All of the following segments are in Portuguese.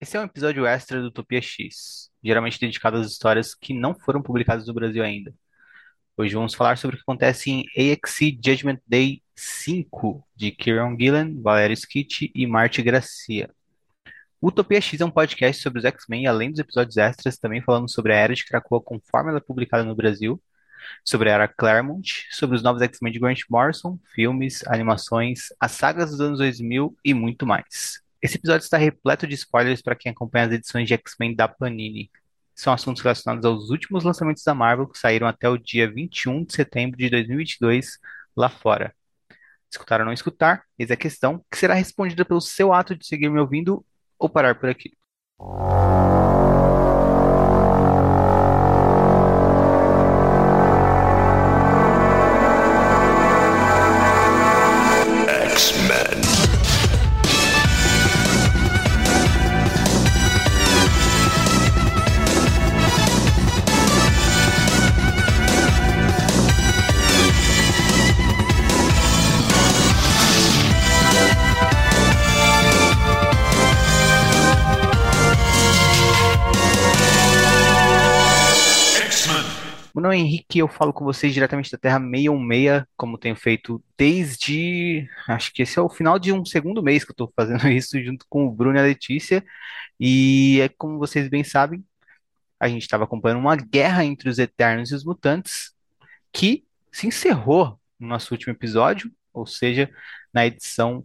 Esse é um episódio extra do Utopia X, geralmente dedicado às histórias que não foram publicadas no Brasil ainda. Hoje vamos falar sobre o que acontece em AXE Judgment Day 5, de Kieron Gillen, Valério Skit e Marty Gracia. Utopia X é um podcast sobre os X-Men, além dos episódios extras, também falando sobre a Era de Krakoa conforme ela é publicada no Brasil, sobre a Era Claremont, sobre os novos X-Men de Grant Morrison, filmes, animações, as sagas dos anos 2000 e muito mais. Esse episódio está repleto de spoilers para quem acompanha as edições de X-Men da Panini. São assuntos relacionados aos últimos lançamentos da Marvel que saíram até o dia 21 de setembro de 2022 lá fora. Escutar ou não escutar? Eis a questão, que será respondida pelo seu ato de seguir me ouvindo ou parar por aqui. Meu nome é Henrique e eu falo com vocês diretamente da Terra 616, como tenho feito desde. Acho que esse é o final de um segundo mês que eu estou fazendo isso junto com o Bruno e a Letícia. E é como vocês bem sabem, a gente estava acompanhando uma guerra entre os Eternos e os Mutantes que se encerrou no nosso último episódio, ou seja, na edição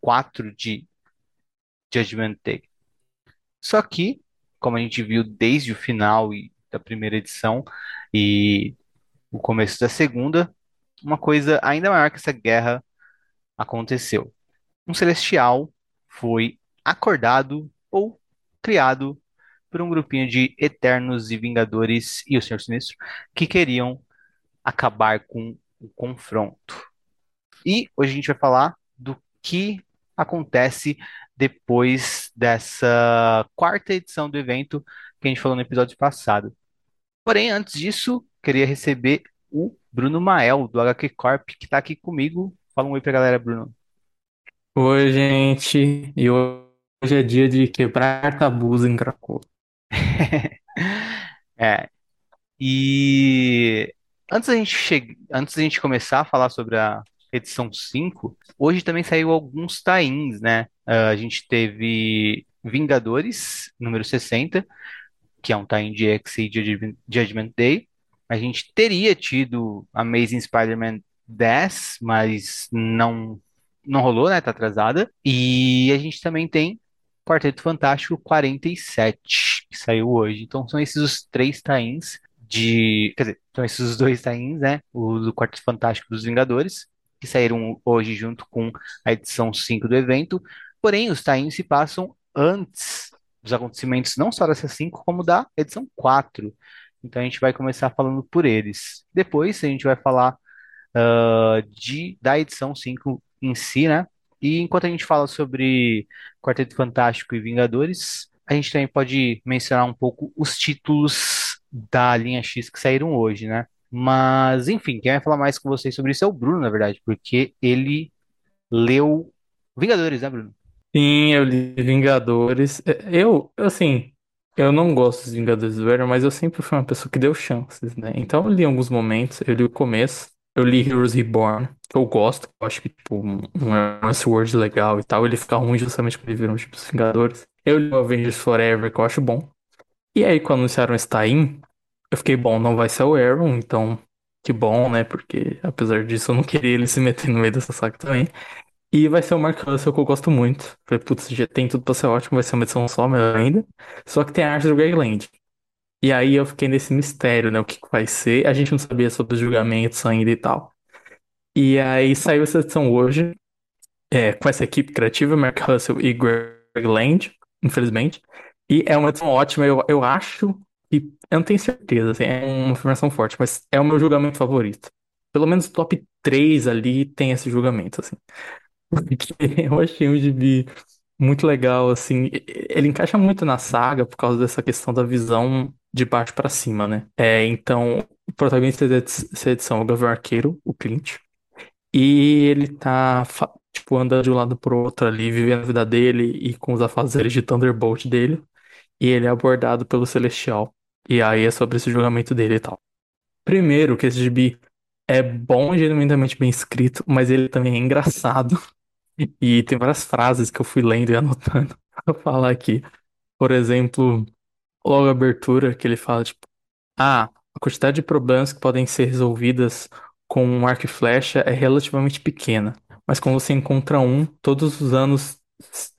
4 de Judgment Day. Só que, como a gente viu desde o final e da primeira edição e o começo da segunda, uma coisa ainda maior que essa guerra aconteceu. Um celestial foi acordado ou criado por um grupinho de Eternos e Vingadores e o Senhor Sinistro que queriam acabar com o confronto. E hoje a gente vai falar do que acontece depois dessa quarta edição do evento que a gente falou no episódio passado. Porém, antes disso, queria receber o Bruno Mael, do HQ Corp, que está aqui comigo. Fala um oi pra galera, Bruno. Oi, gente. E hoje é dia de quebrar tabus em Krakow. É, e antes da gente che... antes da gente começar a falar sobre a edição 5, hoje também saiu alguns tie-ins, né? Ah, a gente teve Vingadores, número 60, que é um de X e Judgment Day. A gente teria tido Amazing Spider-Man 10, mas não não rolou, né? Tá atrasada. E a gente também tem Quarteto Fantástico 47, que saiu hoje. Então são esses os três tie-ins de. Quer dizer, são esses os dois tie-ins, né? O do Quarteto Fantástico dos Vingadores, que saíram hoje junto com a edição 5 do evento. Porém, os tie-ins se passam antes dos acontecimentos, não só dessa 5, como da edição 4. Então a gente vai começar falando por eles. Depois a gente vai falar ah, de, da edição 5 em si, né? E enquanto a gente fala sobre Quarteto Fantástico e Vingadores, a gente também pode mencionar um pouco os títulos da linha X que saíram hoje, né? Mas, enfim, quem vai falar mais com vocês sobre isso é o Bruno, na verdade, porque ele leu Vingadores, né, Bruno? Sim, eu li Vingadores. É, Eu, assim, eu não gosto dos Vingadores do Era, mas eu sempre fui uma pessoa que deu chances, né? Então eu li alguns momentos, eu li o começo, eu li Heroes Reborn, que eu gosto, eu acho que, tipo, um um Word legal e tal. Ele fica ruim justamente porque ele virou tipo os Vingadores. Eu li o Avengers Forever, que eu acho bom. E aí, quando anunciaram esse tie-in, eu fiquei, bom, não vai ser o Arrow, então que bom, né? Porque apesar disso, eu não queria ele se meter no meio dessa saga também. E vai ser o Mark Russell que eu gosto muito. Falei, putz, já tem tudo pra ser ótimo, vai ser uma edição só, melhor ainda. Só que tem a arte do Greg Land. E aí eu fiquei nesse mistério, né? O que vai ser? A gente não sabia sobre os julgamentos ainda e tal. E aí saiu essa edição hoje, é, com essa equipe criativa, Mark Russell e Greg Land, infelizmente. E é uma edição ótima, eu, eu acho que. Eu não tenho certeza, assim, é uma afirmação forte, mas é o meu julgamento favorito. Pelo menos top 3 ali tem esse julgamento, assim. Porque eu achei um gibi muito legal, assim. Ele encaixa muito na saga por causa dessa questão da visão de baixo pra cima, né? É, então, o protagonista dessa edição é o Gavião Arqueiro, o Clint. E ele tá tipo, anda de um lado pro outro ali, vivendo a vida dele e com os afazeres de Thunderbolt dele. E ele é abordado pelo Celestial. E aí é sobre esse julgamento dele e tal. Primeiro, que esse gibi é bom genuinamente bem escrito, mas ele também é engraçado. E tem várias frases que eu fui lendo e anotando pra falar aqui. Por exemplo, logo a abertura, que ele fala, tipo, ah, a quantidade de problemas que podem ser resolvidas com um arco e flecha é relativamente pequena. Mas quando você encontra um, todos os anos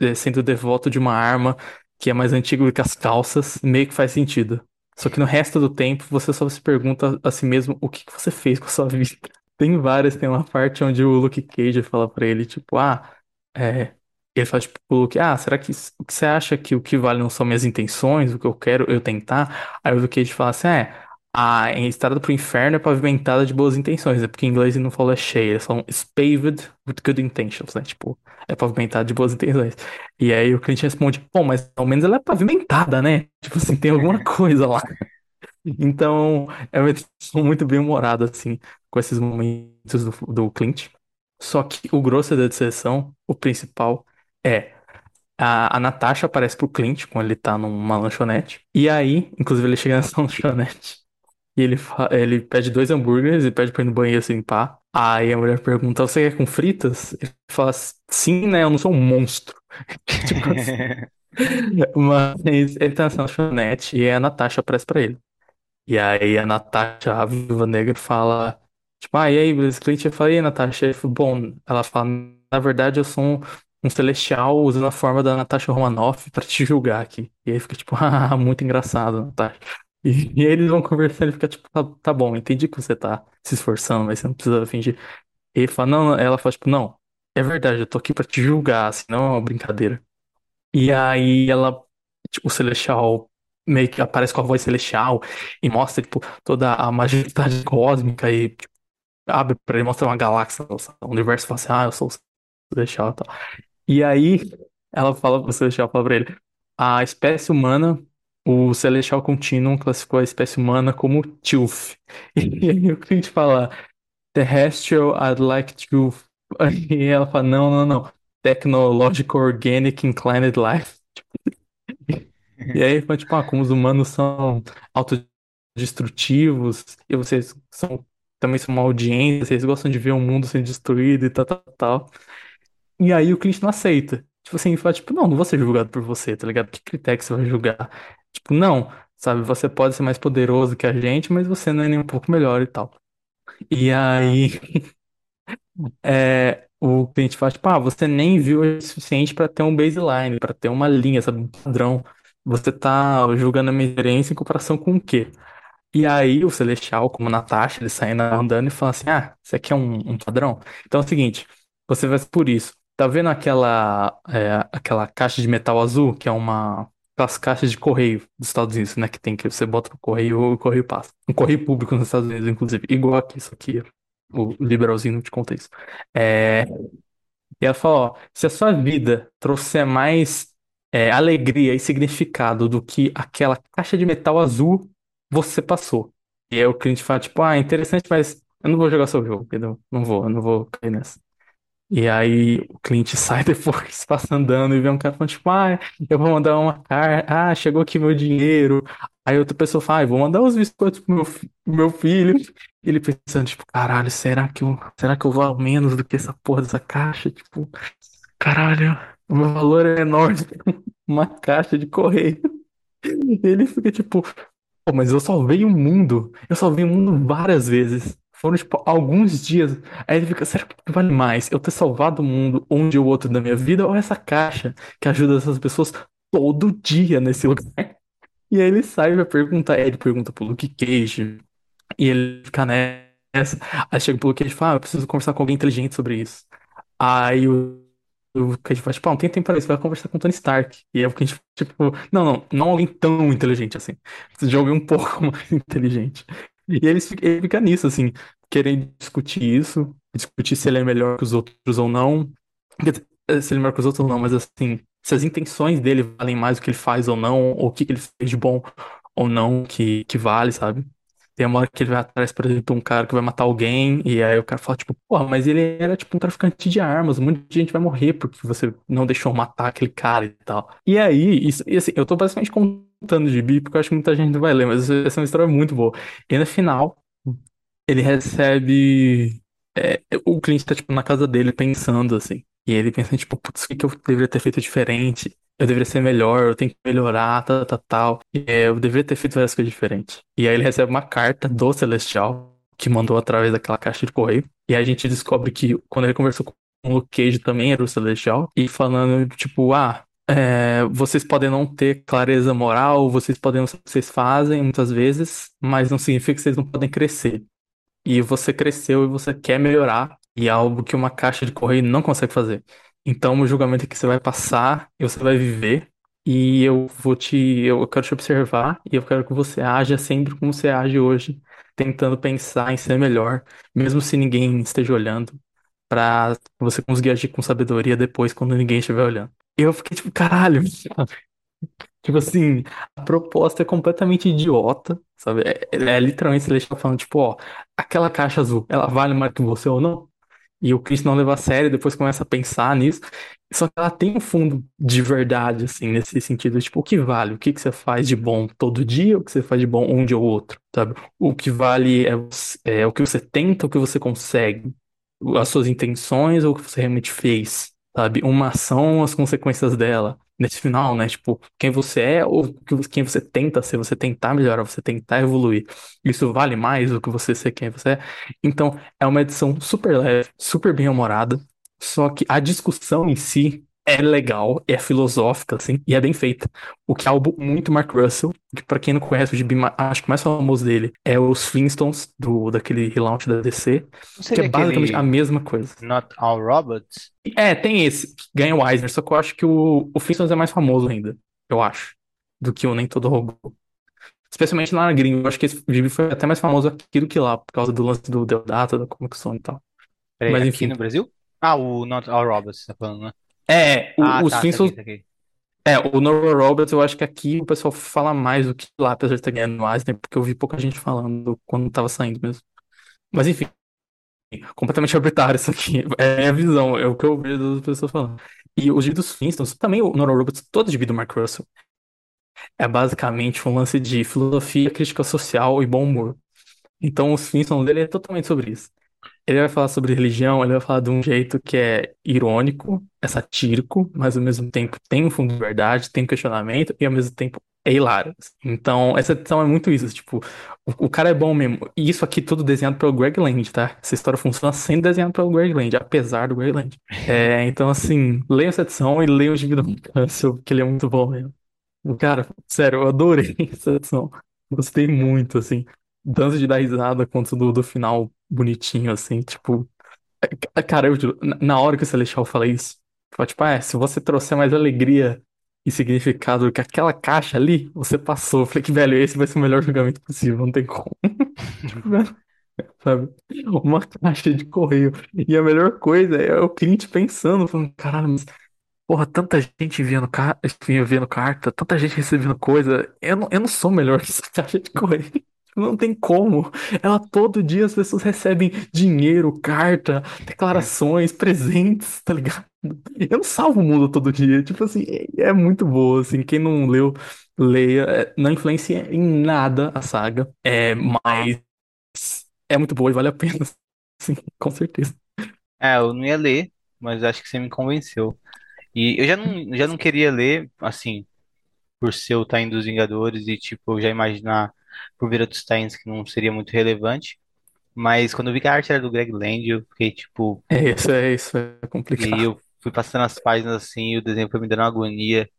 eh, sendo devoto de uma arma que é mais antiga do que as calças, meio que faz sentido. Só que no resto do tempo, você só se pergunta a si mesmo o que que você fez com a sua vida. Tem várias, tem uma parte onde o Luke Cage fala pra ele, tipo, ah, é. Ele fala, tipo, pro Luke, ah, será que o que você acha que o que vale não são minhas intenções, o que eu quero eu tentar? Aí o Luke Cage fala assim, é, a estrada pro inferno é pavimentada de boas intenções, é porque em inglês ele não fala cheia, eles falam it's paved with good intentions, né? Tipo, é pavimentada de boas intenções. E aí o cliente responde, pô, mas ao menos ela é pavimentada, né? Tipo assim, tem alguma coisa lá. Então, é uma edição muito bem humorada, assim, com esses momentos do, do Clint. Só que o grosso da sessão, o principal, é a, a Natasha aparece pro Clint quando ele tá numa lanchonete. E aí, inclusive, ele chega nessa lanchonete e ele, ele pede dois hambúrgueres e pede pra ir no banheiro se limpar. Aí a mulher pergunta: Você quer com fritas? Ele fala: Sim, né? Eu não sou um monstro. Tipo assim. Mas ele tá nessa lanchonete e a Natasha aparece pra ele. E aí a Natasha, a Viúva Negra, fala, tipo, ah, e aí, Billy Clint? Eu falei, Natasha, ele bom, ela fala, na verdade eu sou um, um celestial usando a forma da Natasha Romanoff pra te julgar aqui. E aí fica tipo, ah, muito engraçado, Natasha. E, aí eles vão conversando e fica tipo, tá, tá bom, entendi que você tá se esforçando, mas você não precisa fingir. E ele fala, não, ela fala, tipo, não, é verdade, eu tô aqui pra te julgar, assim, não é uma brincadeira. E aí ela, tipo, o Celestial meio que aparece com a voz celestial e mostra, tipo, toda a majestade cósmica e tipo, abre pra ele mostrar uma galáxia, o universo fala assim, ah, eu sou o Celestial e tal. E aí ela fala pro Celestial, fala pra ele, a espécie humana, o Celestial Continuum classificou a espécie humana como TILF. E aí o cliente fala, Terrestrial, I'd like to... E ela fala, não, não, não. Technological Organic Inclined Life. E aí, foi tipo, ah, como os humanos são autodestrutivos e vocês são também são uma audiência, vocês gostam de ver o mundo sendo destruído e tal, tal, tal. E aí o cliente não aceita. Tipo assim, ele fala, tipo, não, não vou ser julgado por você, tá ligado? Que critério que você vai julgar? Tipo, não, sabe, você pode ser mais poderoso que a gente, mas você não é nem um pouco melhor e tal. E aí, é, o cliente fala, tipo, ah, você nem viu o suficiente pra ter um baseline, pra ter uma linha, sabe, um padrão. Você tá julgando a minha experiência em comparação com o quê? E aí o Celestial, como Natasha, ele sai andando e fala assim: Ah, isso aqui é um, um padrão? Então é o seguinte, você vai por isso. Tá vendo aquela, é, aquela caixa de metal azul, que é uma. Aquelas caixas de correio dos Estados Unidos, né? Que tem que você bota pro correio e o correio passa. Um correio público nos Estados Unidos, inclusive. Igual aqui, isso aqui. O liberalzinho não te conta isso. É, e ela fala, ó, se a sua vida trouxer mais é, alegria e significado do que aquela caixa de metal azul, você passou. E aí o cliente fala, tipo, ah, interessante, mas eu não vou jogar seu jogo, entendeu? Não vou, eu não vou cair nessa. E aí o cliente sai depois, passa andando e vê um cara falando, tipo, ah, eu vou mandar uma carta, ah, chegou aqui meu dinheiro. Aí outra pessoa fala, ah, vou mandar os biscoitos pro meu, meu filho. Ele pensando, tipo, caralho, será que eu, será que eu vou menos do que essa porra dessa caixa? Tipo, caralho, o meu valor é enorme. Uma caixa de correio. Ele fica tipo, mas eu salvei o mundo. Eu salvei o mundo várias vezes. Foram, tipo, alguns dias. Aí ele fica, será que vale mais eu ter salvado o mundo um dia ou outro da minha vida ou essa caixa que ajuda essas pessoas todo dia nesse lugar? E aí ele sai vai perguntar. Aí ele pergunta pro Luke Cage. E ele fica nessa. Aí chega pro Luke Cage e fala, ah, eu preciso conversar com alguém inteligente sobre isso. Aí o o que a gente faz, tipo, ah, não tem tempo pra isso, vai conversar com o Tony Stark. E é o gente, tipo, não, não, não alguém tão inteligente assim. Precisa de alguém um pouco mais inteligente. E eles, ele fica nisso, assim, querendo discutir isso, discutir se ele é melhor que os outros ou não. Eh, se ele é melhor que os outros ou não, mas assim, se as intenções dele valem mais do que ele faz ou não, ou o que que ele fez de bom ou não que, que vale, sabe? Tem uma hora que ele vai atrás, por exemplo, um cara que vai matar alguém, e aí o cara fala, tipo, porra, mas ele era tipo um traficante de armas, um monte de gente vai morrer porque você não deixou matar aquele cara e tal. E aí, isso, e assim, eu tô basicamente contando de bi, porque eu acho que muita gente não vai ler, mas essa é uma história muito boa. E no final, ele recebe. é, o cliente tá, tipo, na casa dele pensando assim. E ele pensa, tipo, putz, o que eu deveria ter feito diferente? Eu deveria ser melhor, eu tenho que melhorar, tal, tal, tal. E, é, eu deveria ter feito várias coisas diferentes. E aí ele recebe uma carta do Celestial, que mandou através daquela caixa de correio. E aí a gente descobre que quando ele conversou com o Luke Cage também era o Celestial. E falando, tipo, ah, é, vocês podem não ter clareza moral, vocês podem não saber o que vocês fazem muitas vezes, mas não significa que vocês não podem crescer. E você cresceu e você quer melhorar, e é algo que uma caixa de correio não consegue fazer. Então, o julgamento é que você vai passar e você vai viver, e eu vou te, eu quero te observar, e eu quero que você haja sempre como você age hoje, tentando pensar em ser melhor, mesmo se ninguém esteja olhando, pra você conseguir agir com sabedoria depois, quando ninguém estiver olhando. E eu fiquei tipo, caralho, sabe? Tipo assim, a proposta é completamente idiota, sabe? É, é literalmente você deixa falando, tipo, ó, aquela caixa azul, ela vale mais que você ou não? E o Chris não leva a sério, depois começa a pensar nisso. Só que ela tem um fundo de verdade, assim, nesse sentido. Tipo, o que vale? O que que você faz de bom todo dia? O que você faz de bom um dia ou outro, sabe? O que vale é, é o que você tenta, o que você consegue. As suas intenções ou o que você realmente fez, sabe? Uma ação, as consequências dela. Nesse final, né? Tipo, quem você é ou quem você tenta ser, você tentar melhorar, você tentar evoluir. Isso vale mais do que você ser quem você é. Então, é uma edição super leve, super bem-humorada. Só que a discussão em si é legal, é filosófica, assim, e é bem feita. O que é algo muito Mark Russell, que pra quem não conhece o gibi, acho que o mais famoso dele é os Flintstones, do, daquele relaunch da DC, que é basicamente a mesma coisa. Not All Robots? É, tem esse, que ganha o Eisner, só que eu acho que o, o Flintstones é mais famoso ainda, eu acho, do que o Nem Todo Robô. Especialmente lá na gringa, eu acho que esse gibi foi até mais famoso aqui do que lá, por causa do lance do Deodata, da Comic Con e tal. Peraí, Mas aqui enfim. no Brasil? Ah, o Not All Robots, você tá falando, né? É, o- Ah, os tá, saquei. É, o Nova Roberts, eu acho que aqui o pessoal fala mais do que lá, apesar de estar ganhando mais, né? Porque eu vi pouca gente falando quando tava saindo mesmo. Mas enfim, completamente arbitrário isso aqui. É a minha visão, é o que eu vejo das pessoas falando. E os vídeos dos Flintstones, também o Nova Roberts, todo de do Mark Russell, é basicamente um lance de filosofia, crítica social e bom humor. Então os Flintstones dele é totalmente sobre isso. Ele vai falar sobre religião, ele vai falar de um jeito que é irônico, é satírico, mas ao mesmo tempo tem um fundo de verdade, tem um questionamento e ao mesmo tempo é hilário. Então, essa edição é muito isso, tipo, o, o cara é bom mesmo. E isso aqui tudo desenhado pelo Greg Land, tá? Essa história funciona sendo desenhado pelo Greg Land, apesar do Greg Land. É, então, assim, leia essa edição e leia o Gibi do Cancel, porque ele é muito bom mesmo. Cara, sério, eu adorei essa edição. Gostei muito, assim. Dança de dar risada quanto do, do final bonitinho, assim, tipo. é, Cara, eu na hora que o Celestial fala isso, fala, tipo, ah, é, se você trouxer mais alegria e significado do que aquela caixa ali, você passou. Eu falei que, velho, esse vai ser o melhor julgamento possível, não tem como. Sabe? Uma caixa de correio. E a melhor coisa é o cliente pensando, falando, caralho, mas Porra, tanta gente enviando, car... carta, tanta gente recebendo coisa. Eu não, eu não sou melhor que essa caixa de correio. Não tem como. Ela todo dia as pessoas recebem dinheiro, carta, declarações, presentes, tá ligado? Eu salvo o mundo todo dia. Tipo assim, é, é muito boa, assim. Quem não leu, leia. É, Não influencia em nada a saga. É, mas é muito boa e vale a pena. Sim, com certeza. É, eu não ia ler, mas acho que você me convenceu. E eu já não, já não queria ler, assim, por ser o Time dos Vingadores e, tipo, já imaginar por ver outros times que não seria muito relevante. Mas quando eu vi que a arte era do Greg Land, eu fiquei, tipo, É isso, é isso, é e complicado. eu fui passando as páginas assim e o desenho foi me dando uma agonia.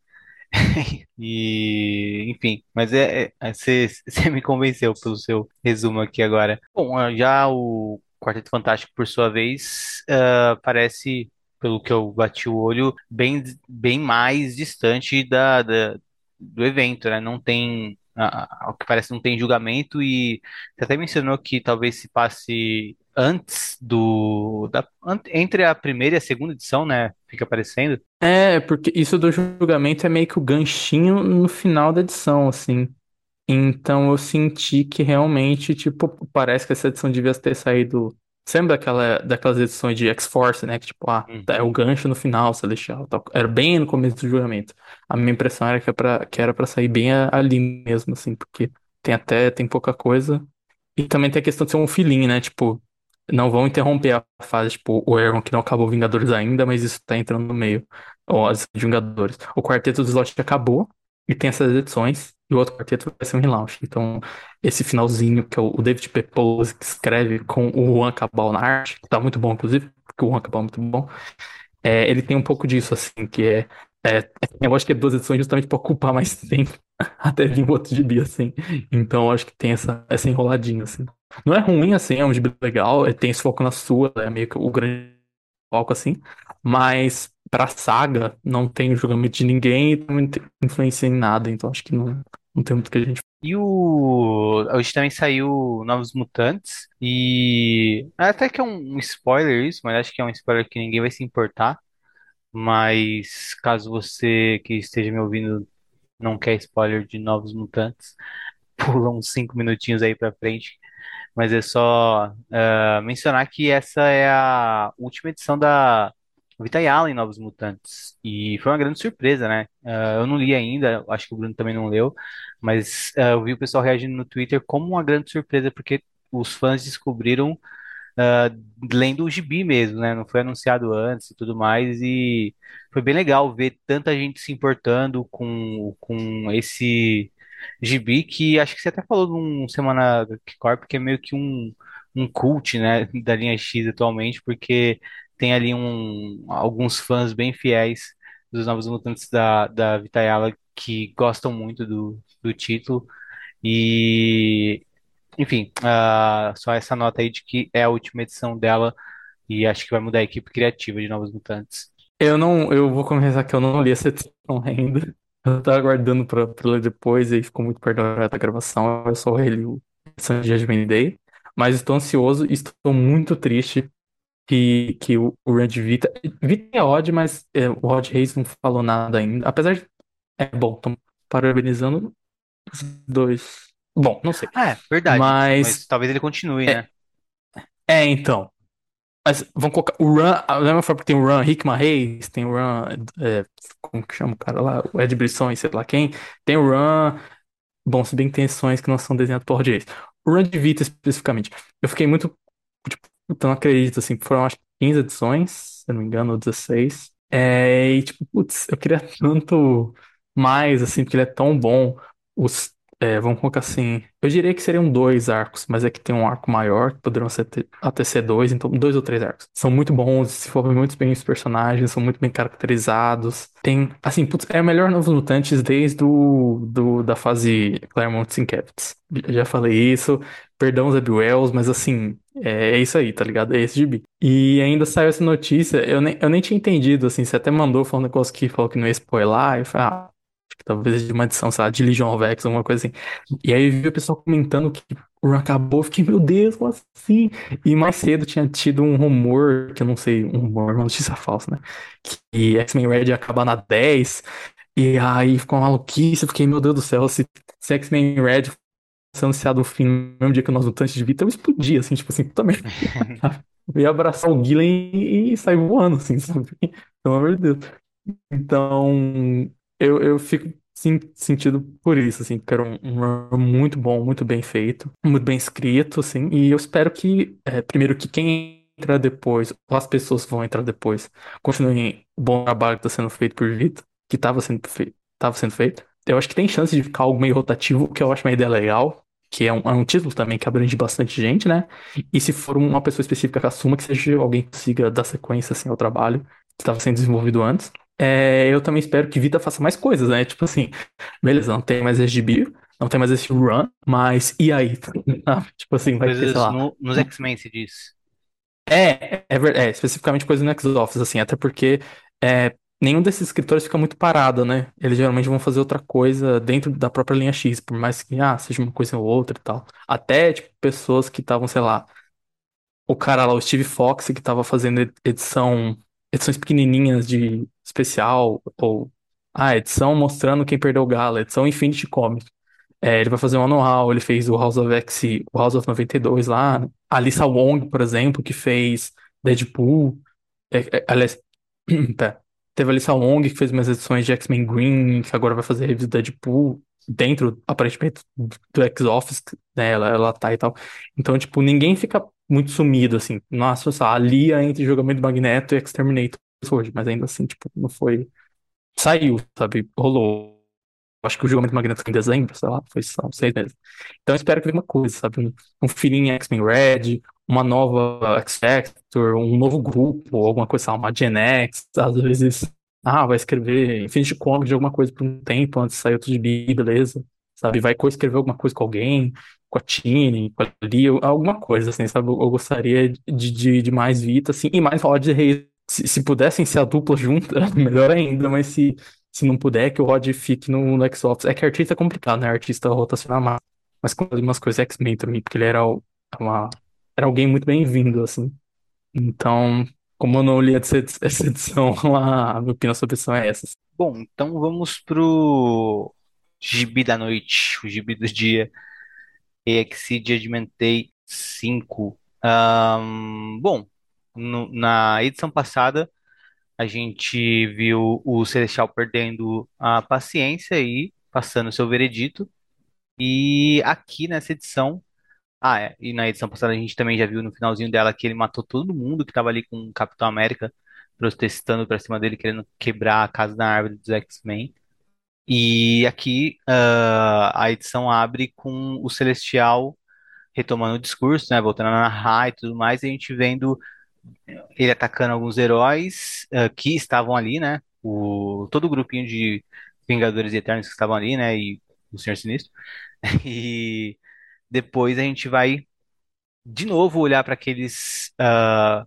E, enfim, mas é, é- é- você você me convenceu pelo seu resumo aqui agora. Bom, ah, já o Quarteto Fantástico, por sua vez, ah, parece, pelo que eu bati o olho, bem, bem mais distante da, da- do evento, né? Não tem, ao que parece, não tem julgamento e você até mencionou que talvez se passe antes do, da, entre a primeira e a segunda edição, né? Fica aparecendo. É, porque isso do julgamento é meio que o ganchinho no final da edição, assim. Então eu senti que realmente, tipo, parece que essa edição devia ter saído. Sempre daquela, daquelas edições de X-Force, né? Que tipo, ah, tá, é o Uhum. gancho no final, Celestial, tal. Era bem no começo do julgamento. A minha impressão era que, é pra, que era pra sair bem ali mesmo, assim, porque tem até, tem pouca coisa. E também tem a questão de ser um filhinho, né? Tipo, não vão interromper a fase, tipo, o Aaron que não acabou Vingadores ainda, mas isso tá entrando no meio. Ou as Vingadores. O Quarteto do Slot acabou e tem essas edições, e o outro quarteto vai ser um relaunch. Então, esse finalzinho, que é o David Pepose que escreve com o Juan Cabal na arte, que tá muito bom, inclusive, porque o Juan Cabal é muito bom. É, ele tem um pouco disso, assim, que é. é eu acho que é duas edições justamente para ocupar mais tempo até vir outro gibi, assim. Então, acho que tem essa, essa enroladinha, assim. Não é ruim, assim, é um gibi legal, é, tem esse foco na sua, é meio que o grande foco, assim. Mas pra saga, não tem o julgamento de ninguém e não influencia em nada, então acho que não, não tem muito que a gente. E o. Hoje também saiu Novos Mutantes. E. Até que é um spoiler isso, mas acho que é um spoiler que ninguém vai se importar. Mas caso você que esteja me ouvindo não quer spoiler de Novos Mutantes, pula uns cinco minutinhos aí pra frente. Mas é só ah, mencionar que essa é a última edição da Vita Yala em Novos Mutantes. E foi uma grande surpresa, né? Ah, eu não li ainda, acho que o Bruno também não leu, mas ah, eu vi o pessoal reagindo no Twitter como uma grande surpresa, porque os fãs descobriram ah, lendo o gibi mesmo, né? Não foi anunciado antes e tudo mais, e foi bem legal ver tanta gente se importando com, com esse gibi que acho que você até falou num Semana Corp que é meio que um, um cult, né, da linha X atualmente, porque tem ali um, alguns fãs bem fiéis dos Novos Mutantes da, da Vitayala que gostam muito do, do título. E enfim, ah, só essa nota aí de que é a última edição dela e acho que vai mudar a equipe criativa de Novos Mutantes. Eu não, eu vou confessar que eu não li essa edição ainda. Eu tava aguardando pra, pra ler depois e ficou muito perto da gravação. Eu só reli o de Judgment Day. Mas estou ansioso e estou muito triste que, que o, o Vita. Vita é odd, mas é, o Rod Reis não falou nada ainda. Apesar de. É bom, estão parabenizando os dois. Bom, não sei. Ah, é, verdade. Mas Mas. talvez ele continue, né? É, é então. Mas vamos colocar o Run. Da mesma forma que tem o Run Hickman Reis, tem o Run. é, como que chama o cara lá? O Ed Brisson e sei lá quem. Tem o Run. Bom, se bem que tem que não são desenhadas por Rod Reis. O Run de Vita especificamente. Eu fiquei muito. Não acredito, assim, foram acho que 15 edições, se eu não me engano, ou 16. É, e tipo, putz, eu queria tanto mais, assim, porque ele é tão bom. Os, é, vamos colocar assim, eu diria que seriam dois arcos, mas é que tem um arco maior, que poderiam ser até ser dois, então dois ou três arcos. São muito bons, desenvolvem muito bem os personagens, são muito bem caracterizados. Tem, assim, putz, é o melhor Novos Mutantes desde o, do, da fase Claremont Sinkevicius. Já falei isso, perdão, Zeb Wells, mas assim, é, é isso aí, tá ligado? É esse gibi. E ainda saiu essa notícia, eu nem, eu nem tinha entendido, assim, você até mandou, falou um negócio que falou que não ia spoiler, e falei, ah, acho que talvez de uma edição, sei lá, de Legion of X, alguma coisa assim. E aí vi o pessoal comentando que o acabou, eu fiquei, meu Deus, como assim? E mais cedo tinha tido um rumor, que eu não sei, um rumor, uma notícia falsa, né? Que X-Men Red ia acabar na 10, e aí ficou uma maluquice, eu fiquei, meu Deus do céu, se, se X-Men Red fosse anunciado o fim no mesmo dia que nós mutantes de Vita, eu explodia, assim, tipo assim, puta merda. Eu ia abraçar o Gillen e, e sair voando, assim, sabe? Pelo amor de Deus. Então, eu, eu fico sim, sentido por isso, assim, porque era um, um muito bom, muito bem feito, muito bem escrito, assim, e eu espero que, é, primeiro, que quem entrar depois, ou as pessoas que vão entrar depois, continuem o bom trabalho que está sendo feito por Vita, que estava sendo feito, estava sendo feito. Eu acho que tem chance de ficar algo meio rotativo, que eu acho uma ideia legal, que é um, é um título também que abrange bastante gente, né? E se for uma pessoa específica que assuma, que seja alguém que consiga dar sequência, assim, ao trabalho que estava sendo desenvolvido antes. É, eu também espero que Vita faça mais coisas, né? Tipo assim, beleza, não tem mais SGB, não tem mais esse run, mas e aí? Ah, Tipo assim, vai ter, sei Coisas lá. no- nos X-Men, se diz. É, é, é, especificamente coisa no X-Office, assim, até porque é, nenhum desses escritores fica muito parado, né? Eles geralmente vão fazer outra coisa dentro da própria linha X, por mais que, ah, seja uma coisa ou outra e tal. Até, tipo, pessoas que estavam, sei lá, o cara lá, o Steve Fox, que tava fazendo ed- edição, edições pequenininhas de especial, ou, ah, edição mostrando quem perdeu o gala, edição Infinity Comics. É, ele vai fazer um anual, ele fez o House of X, o House of 92 lá. A Lisa Wong, por exemplo, que fez Deadpool. É, é, aliás, pera. Teve a Lisa Wong, que fez umas edições de X-Men Green, que agora vai fazer reviews do Deadpool, dentro, aparentemente, do X-Office, né? Ela, ela tá e tal. Então, tipo, ninguém fica muito sumido, assim. Nossa, a Lia entre Jogamento Magneto e Exterminator hoje, mas ainda assim, tipo, não foi. Saiu, sabe? Rolou. Acho que o julgamento magnético foi em dezembro, sei lá, foi só seis meses. Então eu espero que venha uma coisa, sabe? Um, um X-Men Red, uma nova X-Factor, um novo grupo, alguma coisa, uma Gen X, às vezes, ah, vai escrever Infinity Comics de alguma coisa por um tempo antes de sair outro gibi, beleza, sabe? Vai co-escrever alguma coisa com alguém, com a Tini, com a Lia, alguma coisa, assim, sabe? Eu, gostaria de, de, de mais Vita, assim, e mais Rod Reis. Se, se pudessem ser a dupla junta, melhor ainda, mas se se não puder, que o Rod fique no, no X-Office. É que artista é complicado, né? Artista rotacionar mais. Mas com umas coisas X-Men também, porque ele era uma, era alguém muito bem-vindo, assim. Então, como eu não li essa edição, a minha opinião sobre edição é essa. Bom, então vamos pro Gibi da Noite, o Gibi do Dia, EXE Judgment Day 5. Ahn, bom, no- na edição passada a gente viu o Celestial perdendo a paciência e passando seu veredito. E aqui nessa edição, ah, é, e na edição passada a gente também já viu no finalzinho dela que ele matou todo mundo que tava ali com o Capitão América protestando pra cima dele, querendo quebrar a casa da árvore dos X-Men. E aqui ah, a edição abre com o Celestial retomando o discurso, né, voltando a narrar e tudo mais, e a gente vendo ele atacando alguns heróis ah, que estavam ali, né? O, todo o grupinho de Vingadores Eternos que estavam ali, né? E o Senhor Sinistro. E depois a gente vai de novo olhar para aqueles ah,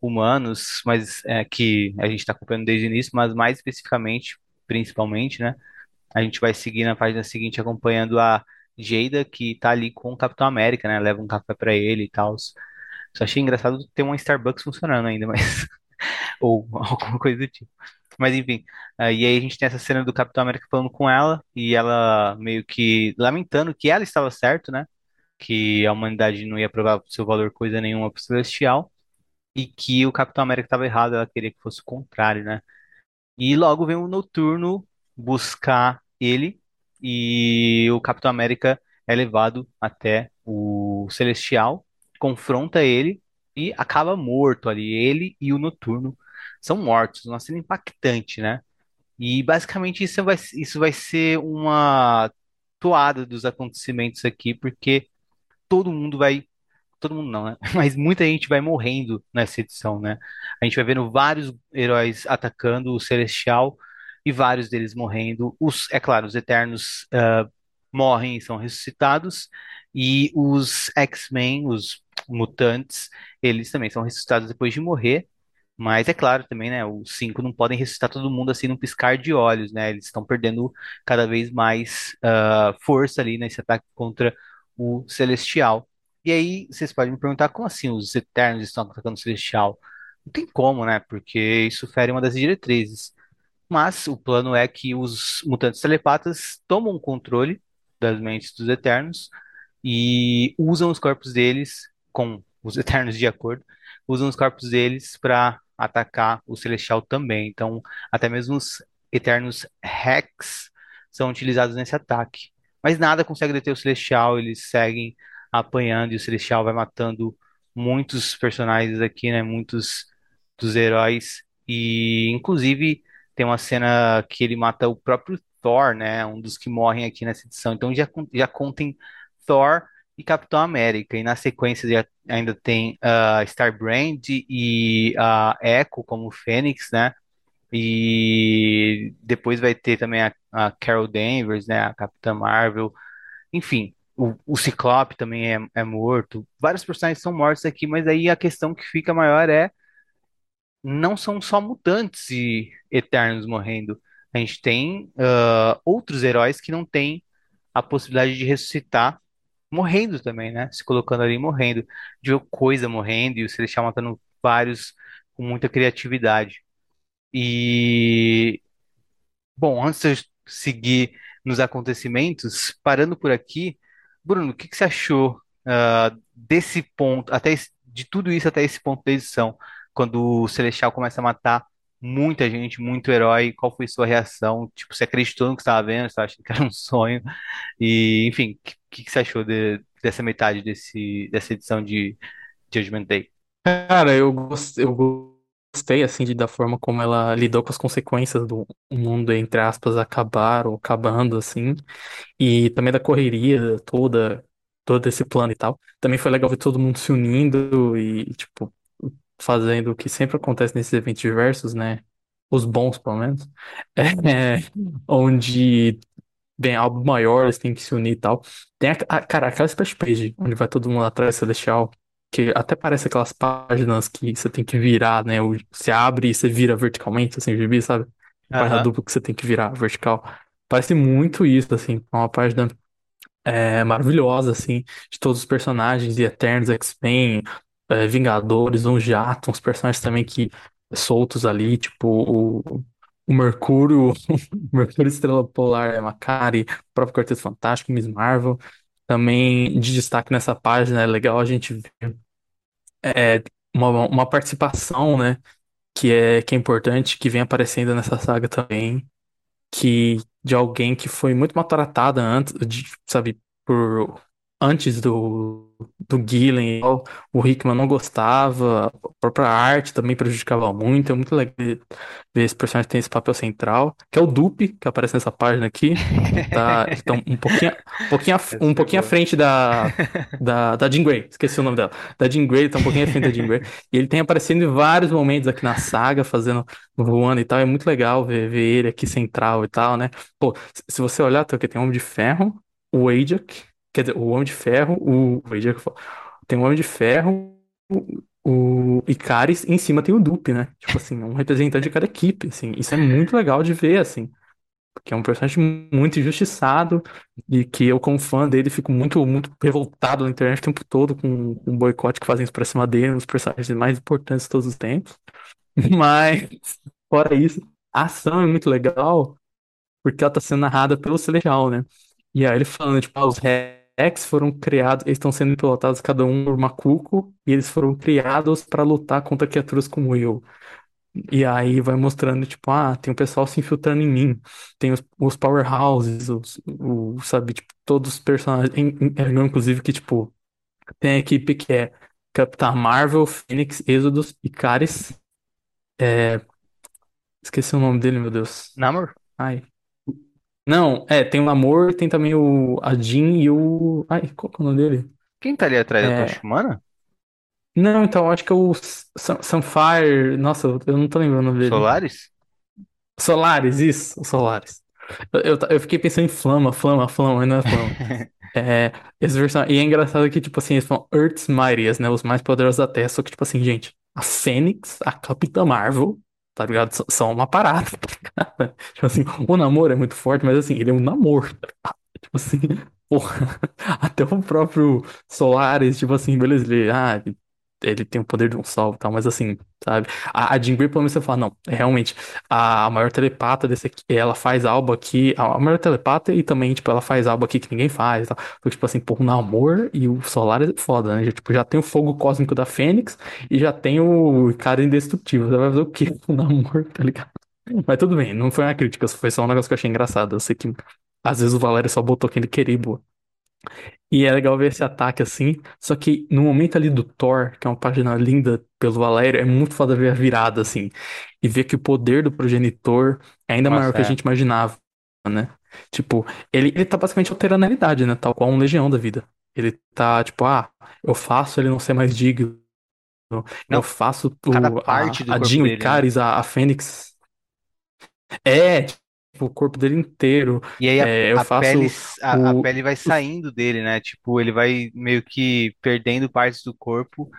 humanos, mas é, que a gente está acompanhando desde o início, mas mais especificamente, principalmente, né? A gente vai seguir na página seguinte acompanhando a Jada, que tá ali com o Capitão América, né? Leva um café para ele e tal. Só achei engraçado ter uma Starbucks funcionando ainda, mas ou alguma coisa do tipo. Mas enfim, ah, e aí a gente tem essa cena do Capitão América falando com ela e ela meio que lamentando que ela estava certo, né? Que a humanidade não ia provar seu valor coisa nenhuma pro Celestial e que o Capitão América estava errado, ela queria que fosse o contrário, né? E logo vem o Noturno buscar ele e o Capitão América é levado até o Celestial, confronta ele e acaba morto ali. Ele e o Noturno são mortos, uma cena impactante, né? E basicamente isso vai, isso vai ser uma toada dos acontecimentos aqui, porque todo mundo vai todo mundo não, né? Mas muita gente vai morrendo nessa edição, né? A gente vai vendo vários heróis atacando o Celestial e vários deles morrendo. Os, é claro, os Eternos ah, morrem e são ressuscitados, e os X-Men, os mutantes, eles também são ressuscitados depois de morrer. Mas é claro também, né? Os cinco não podem ressuscitar todo mundo assim num piscar de olhos, né? Eles estão perdendo cada vez mais ah, força ali nesse ataque contra o Celestial. E aí, vocês podem me perguntar como assim os Eternos estão atacando o Celestial? Não tem como, né? Porque isso fere uma das diretrizes. Mas o plano é que os mutantes telepatas tomam o controle das mentes dos Eternos e usam os corpos deles, com os Eternos de acordo, usam os corpos deles para atacar o Celestial também. Então, até mesmo os Eternos Rex são utilizados nesse ataque. Mas nada consegue deter o Celestial, eles seguem apanhando e o Celestial vai matando muitos personagens aqui, né? Muitos dos heróis. E, inclusive, tem uma cena que ele mata o próprio Thor, né? Um dos que morrem aqui nessa edição. Então já, já contem Thor e Capitão América. E na sequência já ainda tem a Starbrand e a Echo como Fênix, né? E depois vai ter também a, a Carol Danvers, né? A Capitã Marvel. Enfim, o, o Ciclope também é, é morto. Vários personagens são mortos aqui, mas aí a questão que fica maior é não são só mutantes e eternos morrendo. A gente tem ah, outros heróis que não têm a possibilidade de ressuscitar morrendo também, né? Se colocando ali morrendo. De coisa morrendo e o Celestial matando vários com muita criatividade. E, bom, antes de eu seguir nos acontecimentos. Parando por aqui, Bruno, o que que você achou, ah, desse ponto, até esse- de tudo isso até esse ponto da edição, quando o Celestial começa a matar muita gente, muito herói, qual foi sua reação? Tipo, você acreditou no que estava vendo, você achando que era um sonho? E, enfim, o que, que você achou de- dessa metade desse, dessa edição de Judgment Day? Cara, eu gos- eu gostei, assim, de, da forma como ela lidou com as consequências do mundo, entre aspas, acabar ou acabando, assim. E também da correria toda, todo esse plano e tal. Também foi legal ver todo mundo se unindo e, tipo, fazendo o que sempre acontece nesses eventos diversos, né? Os bons, pelo menos. É, onde bem algo maior, eles têm que se unir e tal. Tem a, a- cara, aquela splash page, onde vai todo mundo atrás Celestial, que até parece aquelas páginas que você tem que virar, né? Você abre e você vira verticalmente, assim, o gibi, sabe? Página dupla que você tem que virar vertical. Parece muito isso, assim, é uma página é, maravilhosa, assim, de todos os personagens, de Eternos, X-Men, é, Vingadores, um jato, uns personagens também que soltos ali, tipo o, o Mercúrio, o Mercúrio Estrela Polar é Macari, o próprio Quarteto Fantástico, Miss Marvel. Também de destaque nessa página é legal a gente ver é, uma, uma participação, né, que é, que é importante, que vem aparecendo nessa saga também que de alguém que foi muito maltratada antes, de, sabe, por antes do do Gillen, e tal. o Hickman não gostava, a própria arte também prejudicava muito, é muito legal ver esse personagem tem esse papel central, que é o Dupe, que aparece nessa página aqui, tá, tá um pouquinho, um pouquinho, um pouquinho à frente da, da, da Jean Grey, esqueci o nome dela, da Jean Grey, ele tá um pouquinho à frente da Jean Grey, e ele tem aparecido em vários momentos aqui na saga, fazendo, voando e tal, é muito legal ver, ver ele aqui central e tal, né, Pô, se você olhar, tem o quê? Tem Homem de Ferro, o Ajak, quer dizer, o Homem de Ferro, o, tem o Homem de Ferro, o, Icaris, e em cima tem o Dupe, né? Tipo assim, um representante de cada equipe, assim. Isso é muito legal de ver, assim. Porque é um personagem muito injustiçado e que eu, como fã dele, fico muito, muito revoltado na internet o tempo todo com, o boicote que fazem pra cima dele, um dos personagens mais importantes de todos os tempos. Mas, fora isso, a ação é muito legal porque ela tá sendo narrada pelo Celestial, né? E aí ele falando, tipo, ah, os Rex foram criados, eles estão sendo pilotados cada um por Macuco, e eles foram criados para lutar contra criaturas como eu. E aí vai mostrando, tipo, ah, tem o pessoal se infiltrando em mim, tem os, os powerhouses, os, o, sabe, tipo, todos os personagens, in- inclusive que, tipo, tem a equipe que é Capitã Marvel, Fênix, Exodus, Icaris, é, esqueci o nome dele, meu Deus. Namor? Ai. Não, é, tem o Namor, tem também o a Jean e o. Ai, qual que é o nome dele? Quem tá ali atrás da Tocha É. Humana? Não, então, acho que é o Sun- Sunfire. Nossa, eu não tô lembrando o nome dele. Solaris? Solaris, isso, o Solaris. Eu, eu, eu fiquei pensando em Flama, Flama, Flama, mas não é Flama. É, esse person... E é engraçado que, tipo assim, eles falam Earth's Mightiest, né? Os mais poderosos da Terra. Só que, tipo assim, gente, a Fênix, a Capitã Marvel, tá ligado? São uma parada, tá ligado? Tipo assim, o namoro é muito forte, mas assim, ele é um namoro, tá ligado? Tipo assim, porra, até o próprio Solaris, tipo assim, beleza, ele, ah, ele tem o poder de um sol e tal, mas assim, sabe? A, a Jean Grey, pelo menos, você fala, não, é realmente, a, a maior telepata desse aqui, ela faz algo aqui, a, a maior telepata e também, tipo, ela faz algo aqui que ninguém faz e tal. Porque, tipo assim, pô, o Namor e o Solaris é foda, né? Já, tipo, já tem o fogo cósmico da Fênix e já tem o cara indestrutível. Você vai fazer o quê com o Namor, tá ligado? Mas tudo bem, não foi uma crítica, foi só um negócio que eu achei engraçado. Eu sei que às vezes o Valério só botou quem ele queria, e boa. E é legal ver esse ataque assim. Só que no momento ali do Thor, que é uma página linda pelo Valério, é muito foda ver a virada assim. E ver que o poder do progenitor é ainda maior que a é. gente imaginava, né? Tipo, ele, ele tá basicamente alterando a realidade, né? Tal qual um legião da vida. Ele tá, tipo, ah, eu faço ele não ser mais digno. Eu faço o, parte do a, a Jean, o né? A, a Fênix. É, o corpo dele inteiro. E aí a, É, a pele, a, a o. pele vai saindo dele, né? Tipo, ele vai meio que perdendo partes do corpo,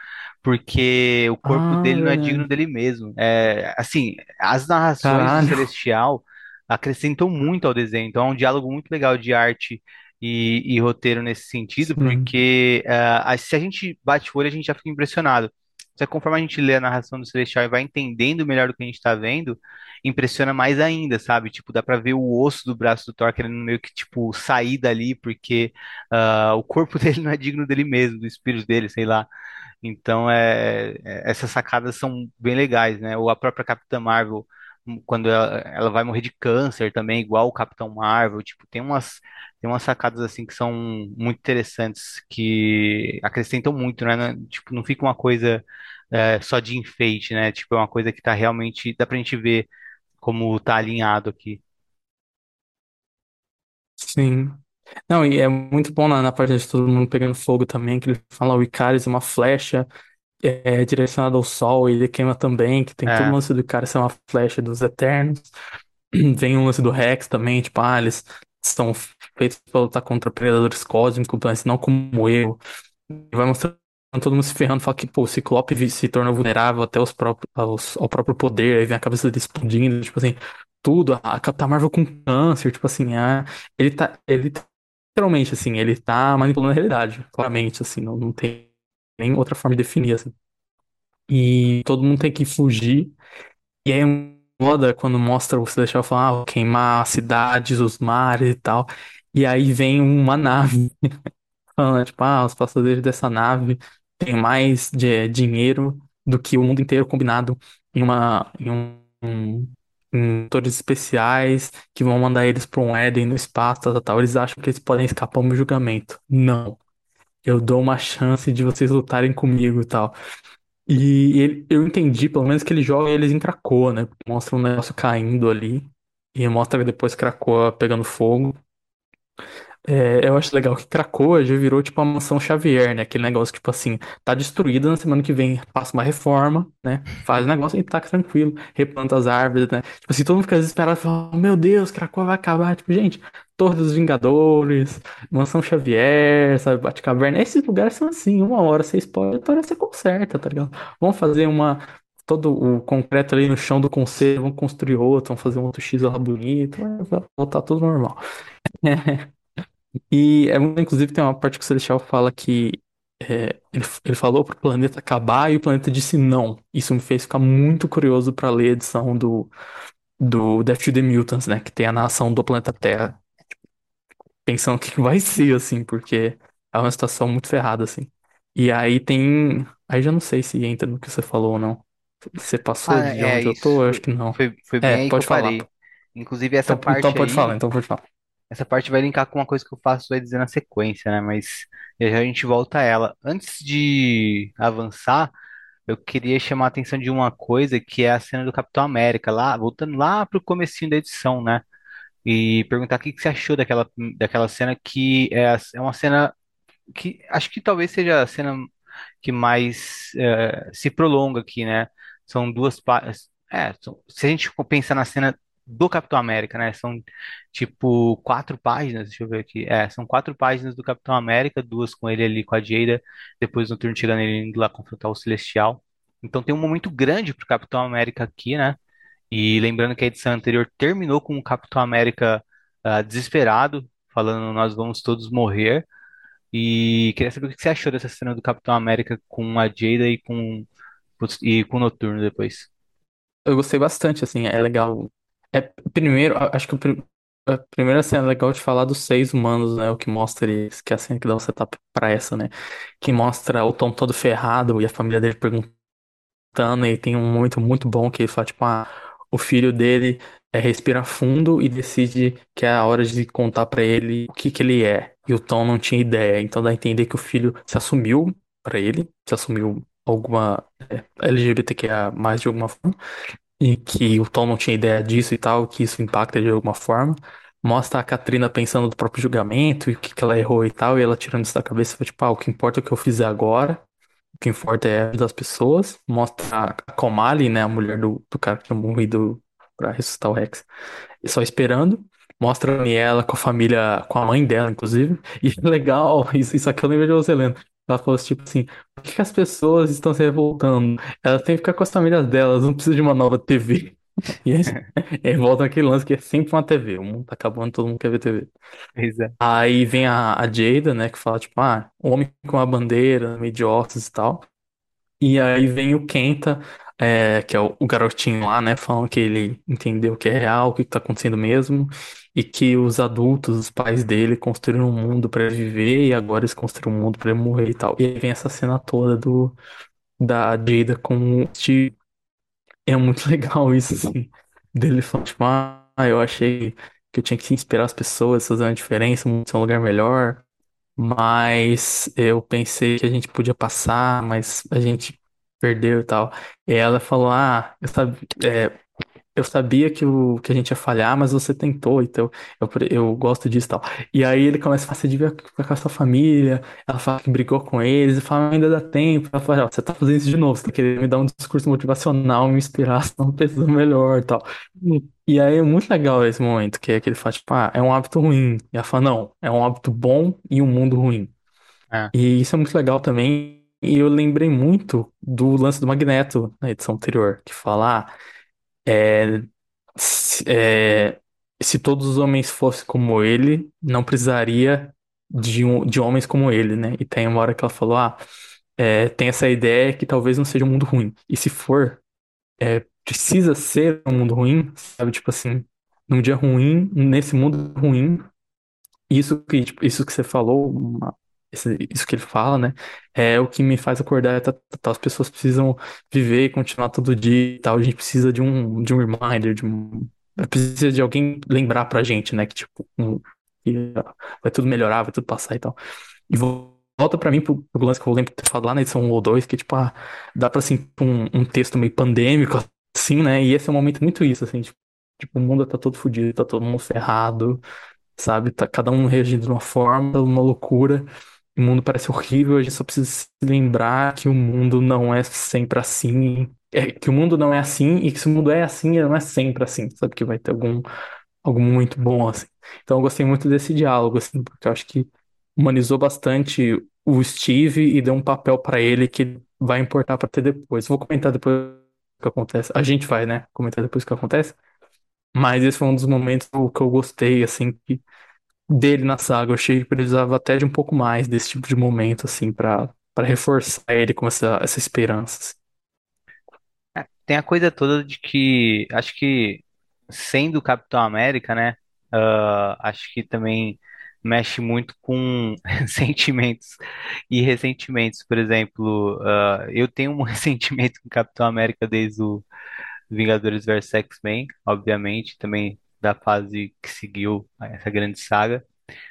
porque o corpo Ah, dele não é digno velho. dele mesmo. É, assim, as narrações do Caralho. Celestial acrescentam muito ao desenho. Então é um diálogo muito legal de arte e, e roteiro nesse sentido, Sim. porque ah, a- se a gente bate o olho, a gente já fica impressionado. Só que conforme a gente lê a narração do Celestial e vai entendendo melhor do que a gente tá vendo, impressiona mais ainda, sabe? Tipo, dá pra ver o osso do braço do Thor querendo meio que, tipo, sair dali, porque ah, o corpo dele não é digno dele mesmo, do espírito dele, sei lá. Então, é, é- essas sacadas são bem legais, né? Ou a própria Capitã Marvel, quando ela, ela vai morrer de câncer também, igual o Capitão Marvel, tipo, tem umas, tem umas sacadas assim que são muito interessantes, que acrescentam muito, né? Não- Tipo, não fica uma coisa é, só de enfeite, né? Tipo, é uma coisa que tá realmente, dá pra gente ver como tá alinhado aqui. Sim. Não, e é muito bom na, na parte de todo mundo pegando fogo também, que ele fala o Icarus é uma flecha é, direcionada ao sol, e ele queima também, que tem todo o É, lance do Icarus ser uma flecha dos Eternos. Vem o lance do Rex também, tipo, ah, eles são feitos pra lutar contra predadores cósmicos, mas não como eu. E vai mostrando todo mundo se ferrando, fala que, pô, o Ciclope se torna vulnerável até os próprios, aos- ao próprio poder, aí vem a cabeça dele explodindo, tipo assim, tudo, a Capitã Marvel com câncer, tipo assim, ah, ele tá, ele literalmente, assim, ele tá manipulando a realidade, claramente, assim, não, não tem nem outra forma de definir, assim. E todo mundo tem que fugir, e aí é foda quando mostra o Celestial falar, ah, queimar as cidades, os mares e tal, e aí vem uma nave falando, tipo, ah, os passageiros dessa nave têm mais de, dinheiro do que o mundo inteiro combinado em uma, em um, em motores especiais que vão mandar eles para um Éden no espaço, tal, tal. Eles acham que eles podem escapar do julgamento. Não. Eu dou uma chance de vocês lutarem comigo e tal. E ele- eu entendi, pelo menos, que ele joga eles em Krakoa, né? Mostra um negócio caindo ali. E mostra depois Krakoa pegando fogo. É, eu acho legal que Krakoa já virou tipo a mansão Xavier, né? Aquele negócio, tipo assim, tá destruída na semana que vem, passa uma reforma, né? Faz o negócio e tá tranquilo, replanta as árvores, né? Tipo assim, todo mundo fica desesperado, fala, oh, meu Deus, Krakoa vai acabar. Tipo, gente, Torre dos Vingadores, Mansão Xavier, sabe, Batcaverna, esses lugares são assim, uma hora você explode, outra hora você conserta, tá ligado? Vamos fazer uma. Todo o concreto ali no chão do concerto, vamos construir outro, vamos fazer um outro X lá bonito, vai voltar tudo normal. E é, inclusive tem uma parte que o Celestial fala que é, ele, ele falou pro planeta acabar e o planeta disse não. Isso me fez ficar muito curioso para ler a edição do, do Death to the Mutants, né? Que tem a nação do planeta Terra. Pensando o que vai ser, assim, porque é uma situação muito ferrada, assim. E aí tem. Aí já não sei se entra no que você falou ou não. Você passou ah, de é onde eu isso. tô? Eu acho que não. foi, foi bem É, aí que eu pode falar. parei. Inclusive, essa Então, então parte pode falar, aí. então pode falar. Essa parte vai linkar com uma coisa que o Fácil vai dizer na sequência, né? Mas já a gente volta a ela. Antes de avançar, eu queria chamar a atenção de uma coisa que é a cena do Capitão América, lá, voltando lá pro comecinho da edição, né? E perguntar o que que você achou daquela, daquela cena que é, é uma cena que acho que talvez seja a cena que mais eh, se prolonga aqui, né? São duas páginas. É, se a gente for pensar na cena do Capitão América, né? São tipo quatro páginas, deixa eu ver aqui. É, são quatro páginas do Capitão América, duas com ele ali com a Jada, depois no turno chegando ele indo lá confrontar o Celestial. Então tem um momento grande pro Capitão América aqui, né? E lembrando que a edição anterior terminou com o Capitão América ah, desesperado, falando nós vamos todos morrer. E queria saber o que você achou dessa cena do Capitão América com a Jada e com, e com o Noturno depois. Eu gostei bastante, assim, é legal. É, primeiro, acho que o a primeira cena é legal de falar dos seis humanos, né? O que mostra eles, que é a cena que dá o setup pra essa, né? Que mostra o Tom todo ferrado e a família dele perguntando, e tem um momento muito bom que ele fala, tipo, ah, o filho dele é, respira fundo e decide que é a hora de contar pra ele o que que ele é. E o Tom não tinha ideia, então dá a entender que o filho se assumiu pra ele, se assumiu alguma é, LGBTQIA+, mais de alguma forma e que o Tom não tinha ideia disso e tal, que isso impacta de alguma forma. Mostra a Katrina pensando no próprio julgamento e o que que ela errou e tal, e ela tirando isso da cabeça, tipo, ah, o que importa é o que eu fizer agora, o que importa é a vida das pessoas. Mostra a Komali, né, a mulher do, do cara que tinha morrido pra ressuscitar o Rex, só esperando. Mostra a Daniela com a família, com a mãe dela, inclusive. E é legal, isso, isso aqui eu lembrei de você, Helena. Ela falou assim, tipo assim, por que as pessoas estão se revoltando? Elas têm que ficar com as famílias delas, não precisa de uma nova TV. E aí, aí volta aquele lance que é sempre uma TV. O mundo tá acabando, todo mundo quer ver TV. É. Aí vem a, a Jada, né, que fala, tipo, ah, um homem com uma bandeira, meio de ossos e tal. E aí vem o Kenta, é, que é o, o garotinho lá, né? Falando que ele entendeu o que é real, o que tá acontecendo mesmo, e que os adultos, os pais dele, construíram um mundo ele viver, e agora eles construíram um mundo ele morrer e tal. E aí vem essa cena toda do, da Jada com o Steve. É muito legal isso, assim, dele falando, tipo, ah, eu achei que eu tinha que inspirar as pessoas, fazer uma diferença, ser um lugar melhor. Mas eu pensei que a gente podia passar, mas a gente perdeu e tal. E ela falou: Ah, eu sabia, eu sabia que, o, que a gente ia falhar, mas você tentou, então eu, eu gosto disso e tal. E aí ele começa a falar: Você devia ficar com a sua família. Ela fala que brigou com eles e fala: Ainda dá tempo. Ela fala: "Ó, Você tá fazendo isso de novo, você tá querendo me dar um discurso motivacional, me inspirar, senão não precisa melhor e tal. E aí é muito legal esse momento, que é que ele fala: Tipo, ah, é um hábito ruim. E ela fala: Não, é um hábito bom e um mundo ruim. É, E isso é muito legal também. E eu lembrei muito do lance do Magneto na edição anterior, que fala, ah, é, se, é, se todos os homens fossem como ele, não precisaria de, um, de homens como ele, né? E tem uma hora que ela falou, ah, é, tem essa ideia que talvez não seja um mundo ruim. E se for, é, precisa ser um mundo ruim, sabe? Tipo assim, num dia ruim, nesse mundo ruim, isso que, tipo, isso que você falou, uma- isso que ele fala, né? É o que me faz acordar. Tá, tá, as pessoas precisam viver e continuar todo dia e tal. A gente precisa de um, de um reminder, de um, precisa de alguém lembrar pra gente, né? Que tipo, um- que, vai tudo melhorar, vai tudo passar e tal. E vo- volta pra mim pro, pro lance que eu lembro de ter falado lá na edição 1 ou 2, que tipo, ah, dá pra assim, um, um texto meio pandêmico, assim, né? E esse é um momento muito isso, assim, tipo, tipo, o mundo tá todo fodido, tá todo mundo ferrado sabe? Tá cada um reagindo de uma forma, uma loucura. O mundo parece horrível, a gente só precisa se lembrar que o mundo não é sempre assim. É, que o mundo não é assim e que se o mundo é assim, não é sempre assim, sabe? Que vai ter algum, algum muito bom, assim. Então eu gostei muito desse diálogo, assim, porque eu acho que humanizou bastante o Steve e deu um papel pra ele que vai importar pra ter depois. Vou comentar depois o que acontece. A gente vai, né? Comentar depois o que acontece. Mas esse foi um dos momentos que eu gostei, assim, que dele na saga. Eu achei que precisava até de um pouco mais desse tipo de momento, assim, pra, pra reforçar ele com essa, essa esperança. assim. tem a coisa toda de que acho que sendo Capitão América, né? ah, acho que também mexe muito com sentimentos e ressentimentos. Por exemplo, ah, eu tenho um ressentimento com Capitão América desde o Vingadores vs X-Men, obviamente, também da fase que seguiu essa grande saga.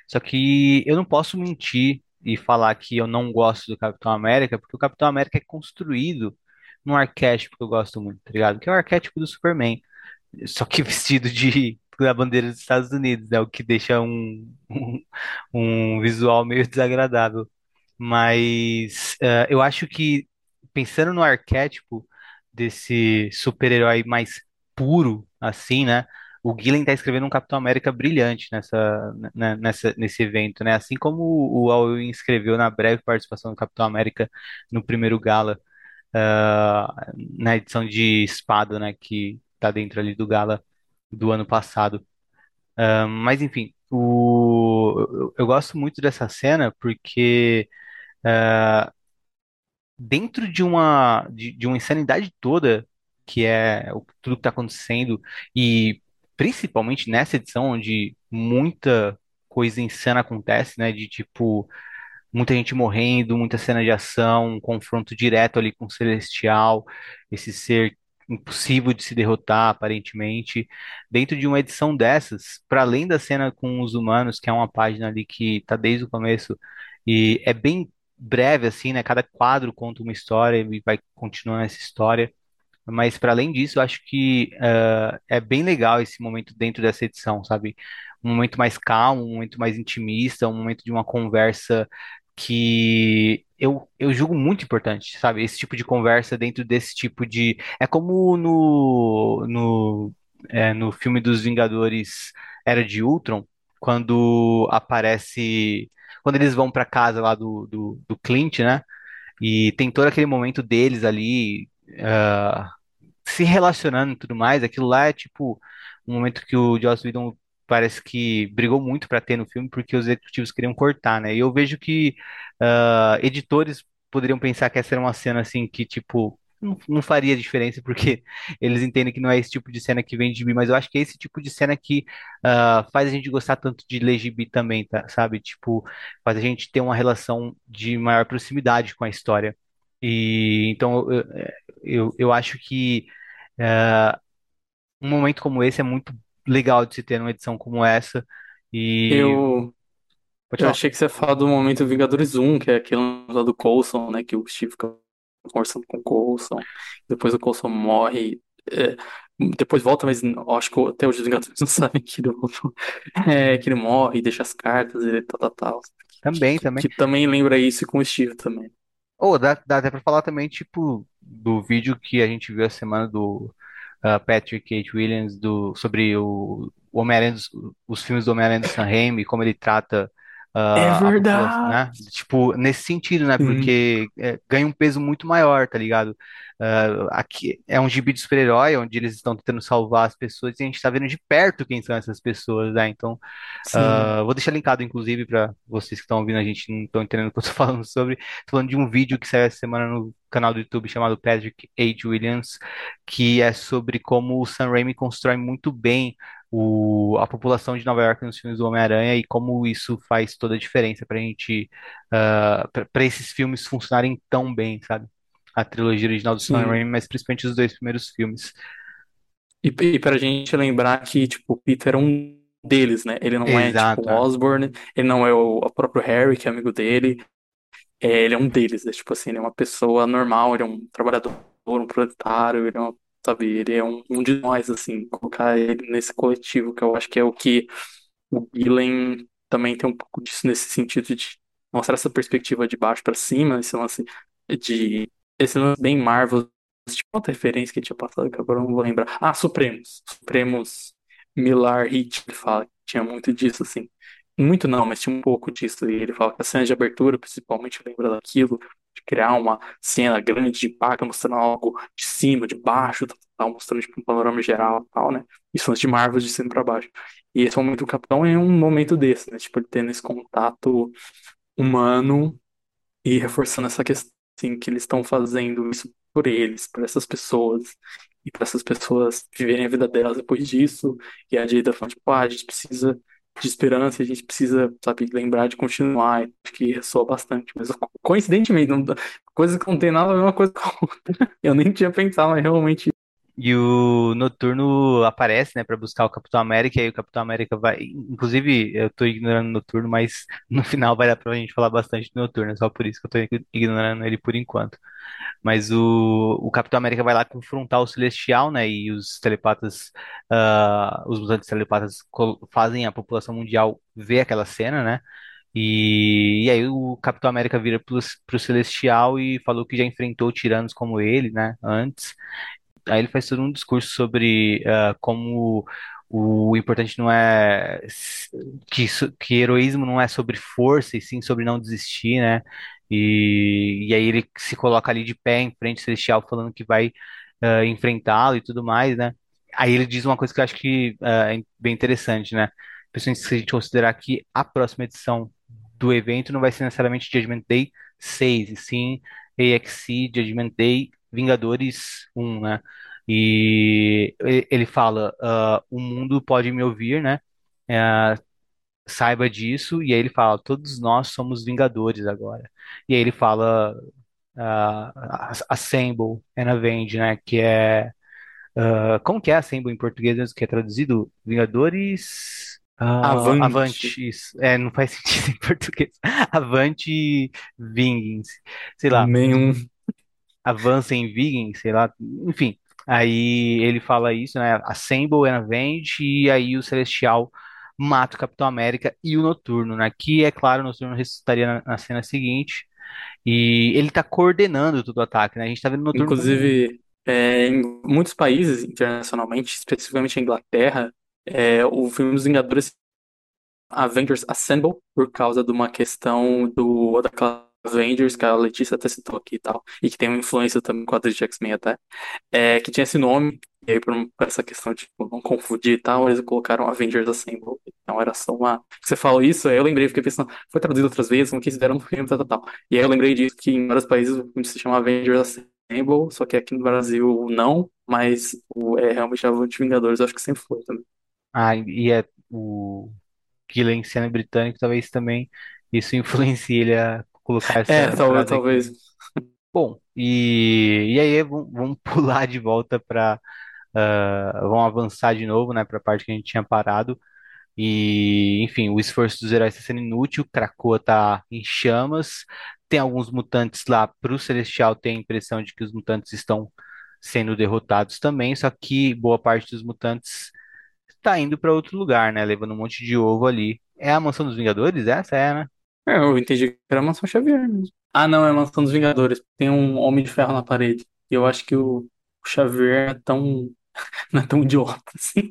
Só que eu não posso mentir e falar que eu não gosto do Capitão América, porque o Capitão América é construído num arquétipo que eu gosto muito, tá ligado? Que é o arquétipo do Superman. Só que vestido de da bandeira dos Estados Unidos, né? O que deixa um, um, um visual meio desagradável. Mas eh, eu acho que pensando no arquétipo desse super-herói mais puro, assim, né? O Gillen tá escrevendo um Capitão América brilhante nessa, né, nessa, nesse evento, né? Assim como o Al Ewing escreveu na breve participação do Capitão América no primeiro Gala, ah, na edição de Espada, né? Que tá dentro ali do Gala do ano passado. Ah, mas enfim, o, eu, gosto muito dessa cena porque dentro de uma de, de uma insanidade toda que é o, tudo que está acontecendo e principalmente nessa edição onde muita coisa insana acontece, né? De tipo muita gente morrendo, muita cena de ação, um confronto direto ali com o Celestial, esse ser impossível de se derrotar, aparentemente. Dentro de uma edição dessas, para além da cena com os humanos, que é uma página ali que tá desde o começo, e é bem breve, assim, né? Cada quadro conta uma história e vai continuando essa história. Mas para além disso, eu acho que eh, é bem legal esse momento dentro dessa edição, sabe? Um momento mais calmo, um momento mais intimista, um momento de uma conversa que eu, eu julgo muito importante, sabe? Esse tipo de conversa dentro desse tipo de. É como no, no, é, no filme dos Vingadores Era de Ultron, quando aparece. Quando eles vão para casa lá do, do, do Clint, né? E tem todo aquele momento deles ali. Ah, se relacionando e tudo mais, aquilo lá é tipo um momento que o Joss Whedon parece que brigou muito para ter no filme porque os executivos queriam cortar, né? E eu vejo que ah, editores poderiam pensar que essa era uma cena assim que, tipo, não, não faria diferença, porque eles entendem que não é esse tipo de cena que vem de gibi, mas eu acho que é esse tipo de cena que ah, faz a gente gostar tanto de ler gibi também, tá? Sabe? Tipo, faz a gente ter uma relação de maior proximidade com a história. E então eu, eu, eu acho que ah, um momento como esse é muito legal de se ter numa edição como essa. E Eu, eu achei que você ia falar do momento Vingadores 1, que é aquele lá do Coulson, né? Que o Steve fica conversando com o Coulson. Depois o Coulson morre. é, depois volta, mas acho que até hoje os Vingadores não sabem que ele voltou. É, que ele morre, deixa as cartas e tal, tal, tal. Também, que, também. que também lembra isso com o Steve também. Ou dá, dá até pra falar também, tipo, do vídeo que a gente viu a semana do ah, Patrick H. Williams do, sobre o, o Homem-Aranha, os filmes do Homem-Aranha do Sam Raimi, como ele trata É a população, verdade! né? Tipo, nesse sentido, né? Sim, Porque é, ganha um peso muito maior, tá ligado? Ah, aqui é um gibi de super-herói, onde eles estão tentando salvar as pessoas e a gente tá vendo de perto quem são essas pessoas, né? Então, sim. ah, vou deixar linkado, inclusive, para vocês que estão ouvindo a gente e não estão entendendo o que eu tô falando sobre. Tô falando de um vídeo que saiu essa semana no canal do YouTube chamado Patrick H. Williams, que é sobre como o Sam Raimi constrói muito bem o, a população de Nova York nos filmes do Homem-Aranha e como isso faz toda a diferença para a gente, para esses filmes funcionarem tão bem, sabe? A trilogia original do Sam. Raimi, mas principalmente os dois primeiros filmes. E, e pra gente lembrar que, tipo, o Peter é um deles, né? Ele não é, tipo, o é. Osborn, ele não é o, o próprio Harry, que é amigo dele, é, ele é um deles, né? Tipo assim, ele é uma pessoa normal, ele é um trabalhador, um proletário, ele é uma, sabe, ele é um, um de nós, assim, colocar ele nesse coletivo, que eu acho que é o que o Gillen também tem um pouco disso nesse sentido de mostrar essa perspectiva de baixo pra cima, esse lance de, esse lance bem Marvel, tipo, outra referência que tinha passado, que agora eu não vou lembrar. Ah, Supremos. Supremos Millar Hit, ele fala que tinha muito disso, assim. Muito não, mas tinha um pouco disso. E ele fala que a cena de abertura, principalmente, lembra daquilo, de criar uma cena grande de impacto, mostrando algo de cima, de baixo, tal, mostrando tipo, um panorama geral, tal, né? Isso antes de Marvel de cima pra baixo. E esse momento do Capitão é um momento desse, né? Tipo, ele tendo esse contato humano e reforçando essa questão assim, que eles estão fazendo isso por eles, por essas pessoas, e para essas pessoas viverem a vida delas depois disso. E a Jada falando, tipo, ah, a gente precisa de esperança, a gente precisa, sabe, lembrar de continuar. Acho que ressoa bastante. Mas coincidentemente, não, coisa que não tem nada a ver uma coisa com a outra. Eu nem tinha pensado, mas realmente. E o Noturno aparece, né, para buscar o Capitão América, e aí o Capitão América vai. Inclusive, eu tô ignorando o Noturno, mas no final vai dar pra gente falar bastante do Noturno, é só por isso que eu tô ignorando ele por enquanto. Mas o, o Capitão América vai lá confrontar o Celestial, né, e os telepatas, ah, os mutantes telepatas fazem a população mundial ver aquela cena, né, e, e aí o Capitão América vira pro, pro Celestial e falou que já enfrentou tiranos como ele, né, antes. Aí ele faz todo um discurso sobre ah, como o importante não é que, que heroísmo não é sobre força, e sim sobre não desistir, né? E, e aí ele se coloca ali de pé em frente Celestial falando que vai ah, enfrentá-lo e tudo mais, né? Aí ele diz uma coisa que eu acho que ah, é bem interessante, né? Principalmente se a gente considerar que a próxima edição do evento não vai ser necessariamente Judgment Day 6, e sim AXE Judgment Day Vingadores 1, né? E ele fala, ah, o mundo pode me ouvir, né? É, saiba disso. E aí ele fala, todos nós somos Vingadores agora. E aí ele fala, ah, Assemble and Avenge, né? Que é, ah, como que é Assemble em português mesmo, que é traduzido? Vingadores... ah, Avante. avante. É, não faz sentido em português. Avante, vinguem sei lá Nenhum. Avancem Vikings, sei lá, enfim. Aí ele fala isso, né? Assemble and Avenge, e aí o Celestial mata o Capitão América e o Noturno, né? Que, é claro, o Noturno ressuscitaria na, na cena seguinte. E ele tá coordenando todo o ataque, né? A gente tá vendo o Noturno. Inclusive, é, em muitos países internacionalmente, especificamente a Inglaterra, é, o filme dos Vingadores Avengers Assemble por causa de uma questão do daquela Avengers, que a Letícia até citou aqui e tal, e que tem uma influência também com a de X-Men até, é, que tinha esse nome, e aí por, por essa questão de tipo, não confundir e tal, eles colocaram Avengers Assemble. Então era só uma. Você falou isso, aí eu lembrei, fiquei pensando, foi traduzido outras vezes, como que eles fizeram no filme, tal, tal, tal. E aí eu lembrei disso, que em vários países se chama Avengers Assemble, só que aqui no Brasil não, mas o, é realmente Avante Vingadores, eu acho que sempre foi também. Ah, e é o Gillen sendo britânico, talvez também isso influencie ele a colocar É, essa talvez, frase aqui. talvez. Bom, e, e aí vamos, pular de volta para. vamos avançar de novo, né, para a parte que a gente tinha parado. E, enfim, o esforço dos heróis está sendo inútil. Krakoa tá em chamas. Tem alguns mutantes lá. Para o Celestial, tem a impressão de que os mutantes estão sendo derrotados também. Só que boa parte dos mutantes está indo para outro lugar, né? Levando um monte de ovo ali. É a Mansão dos Vingadores? Essa é, né? É, eu entendi que era a Mansão Xavier mesmo. Ah, não, é a Mansão dos Vingadores. Tem um Homem de Ferro na parede. E eu acho que o, o Xavier é tão, não é tão idiota assim.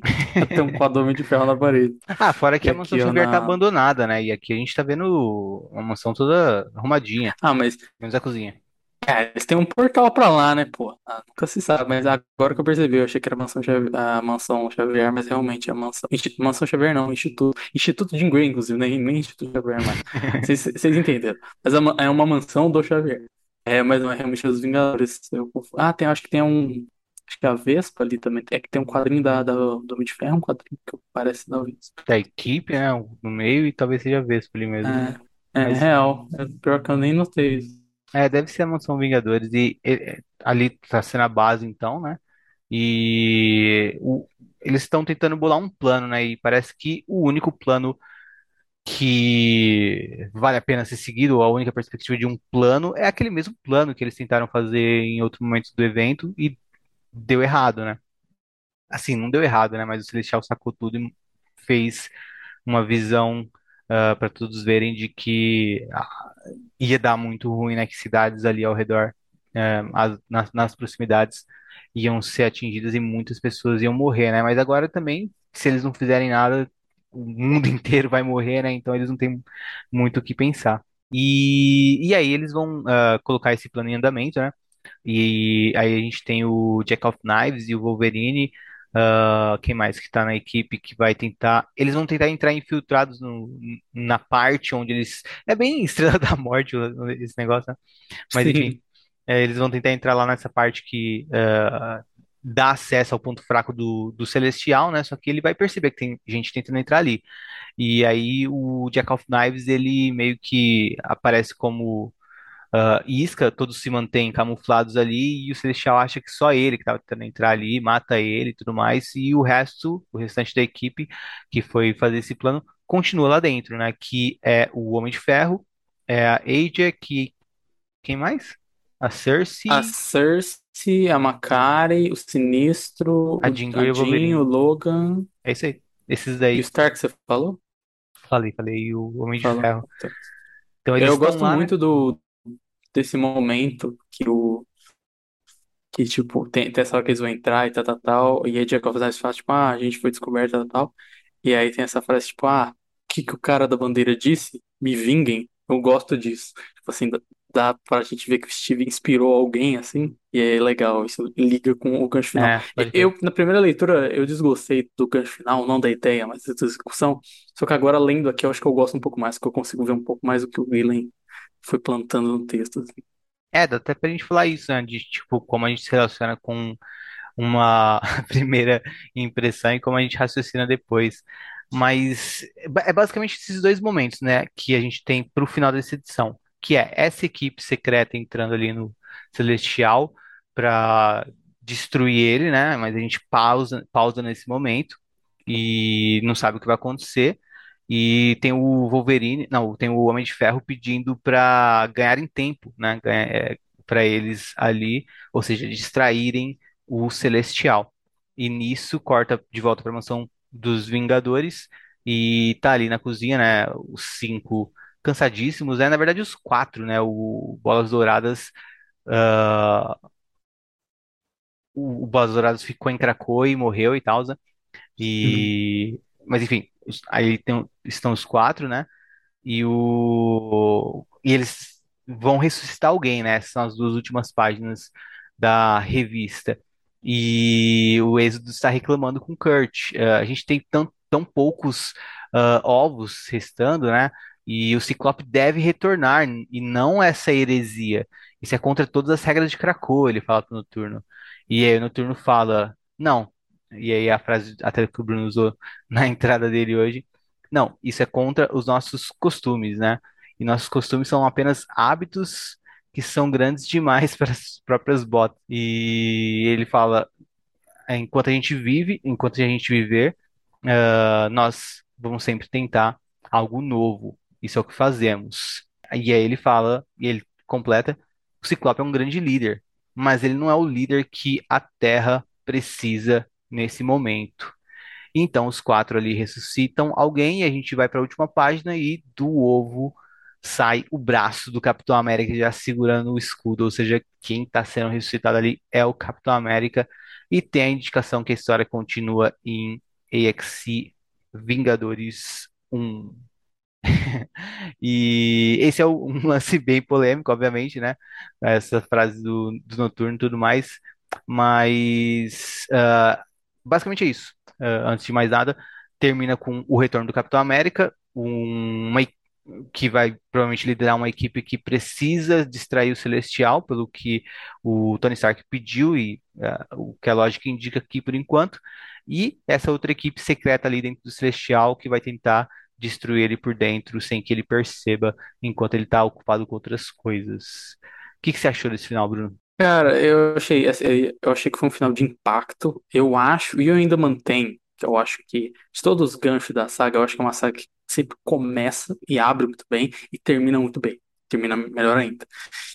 Tem um quadro do Homem de Ferro na parede. Ah, fora que E a Mansão Xavier tá na. abandonada, né? E aqui a gente tá vendo uma mansão toda arrumadinha. Ah, mas Menos a cozinha. É, eles têm um portal pra lá, né, pô? Ah, nunca se sabe, mas agora que eu percebi, eu achei que era a Mansão Xavier, a Mansão Xavier, mas realmente é a Mansão. Insti- Mansão Xavier não, Instituto. Instituto de Grey, inclusive, nem, nem Instituto Xavier mais. Vocês vocês entenderam. Mas é uma, é uma mansão do Xavier. É, mas não é realmente dos Vingadores. Eu confu- Ah, tem, acho que tem um. Acho que é a Vespa ali também. É que tem um quadrinho da, da, do Homem de Ferro, um quadrinho que parece da Vespa. Da equipe, né? No meio e talvez seja a Vespa ali mesmo. É, é Mas real. É pior que eu nem notei isso. É, deve ser a Mansão Vingadores. E, e- ali tá sendo a base, então, né? E o- eles estão tentando bolar um plano, né? E parece que o único plano que vale a pena ser seguido, ou a única perspectiva de um plano, é aquele mesmo plano que eles tentaram fazer em outros momentos do evento e deu errado, né? Assim, não deu errado, né? Mas o Celestial sacou tudo e fez uma visão para todos verem de que ah, ia dar muito ruim, né? Que cidades ali ao redor, eh, as- nas, nas proximidades, iam ser atingidas e muitas pessoas iam morrer, né? Mas agora também, se eles não fizerem nada, o mundo inteiro vai morrer, né? Então eles não têm muito o que pensar. E, e aí eles vão ah, colocar esse plano em andamento, né? E aí a gente tem o Jack of Knives e o Wolverine. Ah, quem mais que tá na equipe que vai tentar. Eles vão tentar entrar infiltrados no- na parte onde eles. É bem Estrela da Morte esse negócio, né? Mas enfim, Sim. é, eles vão tentar entrar lá nessa parte que ah, dá acesso ao ponto fraco do, do Celestial, né? Só que ele vai perceber que tem gente tentando entrar ali. E aí o Jack of Knives ele meio que aparece como ah, isca, todos se mantêm camuflados ali e o Celestial acha que só ele que estava tentando entrar ali, mata ele e tudo mais, e o resto, o restante da equipe que foi fazer esse plano, continua lá dentro, né? Que é o Homem de Ferro, é a Aja, que quem mais? A A Cersei, Cersei, a Macari, o Sinistro, a o Jean o Tadinho, o. Logan É isso aí. Esses e o daí, Stark, você falou? falei, falei, e o Homem de Falou. Ferro. Então eles Eu gosto lá, né? muito do, desse momento que o que tipo tem, tem essa hora que eles vão entrar e tal, tal, tal, e aí of Diamonds fala tipo, ah, a gente foi descoberto, tal, tal, e aí tem essa frase tipo, ah, o que que o cara da bandeira disse? Me vinguem. Eu gosto disso. Tipo assim, dá, pra gente ver que o Steve inspirou alguém assim, e é legal, isso liga com o gancho final. É. Eu, na primeira leitura, eu desgostei do gancho final, não da ideia, mas da discussão. Só que agora, lendo aqui, eu acho que eu gosto um pouco mais, que eu consigo ver um pouco mais o que o Gillen foi plantando no texto. assim. É, dá até pra gente falar isso, né? De tipo, como a gente se relaciona com uma primeira impressão e como a gente raciocina depois. Mas é é basicamente esses dois momentos, né, que a gente tem para o final dessa edição, que é essa equipe secreta entrando ali no Celestial para destruir ele, né? Mas a gente pausa, pausa nesse momento e não sabe o que vai acontecer. E tem o Wolverine, não, tem o Homem de Ferro pedindo para ganharem tempo, né? Para eles ali, ou seja, distraírem o Celestial. E nisso corta de volta para a mansão dos Vingadores e tá ali na cozinha, né? Os cinco cansadíssimos, né? Na verdade, os quatro, né? O Bolas Douradas, ah, o, o Bolas Douradas ficou em Krakow e morreu e tal, né? Uhum. E mas enfim, aí tem- estão os quatro, né? E o e eles vão ressuscitar alguém, né? Essas são as duas últimas páginas da revista. E o Êxodo está reclamando com o Kurt. Eh, a gente tem tão, tão poucos ah, ovos restando, né? E o Ciclope deve retornar, e não essa heresia. Isso é contra todas as regras de Krakoa, ele fala pro Noturno. E aí o Noturno fala, não. E aí a frase até que o Bruno usou na entrada dele hoje. Não, isso é contra os nossos costumes, né? E nossos costumes são apenas hábitos que são grandes demais para as próprias botas. E ele fala, "É, enquanto a gente vive, enquanto a gente viver, ah, nós vamos sempre tentar algo novo. Isso é o que fazemos. E aí ele fala, e ele completa, o Ciclope é um grande líder, mas ele não é o líder que a Terra precisa nesse momento. Então os quatro ali ressuscitam alguém e a gente vai para a última página e do ovo sai o braço do Capitão América já segurando o escudo, ou seja, quem está sendo ressuscitado ali é o Capitão América e tem a indicação que a história continua em AXC Vingadores 1. E esse é um lance bem polêmico, obviamente, né? Essa frase do, do Noturno e tudo mais. Mas ah, basicamente é isso. Ah, antes de mais nada, termina com o retorno do Capitão América, um- uma, que vai provavelmente liderar uma equipe que precisa distrair o Celestial, pelo que o Tony Stark pediu e ah, o que a lógica indica aqui por enquanto. E essa outra equipe secreta ali dentro do Celestial que vai tentar destruir ele por dentro sem que ele perceba enquanto ele está ocupado com outras coisas. O que que você achou desse final, Bruno? Cara, eu achei, assim, eu achei que foi um final de impacto. Eu acho, e eu ainda mantenho, que eu acho que de todos os ganchos da saga, eu acho que é uma saga que sempre começa e abre muito bem e termina muito bem. Termina melhor ainda.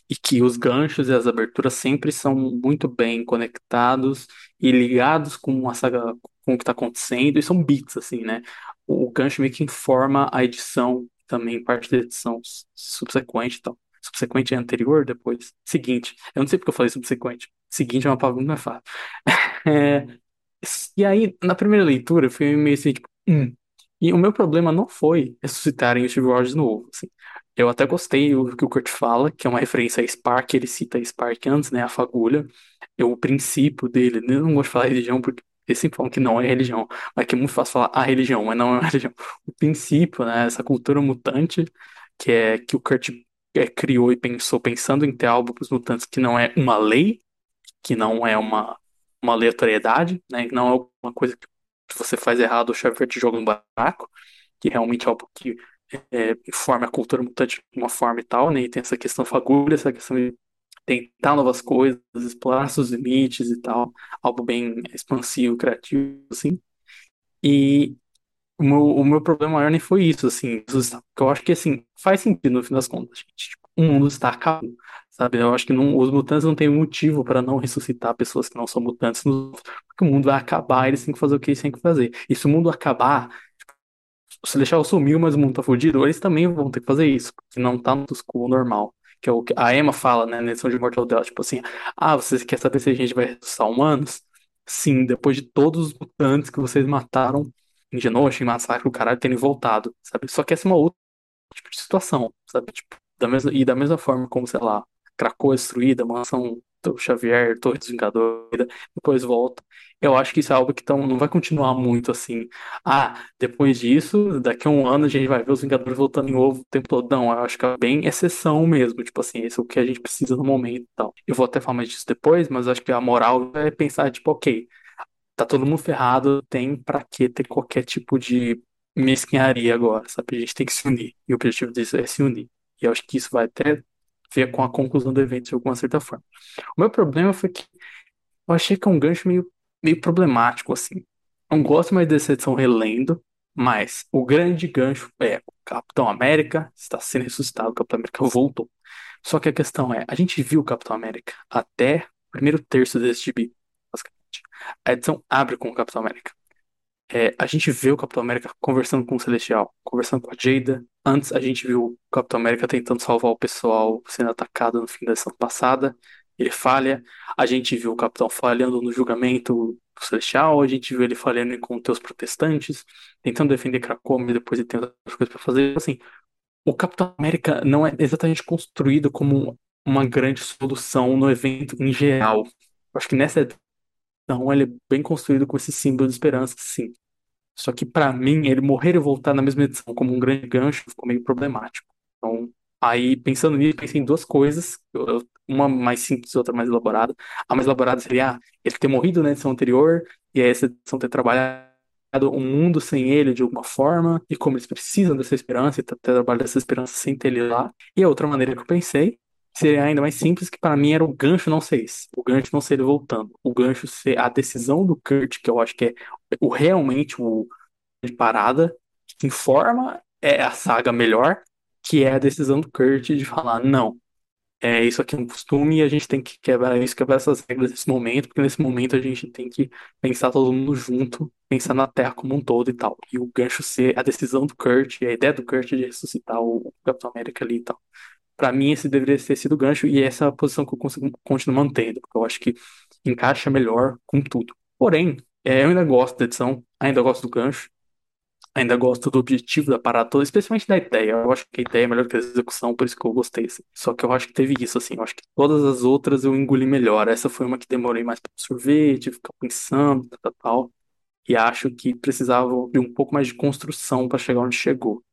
E que os ganchos e as aberturas sempre são muito bem conectados e ligados com a saga, com o que está acontecendo, e são beats, assim, né? O gancho meio que informa a edição, também parte da edição subsequente e tal. Subsequente é anterior, depois. Seguinte. Eu não sei porque eu falei subsequente. Seguinte é uma palavra muito mais fácil. É, e aí, na primeira leitura, eu fui meio assim, tipo, hum. E o meu problema não foi ressuscitarem o Steve Rogers novo, assim. Eu até gostei do que o Kurt fala, que é uma referência a Spark, ele cita a Spark antes, né, a fagulha. Eu, o princípio dele, eu não gosto de falar religião porque eles sempre falam que não é religião, mas que é muito fácil falar a religião, mas não é uma religião. O princípio, né, essa cultura mutante, que é que o Kurt é, criou e pensou pensando em ter algo para os mutantes que não é uma lei, que não é uma, uma aleatoriedade, né? Não é uma coisa que você faz errado, o Xavier te joga no buraco, que realmente é algo que é, informa a cultura mutante de uma forma e tal, né? E tem essa questão fagulha, essa questão de tentar novas coisas, explorar seus limites e tal, algo bem expansivo, criativo, assim. E o meu, o meu problema maior nem foi isso, assim. Porque eu acho que, assim, faz sentido no fim das contas, gente. Tipo, o mundo está acabando, sabe? Eu acho que não, os mutantes não têm motivo para não ressuscitar pessoas que não são mutantes, porque o mundo vai acabar, eles têm que fazer o que eles têm que fazer. E se o mundo acabar, o Celestial sumiu, mas o mundo tá fudido, eles também vão ter que fazer isso, porque não tá no quo normal. Que é o que a Emma fala, né, na edição de Mortal dela, tipo assim, ah, você quer saber se a gente vai ressuscitar humanos? Sim, depois de todos os mutantes que vocês mataram em Massacre, o caralho, terem voltado, sabe? Só que essa é uma outra tipo de situação, sabe? Tipo, da mesma, e da mesma forma como, sei lá, Krakoa destruída, Mansão do Xavier, Torre dos Vingadores, depois volta. Eu acho que isso é algo que tão, não vai continuar muito assim. Ah, depois disso, daqui a um ano a gente vai ver os Vingadores voltando em ovo o tempo todo. Não, eu acho que é bem exceção mesmo. Tipo assim, esse é o que a gente precisa no momento e tal. Eu vou até falar mais disso depois, mas acho que a moral é pensar, tipo, ok, tá todo mundo ferrado, tem pra que ter qualquer tipo de mesquinharia agora, sabe? A gente tem que se unir. E o objetivo disso é se unir. E eu acho que isso vai até ver com a conclusão do evento de alguma certa forma. O meu problema foi que eu achei que é um gancho meio, meio problemático, assim. Não gosto mais dessa edição relendo, mas o grande gancho é o Capitão América está sendo ressuscitado, o Capitão América voltou. Só que a questão é, a gente viu o Capitão América até o primeiro terço desse gibi. A edição abre com o Capitão América. É, a gente vê o Capitão América conversando com o Celestial, conversando com a Jada. Antes a gente viu o Capitão América tentando salvar o pessoal sendo atacado no fim da edição passada. Ele falha. A gente viu o Capitão falhando no julgamento do Celestial. A gente viu ele falhando com os protestantes, tentando defender Krakow, mas depois ele tem outras coisas pra fazer. Assim, o Capitão América não é exatamente construído como uma grande solução no evento em geral. Acho que nessa edição ele é bem construído com esse símbolo de esperança, sim. Só que pra mim, ele morrer e voltar na mesma edição como um grande gancho ficou meio problemático. Então, aí pensando nisso, pensei em duas coisas, uma mais simples e outra mais elaborada. A mais elaborada seria ah, ele ter morrido na edição anterior e essa edição ter trabalhado um mundo sem ele de alguma forma e como eles precisam dessa esperança e ter trabalhado dessa esperança sem ter ele lá. E a outra maneira que eu pensei seria ainda mais simples, que para mim era o gancho não ser esse. O gancho não ser ele voltando. O gancho ser a decisão do Kurt, que eu acho que é o realmente o de parada que informa é a saga melhor, que é a decisão do Kurt de falar, não, é isso aqui é um costume e a gente tem que quebrar isso, quebrar essas regras nesse momento, porque nesse momento a gente tem que pensar todo mundo junto, pensar na Terra como um todo e tal. E o gancho ser a decisão do Kurt, a ideia do Kurt de ressuscitar o Capitão América ali e tal. Pra mim, esse deveria ter sido o gancho, e essa é a posição que eu consigo, continuo mantendo, porque eu acho que encaixa melhor com tudo. Porém, é, eu ainda gosto da edição, ainda gosto do gancho, ainda gosto do objetivo da parada toda, especialmente da ideia. Eu acho que a ideia é melhor que a execução, por isso que eu gostei. assim. Só que eu acho que teve isso, assim. Eu acho que todas as outras eu engoli melhor. Essa foi uma que demorei mais pra absorver, tive que ficar pensando, tal, tal, tal. E acho que precisava de um pouco mais de construção para chegar onde chegou.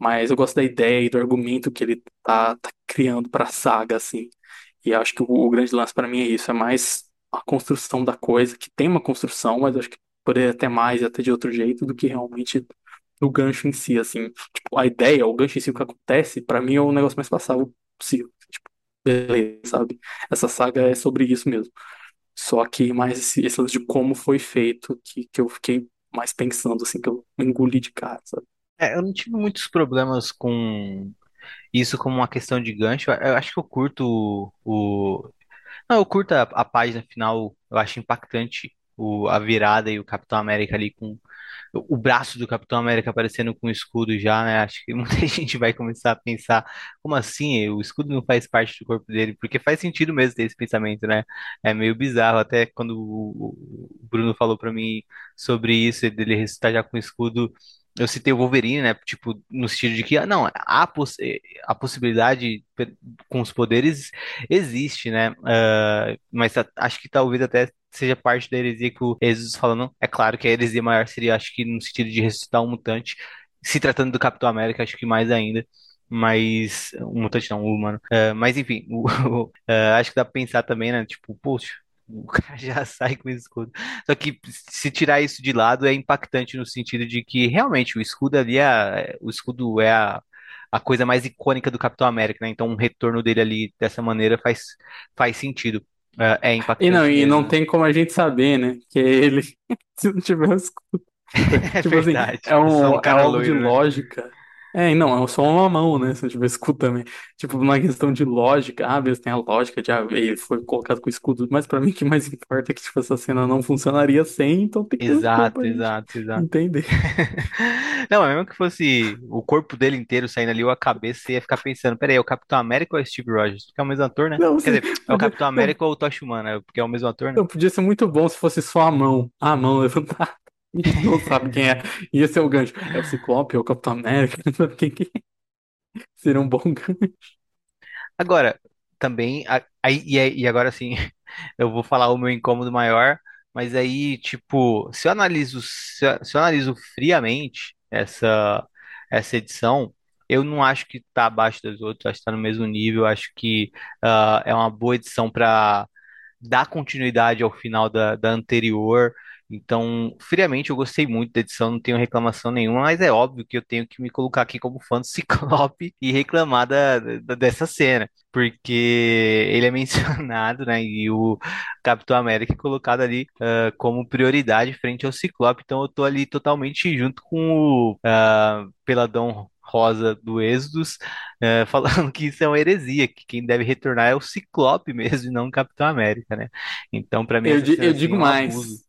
Mas eu gosto da ideia e do argumento que ele tá, tá criando pra saga, assim. E acho que o, o grande lance pra mim é isso, é mais a construção da coisa, que tem uma construção, mas acho que poderia ter mais e até de outro jeito do que realmente o gancho em si, assim. Tipo, a ideia, o gancho em si, o que acontece, pra mim é o negócio mais passável possível. Tipo, beleza, sabe? Essa saga é sobre isso mesmo. Só que mais esse, esse lance de como foi feito, que, que eu fiquei mais pensando, assim, que eu engoli de cara, sabe? É, eu não tive muitos problemas com isso como uma questão de gancho. Eu acho que eu curto o, Não, eu curto a, a página final, eu acho impactante o, a virada e o Capitão América ali com o, braço do Capitão América aparecendo com o escudo já, né? Acho que muita gente vai começar a pensar, como assim? O escudo não faz parte do corpo dele? Porque faz sentido mesmo ter esse pensamento, né? É meio bizarro, até quando o, Bruno falou pra mim sobre isso, dele ressuscitar já com o escudo. Eu citei o Wolverine, né? Tipo, no sentido de que, ah, não, a, poss a possibilidade com os poderes existe, né? Ah, mas acho que talvez até seja parte da heresia que o Jesus falando. É claro que a heresia maior seria, acho que no sentido de ressuscitar um mutante, se tratando do Capitão América, acho que mais ainda. Mas, um mutante não, um humano. Ah, mas enfim, ah, acho que dá pra pensar também, né? Tipo, poxa, o cara já sai com escudo. Só que se tirar isso de lado é impactante no sentido de que realmente o escudo ali é, o escudo é a, a coisa mais icônica do Capitão América, né? Então um retorno dele ali dessa maneira faz, faz sentido. É, é E não, impactante e não tem como a gente saber, né? Que ele, se não tiver um escudo. É Tipo assim, verdade. é, É um, é algo de loiro, né? lógica. É, não, é só uma mão, né? Se não tiver escudo também. Tipo, uma questão de lógica. Ah, Deus tem a lógica de ah, ele foi colocado com escudo. Mas pra mim, o que mais importa é que tipo, essa cena não funcionaria sem, então tem que ter um escudo Exato, pra gente exato, exato. entender. Não, mas mesmo que fosse o corpo dele inteiro saindo ali, ou a cabeça, você ia ficar pensando, peraí, é o Capitão América ou é o Steve Rogers? Porque é o mesmo ator, né? Não, Quer sim, dizer, é o podia, Capitão não, América ou o Tocha Humana, porque é o mesmo ator, né? não, podia ser muito bom se fosse só a mão. A mão levantada. A gente não sabe quem é. Ia ser o gancho. É o Ciclope, é o Capitão América. Não sabe quem que é. Seria um bom gancho. Agora, também, a- aí, e, aí- e agora sim, eu vou falar o meu incômodo maior, mas aí, tipo, se eu analiso, se eu, se eu analiso friamente essa, essa edição, eu não acho que tá abaixo das outras, acho que tá no mesmo nível, acho que ah, é uma boa edição para dar continuidade ao final da, da anterior. Então, friamente, eu gostei muito da edição, não tenho reclamação nenhuma, mas é óbvio que eu tenho que me colocar aqui como fã do Ciclope e reclamar da, da- dessa cena, porque ele é mencionado, né? E o Capitão América é colocado ali ah, como prioridade frente ao Ciclope, então eu tô ali totalmente junto com o ah, Peladão Rosa do Êxodos, eh, falando que isso é uma heresia, que quem deve retornar é o Ciclope mesmo, e não o Capitão América, né? Então, pra mim, Eu, di- eu é digo abuso.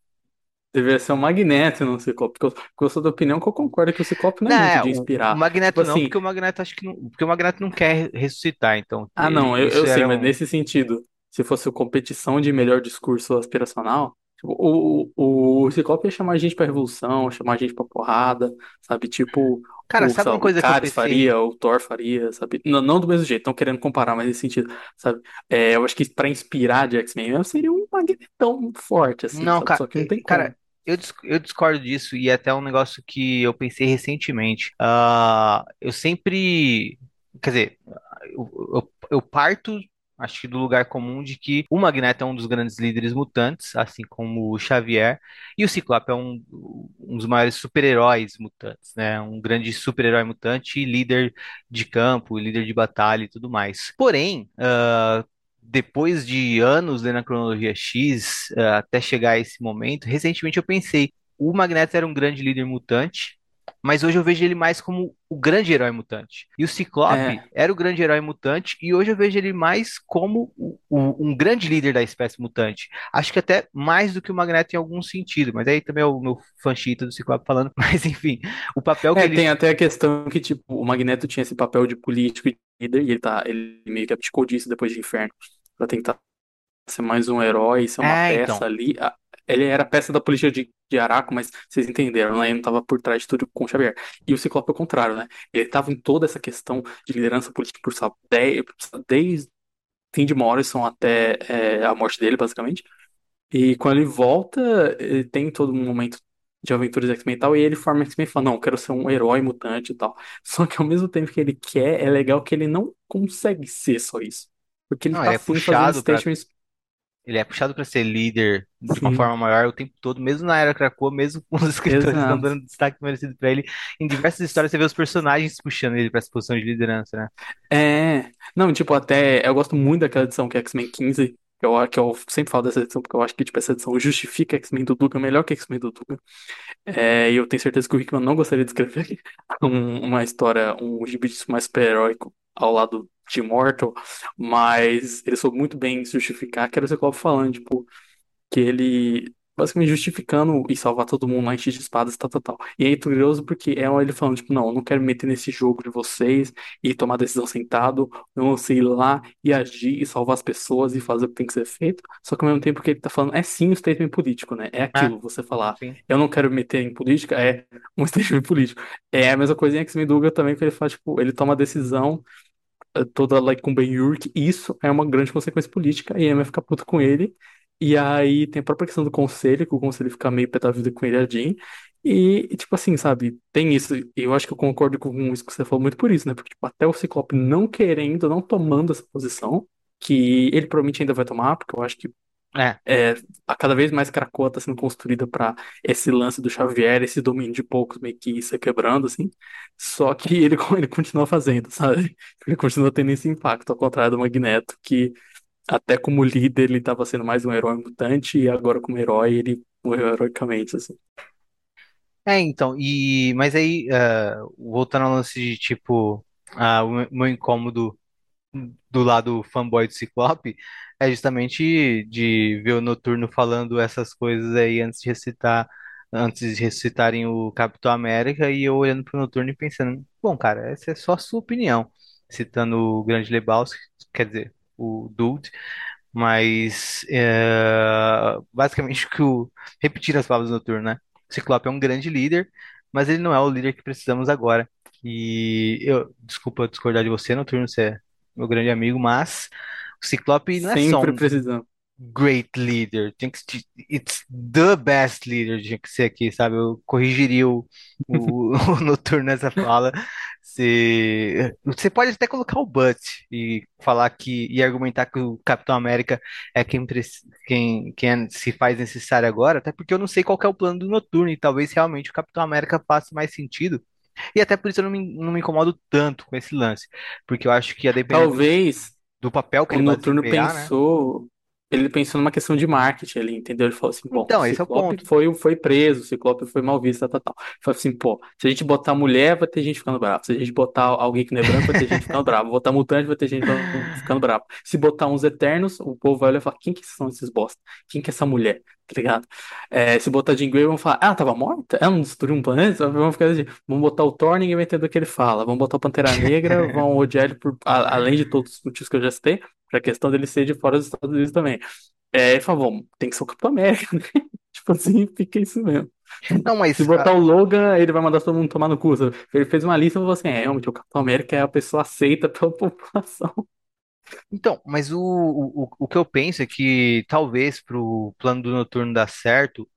Deveria ser um Magneto, não o Ciclope. Porque eu, porque eu sou da opinião que eu concordo que o Ciclope não Não, é muito é, de o, o inspirar. Tipo Magneto não, assim, porque o Magneto acho que não, porque o Magneto não quer ressuscitar, então ah, não, eu, eu sei, mas nesse sentido, se fosse competição de melhor discurso aspiracional, tipo, o, o, o Ciclope ia chamar a gente pra revolução, chamar a gente pra porrada, sabe? Tipo, Cara, o, sabe uma o coisa que eu pensei? faria, o Thor faria, sabe? Não, não do mesmo jeito, estão querendo comparar, mas nesse sentido, sabe? É, eu acho que pra inspirar de X-Men seria um magnetão forte, assim, Não, sabe? ca- Só que não tem cara, como. Eu, eu discordo disso e é até um negócio que eu pensei recentemente. Ah, eu sempre, quer dizer, eu, eu, eu parto, acho que do lugar comum de que o Magneto é um dos grandes líderes mutantes, assim como o Xavier, e o Ciclope é um, um dos maiores super-heróis mutantes, né? Um grande super-herói mutante líder de campo, líder de batalha e tudo mais. Porém, ah, depois de anos lendo a cronologia X, eh, até chegar a esse momento, recentemente eu pensei, o Magneto era um grande líder mutante, mas hoje eu vejo ele mais como o grande herói mutante. E o Ciclope É, era o grande herói mutante, e hoje eu vejo ele mais como o- o- um grande líder da espécie mutante. Acho que até mais do que o Magneto em algum sentido, mas aí também é o meu fanchita do Ciclope falando. Mas enfim, o papel que é, ele. tem até a questão que, tipo, o Magneto tinha esse papel de político e líder, e ele tá, ele meio que abdicou disso depois de Inferno, pra tentar ser mais um herói, ser uma É, peça então. ali. Ele era peça da política de, de Araco, mas vocês entenderam, né? Ele não estava por trás de tudo com o Xavier. E o Ciclope é o contrário, né? Ele estava em toda essa questão de liderança política por desde fim de Morrison até é, a morte dele, basicamente. E quando ele volta, ele tem todo um momento de aventuras X-Men e tal, e ele forma X-Men e fala, não, eu quero ser um herói mutante e tal. Só que ao mesmo tempo que ele quer, é legal que ele não consegue ser só isso. Porque ele Não, tá ele é sim fazendo puxado para statements Ele é puxado ser líder de uma Sim, forma maior o tempo todo, mesmo na era Krakoa, mesmo com os escritores não exato. dando destaque merecido para ele. Em diversas histórias você vê os personagens puxando ele para essa posição de liderança, né? É. Não, tipo, até. Eu gosto muito daquela edição que é X-Men 15. Que eu, que eu sempre falo dessa edição, porque eu acho que tipo, essa edição justifica X-Men do Dugan melhor que X-Men do Dugan. É, e eu tenho certeza que o Hickman não gostaria de escrever um- uma história, um gibi mais super-heróico ao lado de Immortal, mas ele soube muito bem justificar, que era o Ciclope falando, tipo, que ele basicamente justificando e salvar todo mundo lá em X de espadas, tal, tal, tal. E é curioso porque é ele falando, tipo, não, eu não quero me meter nesse jogo de vocês e tomar decisão sentado, eu não sei ir lá e agir e salvar as pessoas e fazer o que tem que ser feito. Só que ao mesmo tempo que ele tá falando, é sim um statement político, né? É Ah, aquilo, você falar, sim. eu não quero me meter em política, é um statement político. É a mesma coisa em X-Men Duga também, que ele faz, tipo, ele toma a decisão toda like com Ben Urich, isso é uma grande consequência política, e a Emma fica puta com ele. E aí tem a própria questão do conselho, que o conselho fica meio pé da vida com ele a Jean. E, tipo assim, sabe, tem isso. Eu acho que eu concordo com isso que você falou muito por isso, né? Porque, tipo, até o Ciclope não querendo, não tomando essa posição, que ele provavelmente ainda vai tomar, porque eu acho que É, é, a cada vez mais Krakoa está sendo construída para esse lance do Xavier, esse domínio de poucos meio que se quebrando, assim. Só que ele, ele continua fazendo, sabe? Ele continua tendo esse impacto, ao contrário do Magneto, que até como líder ele estava sendo mais um herói mutante e agora como herói ele morreu heroicamente, assim. é, então, e mas aí, ah, voltando ao lance de tipo, ah, o meu incômodo do lado fanboy do Ciclope é justamente de ver o Noturno falando essas coisas aí antes de recitar, antes de ressuscitarem o Capitão América e eu olhando pro Noturno e pensando, bom, cara, essa é só a sua opinião, citando o Grande Lebowski, quer dizer, o Dude, mas é, basicamente que o, repetir as palavras do Noturno, né? Ciclope é um grande líder, mas ele não é o líder que precisamos agora. E eu, desculpa discordar de você, Noturno, você é meu grande amigo, mas o Ciclope não é só um great leader, tem que it's the best leader, tinha que ser aqui, sabe? Eu corrigiria o, o, o Noturno nessa fala. Você, você pode até colocar o but e falar que e argumentar que o Capitão América é quem, quem, quem é- se faz necessário agora, até porque eu não sei qual é o plano do Noturno e talvez realmente o Capitão América faça mais sentido. E até por isso eu não me, não me incomodo tanto com esse lance, porque eu acho que a depender do, Talvez do papel que o ele vai Noturno desempenhar, né? pensou, ele pensou numa questão de marketing ali, entendeu? Ele falou assim, bom, o Então, esse é o ponto. foi, foi preso, o Ciclope foi mal visto, tal, tal, tal. Ele falou assim, pô, se a gente botar mulher, vai ter gente ficando brava. Se a gente botar alguém que não é branco, vai ter gente ficando brava. Botar mutante, vai ter gente ficando ficando brava. Se botar uns Eternos, o povo vai olhar e falar, quem que são esses bosta? Quem que é essa mulher? Tá ligado? É, se botar Jean Grey, vão falar, ah, tava morta? Ela não destruiu um planeta? Vamos ficar assim, vamos botar o Thor, ninguém vai entender o que ele fala. Vamos botar o Pantera Negra, vão odiar ele por, a- além de todos os motivos que eu já citei, pra questão dele ser de fora dos Estados Unidos também. É, falou, tem que ser o Capitão América, né? Tipo assim, fica isso mesmo. Não, Se mas botar o Logan, ele vai mandar todo mundo tomar no cu. Ele fez uma lista e falou assim: é, realmente, o Capitão América é a pessoa aceita pela população. Então, mas o, o, o que eu penso é que talvez para o plano do Noturno dar certo,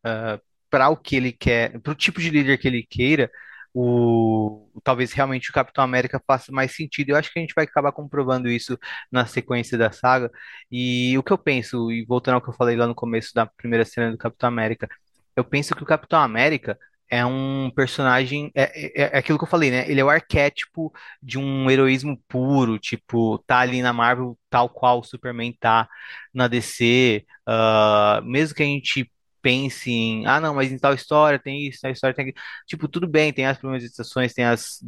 para o que ele quer, para o tipo de líder que ele queira, o, talvez realmente o Capitão América faça mais sentido. Eu acho que a gente vai acabar comprovando isso na sequência da saga. E o que eu penso, e voltando ao que eu falei lá no começo da primeira cena do Capitão América, eu penso que o Capitão América é um personagem, é, é, é aquilo que eu falei, né? Ele é o arquétipo de um heroísmo puro, tipo, tá ali na Marvel tal qual o Superman tá na DC, ah, mesmo que a gente pense em, ah, não, mas em tal história tem isso, tal história tem aquilo. Tipo, tudo bem, tem as exceções, tem as,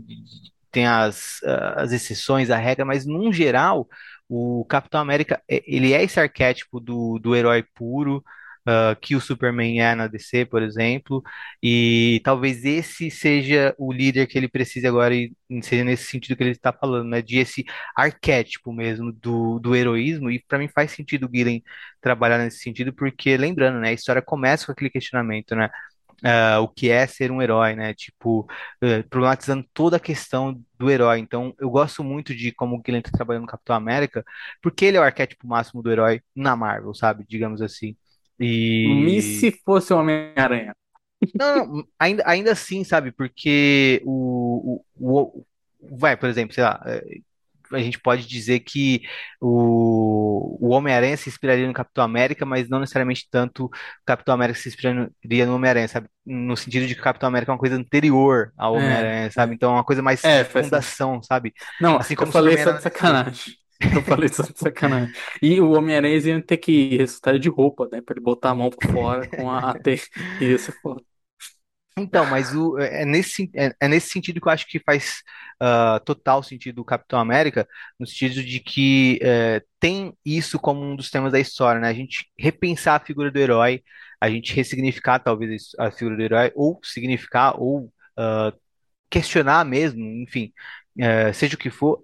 tem as, ah, as exceções, a regra, mas num geral, o Capitão América, é- ele é esse arquétipo do, do herói puro, ah, que o Superman é na DC, por exemplo, e talvez esse seja o líder que ele precise agora, e seja nesse sentido que ele está falando, né? De esse arquétipo mesmo do, do heroísmo, e para mim faz sentido o Guilherme trabalhar nesse sentido, porque lembrando, né? A história começa com aquele questionamento, né? ah, o que é ser um herói, né? Tipo, eh, problematizando toda a questão do herói. Então, eu gosto muito de como o Guilherme está trabalhando no Capitão América, porque ele é o arquétipo máximo do herói na Marvel, sabe? Digamos assim. E E se fosse o Homem-Aranha? não, não, ainda, ainda assim, sabe? Porque o, o, o- vai, por exemplo, sei lá, eh, a gente pode dizer que o, o Homem-Aranha se inspiraria no Capitão América, mas não necessariamente tanto o Capitão América se inspiraria no Homem-Aranha, sabe? No sentido de que o Capitão América é uma coisa anterior ao É, Homem-Aranha, sabe? é. Então é uma coisa mais É, fundação, sabe? Não, Assim eu como o falei só de sacanagem. Eu falei só de sacanagem. E o Homem-Aranha iam ter que ressuscitar de roupa, né? Pra ele botar a mão pra fora com a teia. Isso, pô. Então, mas o, é, é nesse, é, é nesse sentido que eu acho que faz ah, total sentido o Capitão América, no sentido de que é, tem isso como um dos temas da história, né? A gente repensar a figura do herói, a gente ressignificar talvez a figura do herói, ou significar, ou ah, questionar mesmo, enfim, é, seja o que for,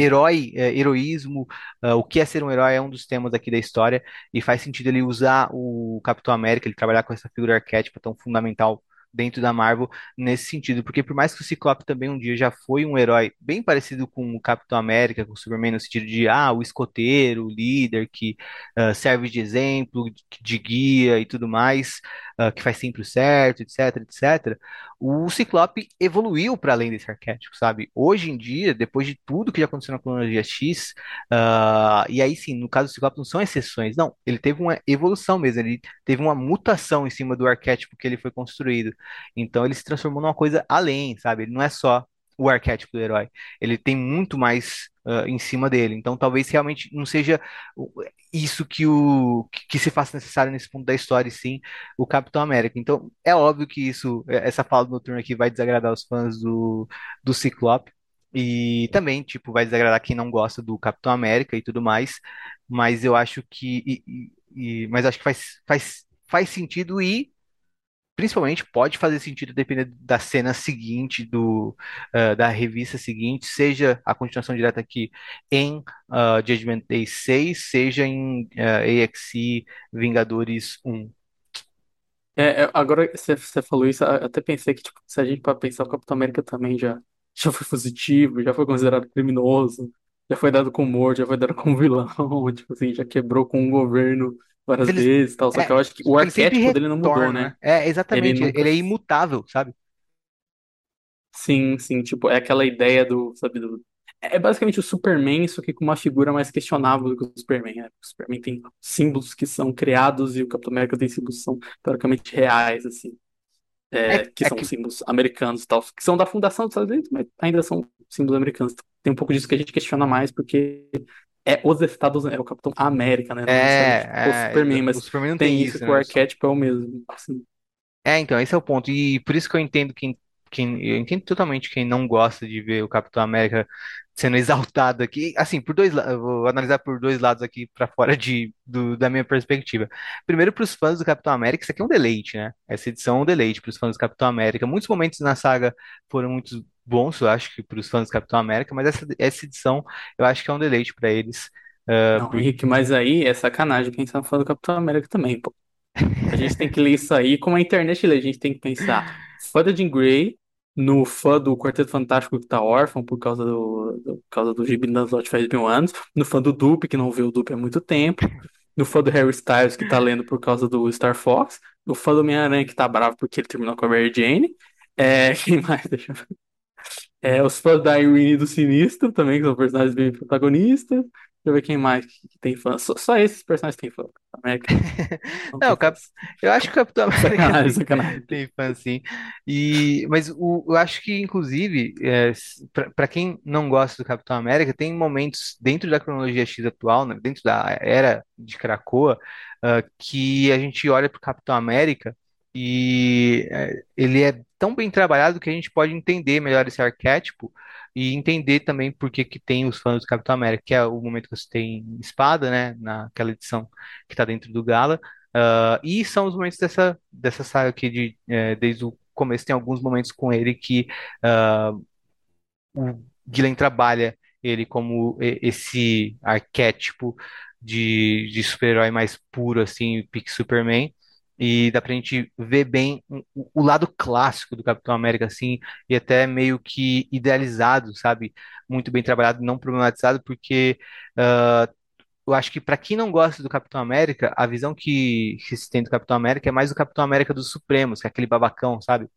herói, é, heroísmo, ah, o que é ser um herói é um dos temas aqui da história e faz sentido ele usar o Capitão América, ele trabalhar com essa figura arquétipa tão fundamental dentro da Marvel nesse sentido, porque por mais que o Ciclope também um dia já foi um herói bem parecido com o Capitão América, com o Superman no sentido de ah, o escoteiro, o líder que ah, serve de exemplo, de, de guia e tudo mais, ah, que faz sempre o certo, etc, etc o Ciclope evoluiu para além desse arquétipo, sabe? Hoje em dia, depois de tudo que já aconteceu na cronologia X, ah, e aí sim, no caso do Ciclope não são exceções, não, ele teve uma evolução mesmo, ele teve uma mutação em cima do arquétipo que ele foi construído. Então ele se transformou numa coisa além, sabe? Ele não é só o arquétipo do herói, ele tem muito mais ah, em cima dele. Então talvez realmente não seja isso que o que se faça necessário nesse ponto da história, e sim o Capitão América. Então, é óbvio que isso, é, essa fala do Noturno aqui vai desagradar os fãs do, do Ciclope. E também, tipo, vai desagradar quem não gosta do Capitão América e tudo mais. Mas eu acho que. e- e- mas acho que faz, faz, faz sentido e, principalmente, pode fazer sentido dependendo da cena seguinte, do, ah, da revista seguinte, seja a continuação direta aqui em ah, Judgment Day 6, seja em ah, AXE Vingadores 1. É, é, agora você, falou isso, até pensei que, tipo, se a gente para pensar, o Capitão América também já, já foi positivo, já foi considerado criminoso, já foi dado como morto, já foi dado como vilão, tipo assim, já quebrou com o governo várias eles, vezes e tal. Só que eu é, acho que o ele arquétipo dele não mudou, retorna, né? né? É, Ele exatamente, nunca. ele é imutável, sabe? Sim, sim, tipo, é aquela ideia do, sabe, do. É basicamente o Superman, só que com uma figura mais questionável do que o Superman, né? O Superman tem símbolos que são criados e o Capitão América tem símbolos que são teoricamente reais, assim. É, é, que é são que símbolos americanos e tal, que são da fundação dos Estados Unidos, mas ainda são símbolos americanos. Tem um pouco disso que a gente questiona mais, porque é os Estados Unidos, é o Capitão América, né? Não necessariamente o é, é, Superman, o mas Superman não tem tem isso que o né? Só- arquétipo é o mesmo. assim. É, então, esse é o ponto. E por isso que eu entendo quem, quem, eu entendo totalmente quem não gosta de ver o Capitão América sendo exaltado aqui. Assim, por dois, eu vou analisar por dois lados aqui para fora de, do- da minha perspectiva. Primeiro, para os fãs do Capitão América, isso aqui é um deleite, né? Essa edição é um deleite para os fãs do Capitão América. Muitos momentos na saga foram muito bons, eu acho que para os fãs do Capitão América, mas essa, essa edição eu acho que é um deleite para eles. ah, Não, por- Henrique, mas aí é sacanagem quem tá falando do Capitão América também, pô. A gente tem que ler isso aí como a internet lê. A gente tem que pensar fã da Jean Grey, no fã do Quarteto Fantástico que tá órfão por causa do, do, por causa do Gibi Lancelot faz mil anos, no fã do Dupe, que não vê o Dupe há muito tempo, no fã do Harry Styles, que tá lendo por causa do Star Fox, no fã do Homem-Aranha, que tá bravo porque ele terminou com a Mary Jane. É, quem mais? Deixa eu ver. É, os fãs da Irene do Sinistro também, que são personagens bem protagonistas. Deixa eu ver quem mais que, tem fã. Só, só esses personagens têm fã. América não Não, Cap... eu acho que o Capitão América Sacanagem, tem, sacanagem. tem fã, sim. E... Mas o... eu acho que, inclusive, é, para quem não gosta do Capitão América, tem momentos dentro da cronologia X atual, né, dentro da era de Krakoa, ah, que a gente olha para o Capitão América e é, ele é tão bem trabalhado que a gente pode entender melhor esse arquétipo e entender também por que que tem os fãs do Capitão América, que é o momento que você tem espada, né, naquela edição que está dentro do Gala. Ah, e são os momentos dessa, dessa saga aqui de, eh, desde o começo, tem alguns momentos com ele que ah, o Gillen trabalha ele como esse arquétipo de, de super-herói mais puro, assim, pique Superman. E dá pra gente ver bem o, lado clássico do Capitão América, assim, e até meio que idealizado, sabe? Muito bem trabalhado, não problematizado, porque ah, eu acho que para quem não gosta do Capitão América, a visão que, que se tem do Capitão América é mais o Capitão América dos Supremos, que é aquele babacão, sabe?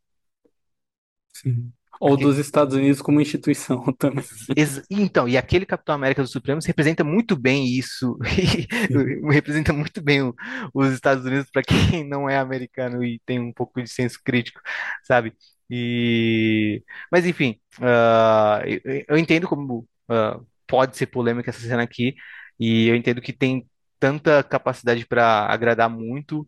Sim. Ou Aque- dos Estados Unidos como instituição também. ex- Então, e aquele Capitão América dos Supremos representa muito bem isso, representa muito bem o- os Estados Unidos para quem não é americano e tem um pouco de senso crítico, sabe? E, mas enfim, ah, eu, eu entendo como ah, pode ser polêmica essa cena aqui, e eu entendo que tem tanta capacidade para agradar muito.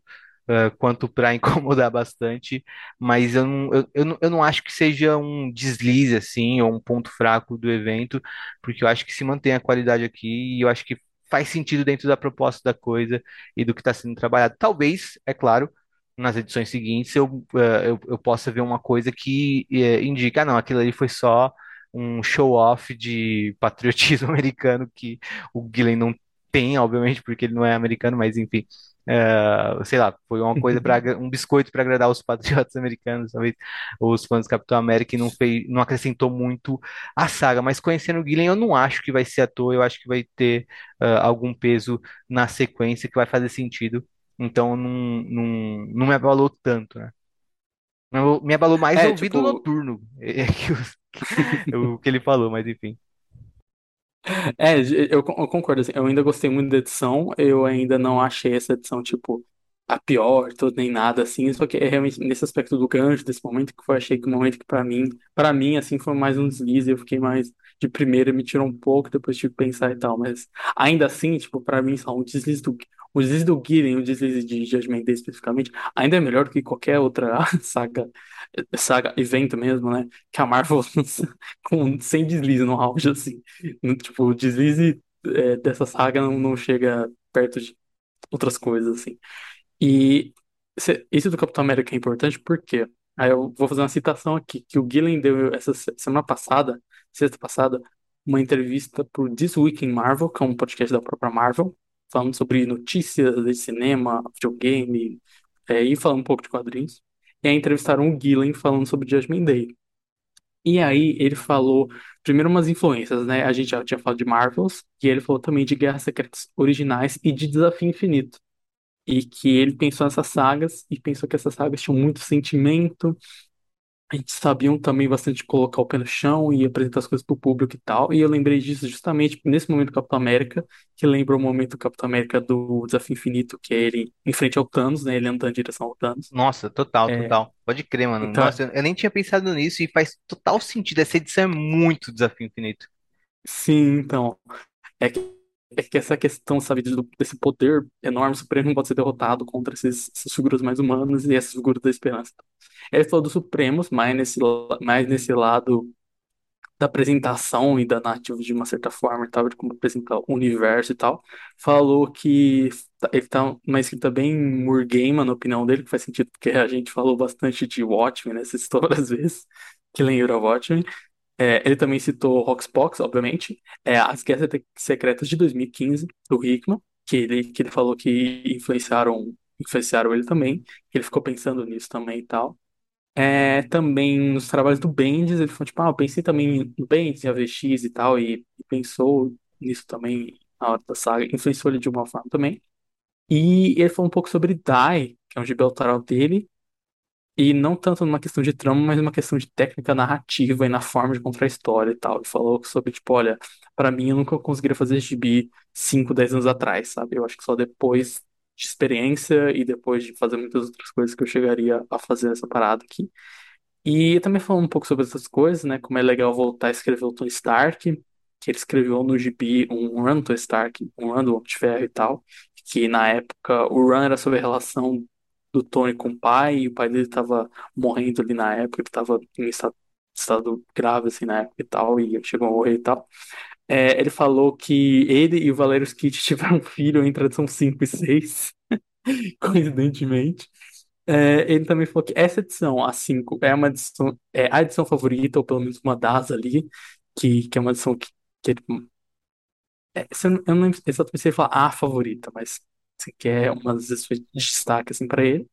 Quanto para incomodar bastante, mas eu não, eu, não, eu não acho que seja um deslize assim, ou um ponto fraco do evento, porque eu acho que se mantém a qualidade aqui e eu acho que faz sentido dentro da proposta da coisa e do que está sendo trabalhado. Talvez, é claro, nas edições seguintes eu, eh, eu, eu possa ver uma coisa que eh, indica, ah, não, aquilo ali foi só um show-off de patriotismo americano que o Gillen não tem, obviamente, porque ele não é americano, mas enfim. Eh, sei lá, foi uma coisa para um biscoito para agradar os patriotas americanos, talvez os fãs do Capitão América e não fez, não acrescentou muito a saga, mas conhecendo o Gillen, eu não acho que vai ser à toa, eu acho que vai ter ah, algum peso na sequência que vai fazer sentido. Então não, não, não me abalou tanto, né? Me abalou mais o É, ouvido tipo, noturno, é, que, que- o que ele falou, mas enfim. É, eu, eu concordo, assim, eu ainda gostei muito da edição, eu ainda não achei essa edição, tipo, a pior, nem nada, assim, só que é realmente nesse aspecto do gancho, desse momento, que eu achei que o momento que pra mim, pra mim, assim, foi mais um deslize, eu fiquei mais, de primeira me tirou um pouco, depois tive que pensar e tal, mas ainda assim, tipo, pra mim, só um deslize do, o deslize do Gideon, o deslize de Judgment Day especificamente, ainda é melhor do que qualquer outra saga, saga, evento mesmo, né, que a Marvel com, sem deslize no auge, assim. Tipo, o deslize é, dessa saga não, não chega perto de outras coisas, assim. E se- esse do Capitão América é importante porque aí eu vou fazer uma citação aqui, que o Gillen deu essa se- semana passada, sexta passada, uma entrevista pro This Week in Marvel, que é um podcast da própria Marvel, falando sobre notícias de cinema, videogame, é, e falando um pouco de quadrinhos. E aí entrevistaram o Gillen falando sobre Judgment Day. E aí ele falou primeiro umas influências, né? A gente já tinha falado de Marvels, e ele falou também de Guerras Secretas Originais e de Desafio Infinito. E que ele pensou nessas sagas e pensou que essas sagas tinham muito sentimento, gente sabiam também bastante colocar o pé no chão e apresentar as coisas pro público e tal. E eu lembrei disso justamente nesse momento do Capitão América, que lembra o momento do Capitão América do Desafio Infinito, que é ele em frente ao Thanos, né? Ele andando em direção ao Thanos. Nossa, total, É, total. Pode crer, mano. então, Nossa, eu nem tinha pensado nisso e faz total sentido. Essa edição é muito Desafio Infinito. sim, então. É que, é que essa questão, sabe, do- desse poder enorme, supremo, pode ser derrotado contra esses, essas figuras mais humanas e essas figuras da esperança. Ele falou dos Supremos, mais nesse, mais nesse lado da apresentação e da narrativa de uma certa forma tal, de como apresentar o universo e tal. Falou que tá- ele tá uma escrita bem Murgema, na opinião dele, que faz sentido, porque a gente falou bastante de Watchmen, né, você citou várias vezes, que lembra Watchmen. É, ele também citou Hoxpox, obviamente, é, As Guerras Secretas de 2015, do Hickman, que ele, que ele falou que influenciaram influenciaram ele também, que ele ficou pensando nisso também e tal. É, também nos trabalhos do Bendis, ele falou, tipo, ah, eu pensei também no Bendis, em AVX e tal, e, e pensou nisso também na hora da saga, influenciou ele de uma forma também. E ele falou um pouco sobre Dai, que é um gibi autoral dele, e não tanto numa questão de trama, mas numa questão de técnica narrativa e na forma de contar a história e tal. Ele falou sobre, tipo, olha, pra mim eu nunca conseguiria fazer gibi 5, 10 anos atrás, sabe? Eu acho que só depois de experiência e depois de fazer muitas outras coisas que eu chegaria a fazer essa parada aqui. E também falando um pouco sobre essas coisas, né? Como é legal voltar a escrever o Tony Stark, que ele escreveu no gibi um run Tony Stark, um run do Homem de Ferro e tal, que na época o run era sobre a relação do Tony com o pai, e o pai dele tava morrendo ali na época, ele tava em estado, estado grave assim na época e tal, e chegou a morrer e tal. É, ele falou que ele e o Valério Skit tiveram um filho entre a edição 5 e 6, coincidentemente. É, ele também falou que essa edição, a 5, é uma edição, é a edição favorita, ou pelo menos uma das ali, que, que é uma edição que, que ele, é, eu não eu não lembro exatamente se ele fala a favorita, mas que é uma das edições de destaque assim, para ele.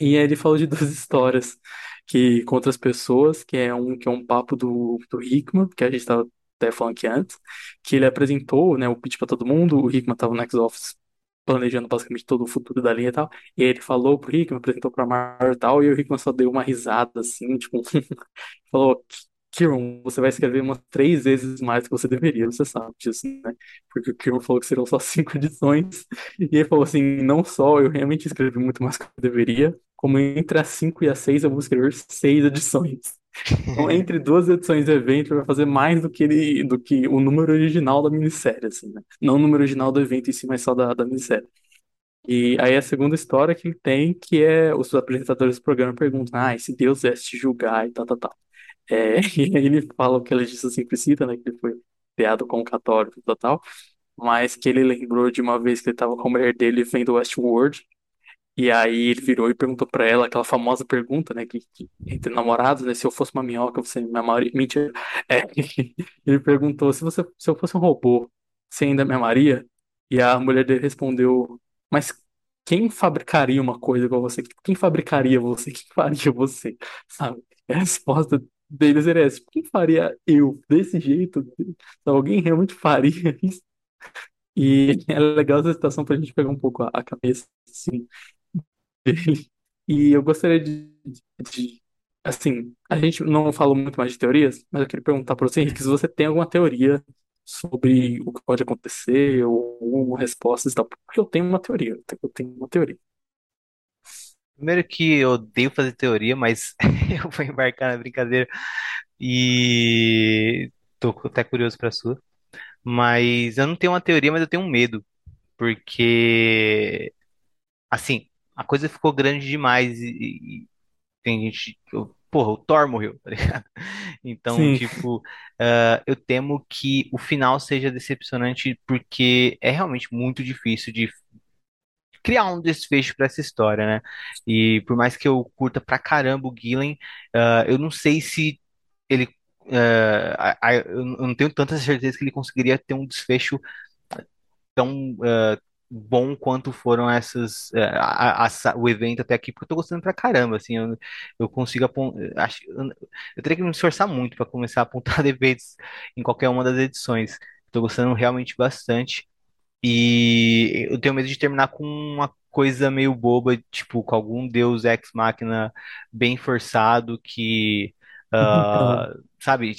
E ele falou de duas histórias que com outras pessoas, que é um que é um papo do, do Hickman, que a gente estava até falando aqui antes, que ele apresentou, né, o pitch para todo mundo, o Hickman estava no X-Office planejando basicamente todo o futuro da linha e tal, e ele falou pro Hickman, apresentou pra Marvel e tal, e o Hickman só deu uma risada assim, tipo, falou, Kieran, você vai escrever umas três vezes mais do que você deveria, você sabe disso, né? Porque o Kieran falou que serão só cinco edições, e ele falou assim, não só eu realmente escrevi muito mais do que eu deveria, como entre as cinco e as seis eu vou escrever seis edições. Então, entre duas edições do evento, vai fazer mais do que ele, do que o número original da minissérie, assim, né? Não o número original do evento em si, mas só da, da minissérie. E aí a segunda história que ele tem, que é os apresentadores do programa perguntam, ah, e se Deus é te julgar e tal, tal, tal. É, e ele fala o que disse assim, precisa, né, que ele foi criado como católico e tal, mas que ele lembrou de uma vez que ele estava com a mulher dele vendo Westworld, e aí ele virou e perguntou pra ela aquela famosa pergunta, né, que, que entre namorados, né, se eu fosse uma minhoca, você me amaria? Mentira. É, ele perguntou se você, se eu fosse um robô, você ainda me amaria? E a mulher dele respondeu, mas quem fabricaria uma coisa igual você? Quem fabricaria você? Quem faria você? Sabe? A resposta deles era essa, tipo, quem faria eu desse jeito? Alguém realmente faria isso? E é legal essa situação pra gente pegar um pouco a, a cabeça, assim, dele. E eu gostaria de, de- assim, a gente não falou muito mais de teorias, mas eu queria perguntar para você, Henrique, se você tem alguma teoria sobre o que pode acontecer ou alguma resposta e tal. Porque eu tenho uma teoria, eu tenho uma teoria. Primeiro que eu odeio fazer teoria, mas eu vou embarcar na brincadeira e tô até curioso pra sua. Mas eu não tenho uma teoria, mas eu tenho um medo, porque assim, a coisa ficou grande demais e, e tem gente, eu- porra, o Thor morreu, tá ligado? Então, Sim. tipo, ah, eu temo que o final seja decepcionante porque é realmente muito difícil de criar um desfecho pra essa história, né? E por mais que eu curta pra caramba o Gillen, ah, eu não sei se ele a- eu não tenho tanta certeza que ele conseguiria ter um desfecho tão eh, bom quanto foram essas a- a- o evento até aqui, porque eu tô gostando pra caramba, assim, eu, eu consigo apon- acho, eu, eu teria que me esforçar muito para começar a apontar defeitos em qualquer uma das edições. Tô gostando realmente bastante e eu tenho medo de terminar com uma coisa meio boba, tipo, com algum deus ex machina bem forçado que ah, Sabe,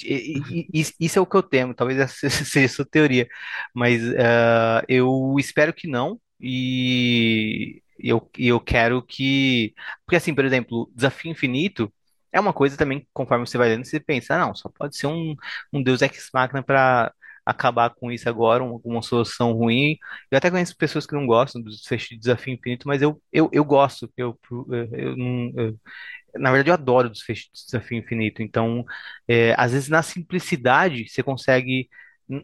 isso é o que eu temo, talvez essa seja a sua teoria, mas ah, eu espero que não, e eu, eu quero que. Porque, assim, por exemplo, Desafio Infinito é uma coisa também, conforme você vai lendo, você pensa, ah, não, só pode ser um, um Deus Ex Machina para acabar com isso agora, um- uma solução ruim. Eu até conheço pessoas que não gostam do de Desafio Infinito, mas eu, eu, eu gosto, eu, eu, eu na verdade, eu adoro o de Desafio Infinito. Então, é, às vezes na simplicidade você consegue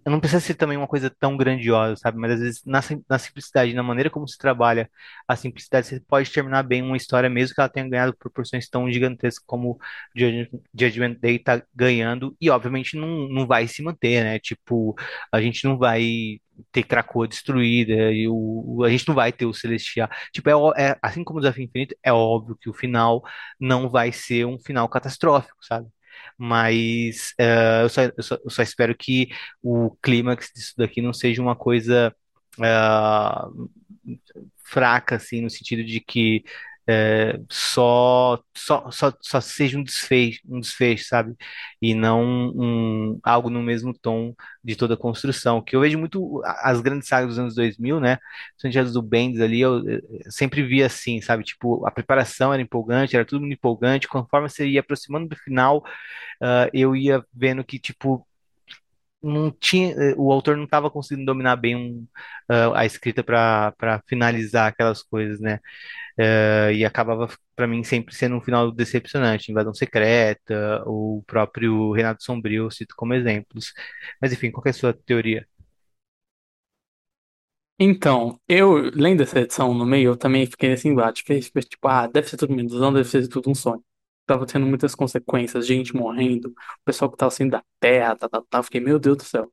não precisa ser também uma coisa tão grandiosa, sabe? Mas às vezes na, na simplicidade, na maneira como se trabalha a simplicidade, você pode terminar bem uma história, mesmo que ela tenha ganhado proporções tão gigantescas como Judgment Day tá ganhando, e obviamente não, não vai se manter, né? Tipo, a gente não vai ter Krakoa destruída, e o, a gente não vai ter o Celestial. Tipo, é, é- assim como o Desafio Infinito, é óbvio que o final não vai ser um final catastrófico, sabe? Mas eh, eu só, eu só, eu só espero que o clímax disso daqui não seja uma coisa ah, fraca, assim, no sentido de que é, só, só, só, só seja um desfecho, um desfecho, sabe? E não um, algo no mesmo tom de toda a construção. Que eu vejo muito as grandes sagas dos anos 2000, né? As do Bendis ali, eu, sempre via assim, sabe? Tipo, a preparação era empolgante, era tudo muito empolgante. Conforme você ia aproximando do final, ah, eu ia vendo que, tipo, não tinha, eh, o autor não estava conseguindo dominar bem um, ah, a escrita para finalizar aquelas coisas, né? Eh, e acabava para mim sempre sendo um final decepcionante, Invasão Secreta, o próprio Renato Sombrio, cito como exemplos. Mas enfim, qual é a sua teoria? Então, eu, lendo essa edição no meio, eu também fiquei nesse embate. Fiquei fiquei tipo, ah, deve ser tudo uma ilusão, deve ser tudo um sonho. Tava tendo muitas consequências, gente morrendo, o pessoal que tava saindo da terra, tá, tá, tá. Fiquei, meu Deus do céu.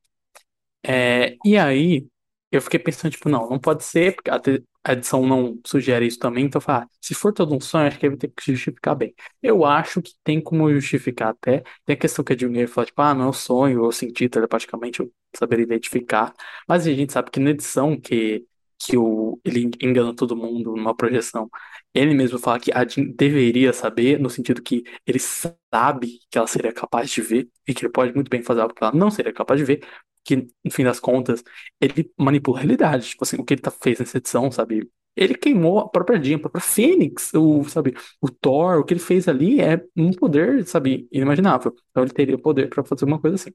É, e aí, eu fiquei pensando, tipo, não, não pode ser, porque a, edição não sugere isso também, então eu falei, ah, se for todo um sonho, acho que vai ter que justificar bem. Eu acho que tem como justificar até, tem a questão que a Junior falou, tipo, ah, não é um sonho, eu senti telepaticamente, eu saberia identificar, mas a gente sabe que na edição que, que o, ele engana todo mundo numa projeção, ele mesmo fala que a Jean deveria saber, no sentido que ele sabe que ela seria capaz de ver, e que ele pode muito bem fazer algo que ela não seria capaz de ver, que, no fim das contas, ele manipula a realidade. Tipo assim, o que ele tá, fez nessa edição, sabe? Ele queimou a própria Jean, a própria Fênix, o, sabe? O Thor, o que ele fez ali é um poder, sabe, inimaginável. Então ele teria poder pra fazer uma coisa assim.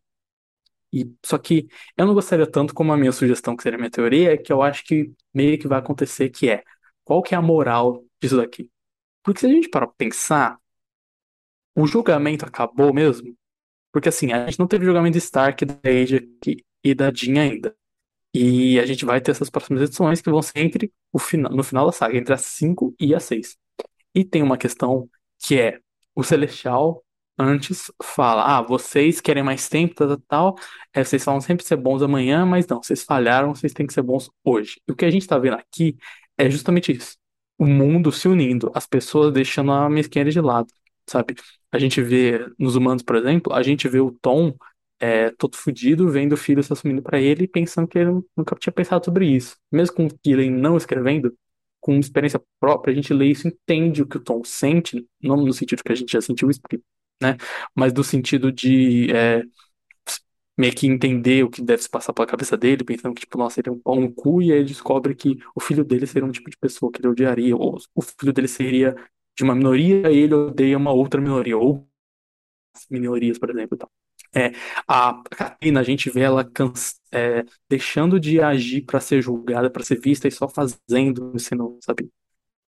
E, só que eu não gostaria tanto como a minha sugestão, que seria a minha teoria, é que eu acho que meio que vai acontecer, que é, qual que é a moral disso daqui? Porque se a gente parar pra pensar, o julgamento acabou mesmo? Porque assim, a gente não teve julgamento de Stark, da Age e da Jean ainda. E a gente vai ter essas próximas edições que vão ser entre o final, no final da saga, entre a 5 e a 6. E tem uma questão que é o Celestial antes fala: Ah, vocês querem mais tempo, tal, tal, tal. É, vocês falam sempre ser bons amanhã, mas não, vocês falharam, vocês têm que ser bons hoje. E o que a gente está vendo aqui é justamente isso: o mundo se unindo, as pessoas deixando a mesquinharia de lado, sabe? A gente vê nos humanos, por exemplo, a gente vê o Tom é, todo fudido, vendo o filho se assumindo pra ele e pensando que ele nunca tinha pensado sobre isso. Mesmo com o Gillen não escrevendo, com experiência própria, a gente lê isso entende o que o Tom sente, não no sentido que a gente já sentiu porque, né? Mas no sentido de é, meio que entender o que deve se passar pela cabeça dele, pensando que, tipo, nossa, ele é um pau no cu, e aí ele descobre que o filho dele seria um tipo de pessoa que ele odiaria, ou o filho dele seria de uma minoria e ele odeia uma outra minoria, ou minorias, por exemplo, tal. É, a Catarina, a gente vê ela é, deixando de agir para ser julgada, para ser vista e só fazendo, sendo, sabe,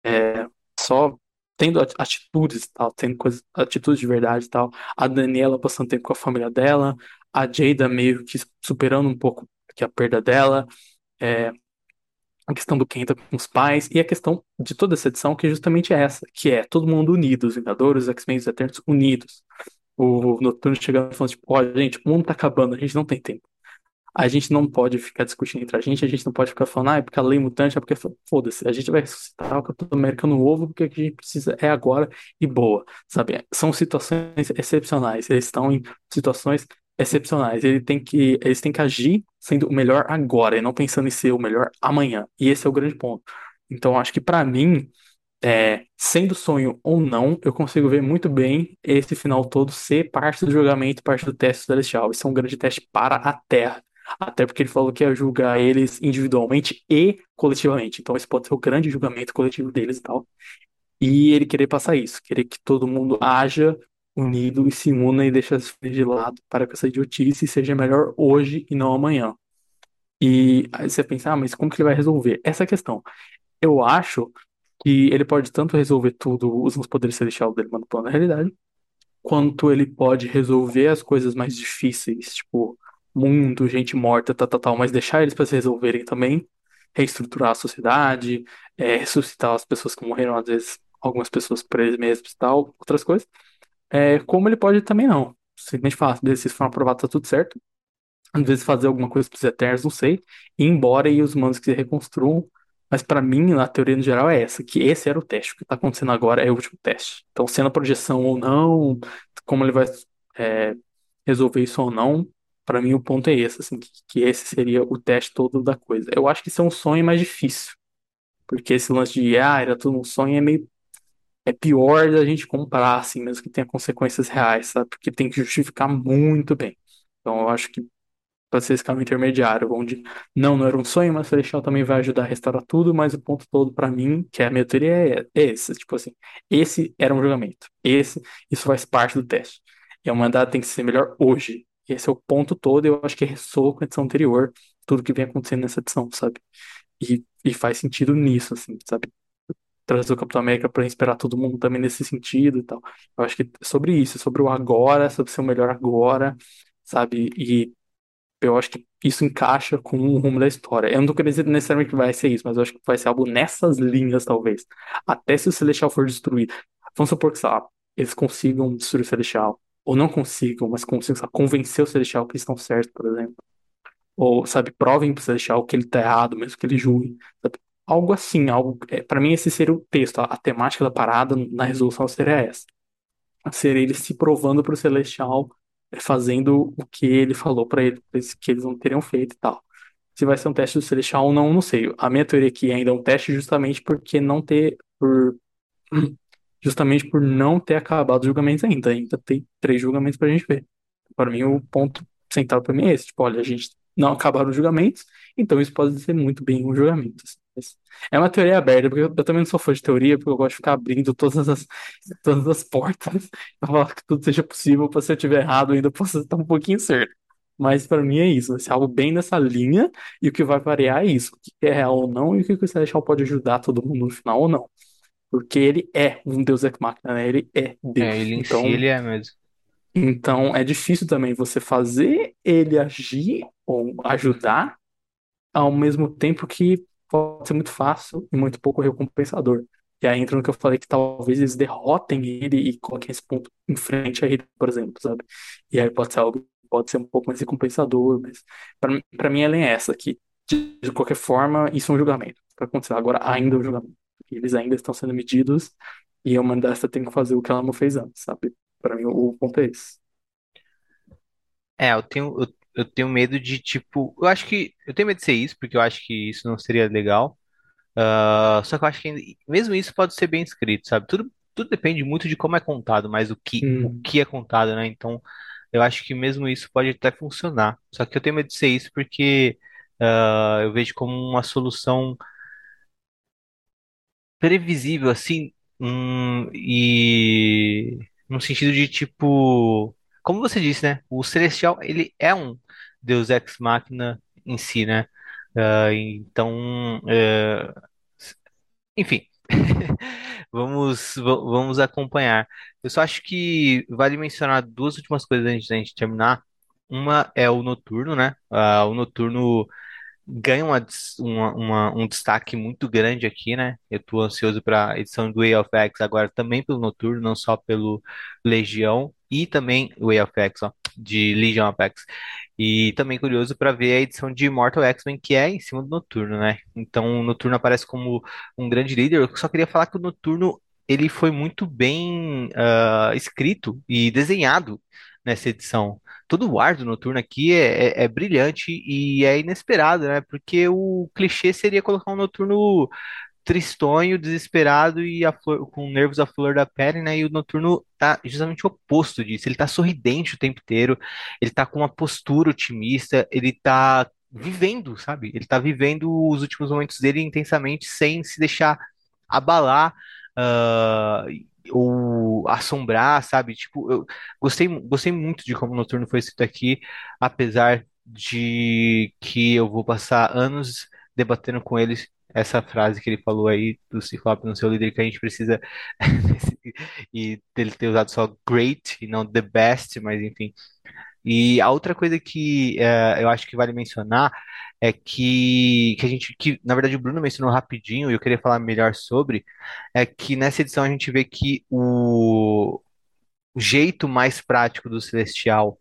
é, só tendo ati- atitudes, tal, tendo coisas, atitudes de verdade tal. A Daniela passando tempo com a família dela, a Jada meio que superando um pouco que a perda dela, é, a questão do Kenta com os pais e a questão de toda essa edição que é justamente essa, que é todo mundo unido, os Vingadores, os X-Men, os Eternos unidos. O Noturno chegando falando, tipo, olha, gente, o mundo tá acabando, a gente não tem tempo. A gente não pode ficar discutindo entre a gente, a gente não pode ficar falando, ah, é porque a lei mutante, é porque foda-se, a gente vai ressuscitar o Capitão América no ovo, porque o que a gente precisa é agora e boa, sabe? São situações excepcionais, eles estão em situações excepcionais, ele tem que, eles têm que agir sendo o melhor agora e não pensando em ser o melhor amanhã. E esse é o grande ponto. Então, acho que pra mim, é, sendo sonho ou não, eu consigo ver muito bem esse final todo ser parte do julgamento, parte do teste celestial. Isso é um grande teste para a Terra. Até porque ele falou que ia julgar eles individualmente e coletivamente. Então, esse pode ser o grande julgamento coletivo deles e tal. E ele querer passar isso, querer que todo mundo haja unido e se una e deixe as coisas de lado para que essa idiotice seja melhor hoje e não amanhã. E aí você pensa, ah, mas como que ele vai resolver? Essa é a questão. Eu acho que ele pode tanto resolver tudo usando os poderes celestiais dele manipulando a realidade, quanto ele pode resolver as coisas mais difíceis, tipo, mundo, gente morta, tal, tal, tal, mas deixar eles para se resolverem também, reestruturar a sociedade, é, ressuscitar as pessoas que morreram, às vezes, algumas pessoas por eles mesmos e tal, outras coisas. É, como ele pode também não. Simplesmente falar, se foram aprovados, tá tudo certo. Às vezes fazer alguma coisa pros Eternos, não sei. Ir embora e os humanos que se reconstruam. Mas pra mim, a teoria no geral é essa, que esse era o teste. O que tá acontecendo agora é o último teste. Então, sendo a projeção ou não, como ele vai é, resolver isso ou não, pra mim o ponto é esse, assim, que, esse seria o teste todo da coisa. Eu acho que isso é um sonho mais difícil. Porque esse lance de, ah, era tudo um sonho é meio é pior da gente comprar, assim, mesmo que tenha consequências reais, sabe? Porque tem que justificar muito bem. Então, eu acho que para ser esse caminho intermediário, onde não, não era um sonho, mas Celestial também vai ajudar a restaurar tudo, mas o ponto todo para mim, que é a minha teoria, é, é esse, tipo assim, esse era um julgamento, esse, isso faz parte do teste. E a humanidade tem que ser melhor hoje. Esse é o ponto todo, eu acho que ressoa com a edição anterior, tudo que vem acontecendo nessa edição, sabe? E, e faz sentido nisso, assim, sabe? trazer o Capitão América para inspirar todo mundo também nesse sentido e tal. Eu acho que é sobre isso, sobre o agora, sobre ser o melhor agora, sabe? E eu acho que isso encaixa com o rumo da história. Eu não tô querendo dizer necessariamente que vai ser isso, mas eu acho que vai ser algo nessas linhas, talvez. Até se o Celestial for destruído. Vamos supor que, sabe, eles consigam destruir o Celestial. Ou não consigam, mas consigam, sabe, convencer o Celestial que eles estão certos, por exemplo. Ou, sabe, provem pro Celestial que ele tá errado, mesmo que ele julgue. Sabe? Algo assim, algo. É, para mim, esse seria o texto. A, a, temática da parada na resolução seria essa. Seria ele se provando pro Celestial, é, fazendo o que ele falou para ele, que eles não teriam feito e tal. Se vai ser um teste do Celestial ou não, não sei. A minha teoria aqui ainda é um teste justamente porque não ter. Por, justamente por não ter acabado os julgamentos ainda. Ainda tem três julgamentos pra gente ver. Para mim, o ponto central para mim é esse. Tipo, olha, a gente não acabaram os julgamentos, então isso pode ser muito bem um julgamento. Assim. É uma teoria aberta, porque eu, também não sou fã de teoria, porque eu gosto de ficar abrindo todas as, todas as portas para falar que tudo seja possível, para se eu estiver errado ainda possa estar um pouquinho certo. Mas para mim é isso, vai ser algo bem nessa linha, e o que vai variar é isso, o que é real ou não, e o que o Celestial pode ajudar todo mundo no final ou não. Porque ele é um Deus ex machina, né? Ele é Deus. É, ele em então, si, ele é mesmo. então é difícil também você fazer ele agir ou ajudar ao mesmo tempo que pode ser muito fácil e muito pouco recompensador. E aí entra no que eu falei que talvez eles derrotem ele e coloquem esse ponto em frente a ele, por exemplo, sabe? E aí pode ser algo, pode ser um pouco mais recompensador, mas para mim ela é essa, que de, de qualquer forma isso é um julgamento. Para acontecer agora ainda é um julgamento. Eles ainda estão sendo medidos e a humanidade tem que fazer o que ela não fez antes, sabe? Para mim o, o ponto é esse. É, eu tenho, eu, eu tenho medo de, tipo, eu acho que, eu tenho medo de ser isso, porque eu acho que isso não seria legal, Ah, só que eu acho que mesmo isso pode ser bem escrito, sabe? Tudo, tudo depende muito de como é contado, mas o que, o Hum, que é contado, né? Então, eu acho que mesmo isso pode até funcionar. Só que eu tenho medo de ser isso porque ah, eu vejo como uma solução previsível, assim, hum, e no sentido de tipo, como você disse, né? O Celestial, ele é um Deus Ex Machina em si, né? Ah, então, é, enfim. Vamos, va- vamos acompanhar. Eu só acho que vale mencionar duas últimas coisas antes da gente terminar. Uma é o noturno, né? Ah, o noturno ganha uma, uma- um destaque muito grande aqui, né? Eu estou ansioso para a edição do Way of X agora também pelo Noturno, não só pelo Legião e também Way of X, ó, de Legion of X. E também curioso para ver a edição de Immortal X-Men, que é em cima do Noturno, né? Então o Noturno aparece como um grande líder. Eu só queria falar que o Noturno ele foi muito bem ah, escrito e desenhado nessa edição todo o ar do Noturno aqui é, é, é brilhante e é inesperado, né? Porque o clichê seria colocar um Noturno tristonho, desesperado e flor- com nervos à flor da pele, né? E o Noturno tá justamente o oposto disso. Ele tá sorridente o tempo inteiro, ele tá com uma postura otimista, ele tá vivendo, sabe? Ele tá vivendo os últimos momentos dele intensamente sem se deixar abalar. ah, ou assombrar, sabe? Tipo, eu gostei, gostei muito de como o Noturno foi escrito aqui, apesar de que eu vou passar anos debatendo com eles essa frase que ele falou aí do Ciclope no seu líder, que a gente precisa e dele ter usado só great e não the best, mas enfim. E a outra coisa que eh, eu acho que vale mencionar é que, que a gente, que na verdade o Bruno mencionou rapidinho e eu queria falar melhor sobre, é que nessa edição a gente vê que o, o jeito mais prático do Celestial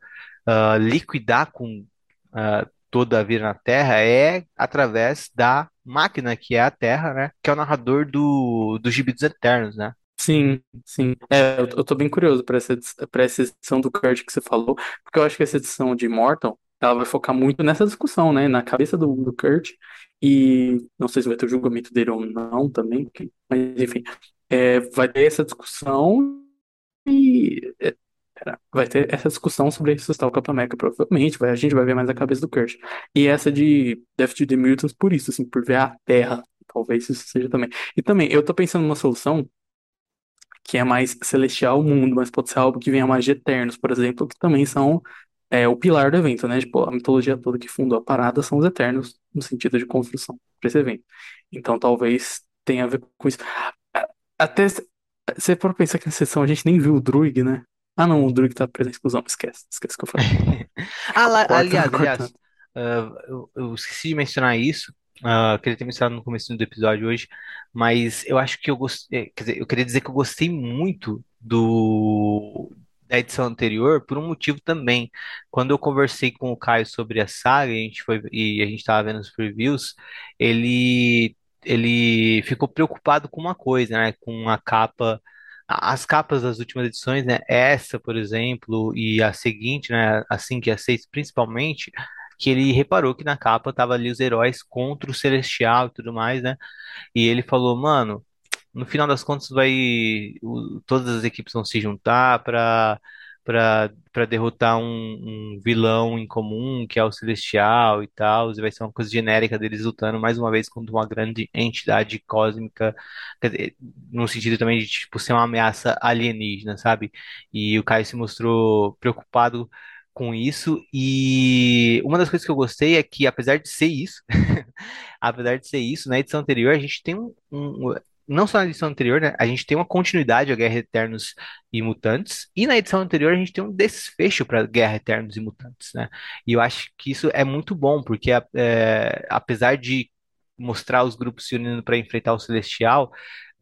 ah, liquidar com ah, toda a vida na Terra é através da máquina que é a Terra, né? Que é o narrador do, do Gibi dos Eternos, né? Sim, sim. É, eu, tô bem curioso para essa, pra essa edição do Kurt que você falou, porque eu acho que essa edição de Immortal, ela vai focar muito nessa discussão, né, na cabeça do, do Kurt, e não sei se vai ter o julgamento dele ou não também, mas enfim, é, vai ter essa discussão e é, vai ter essa discussão sobre ressuscitar o Capitão América, provavelmente, vai, a gente vai ver mais a cabeça do Kurt. E essa de Death to the Mutants por isso, assim, por ver a Terra, talvez isso seja também. E também, eu tô pensando numa solução que é mais celestial o mundo, mas pode ser algo que venha mais de Eternos, por exemplo, que também são é, o pilar do evento, né? Tipo, a mitologia toda que fundou a parada são os Eternos, no sentido de construção para esse evento. Então talvez tenha a ver com isso. Até se você for pensar que na sessão a gente nem viu o Druig, né? Ah, não, o Druig tá preso na exclusão, esquece, esquece o que eu falei. Ah, lá- aliás, aliás, ah, eu, eu esqueci de mencionar isso. Ah, queria ter mencionado no começo do episódio hoje, mas eu acho que eu gostei. Quer dizer, eu queria dizer que eu gostei muito do da edição anterior por um motivo também. Quando eu conversei com o Caio sobre a saga, a gente foi e a gente estava vendo os previews, ele ele ficou preocupado com uma coisa, né? Com a capa As capas das últimas edições, né? Essa, por exemplo, e a seguinte, né? A 5 e a 6, principalmente, que ele reparou que na capa tava ali os heróis contra o Celestial e tudo mais, né? E ele falou, mano, no final das contas vai o- todas as equipes vão se juntar para para derrotar um, um vilão em comum que é o Celestial e tal, e vai ser uma coisa genérica deles lutando mais uma vez contra uma grande entidade cósmica, dizer, no sentido também de tipo ser uma ameaça alienígena, sabe? E o Caio se mostrou preocupado com isso e uma das coisas que eu gostei é que apesar de ser isso Apesar de ser isso, na edição anterior a gente tem um, um- não só na edição anterior, né? A gente tem uma continuidade a Guerra Eternos e Mutantes, e na edição anterior a gente tem um desfecho para Guerra Eternos e Mutantes, né? E eu acho que isso é muito bom, porque é, apesar de mostrar os grupos se unindo para enfrentar o Celestial,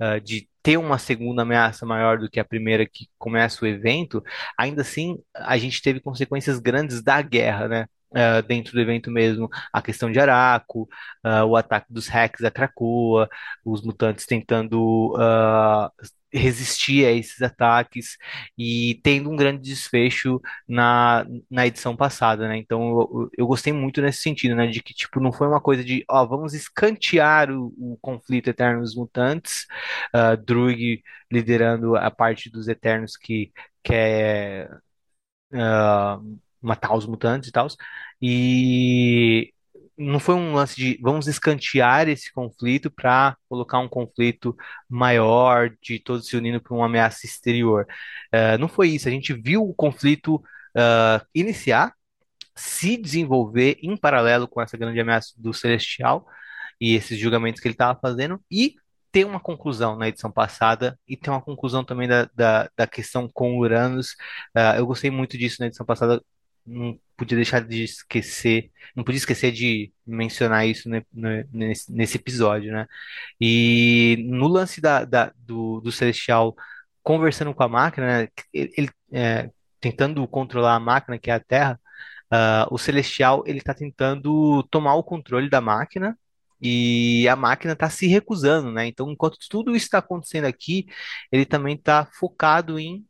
ah, de ter uma segunda ameaça maior do que a primeira que começa o evento, ainda assim a gente teve consequências grandes da guerra, né? ah, dentro do evento mesmo, a questão de Araco, ah, o ataque dos Rex a Krakoa, os mutantes tentando ah, resistir a esses ataques e tendo um grande desfecho na, na edição passada, né? Então eu, eu gostei muito nesse sentido, né? De que tipo não foi uma coisa de, ó, vamos escantear o, o conflito eterno dos mutantes, uh, Druig liderando a parte dos Eternos que quer ah, matar os mutantes e tal. E não foi um lance de vamos escantear esse conflito para colocar um conflito maior de todos se unindo para uma ameaça exterior. Ah, não foi isso. A gente viu o conflito ah, iniciar, se desenvolver em paralelo com essa grande ameaça do Celestial e esses julgamentos que ele estava fazendo e ter uma conclusão na edição passada e ter uma conclusão também da, da, da questão com Uranus. Ah, eu gostei muito disso na edição passada. Não podia deixar de esquecer, não podia esquecer de mencionar isso ne- nesse, nesse episódio, né? E no lance da, da- do, do Celestial conversando com a máquina, né, ele, é, tentando controlar a máquina, que é a Terra, ah, o Celestial ele está tentando tomar o controle da máquina e a máquina está se recusando, né? Então, enquanto tudo isso está acontecendo aqui, ele também está focado em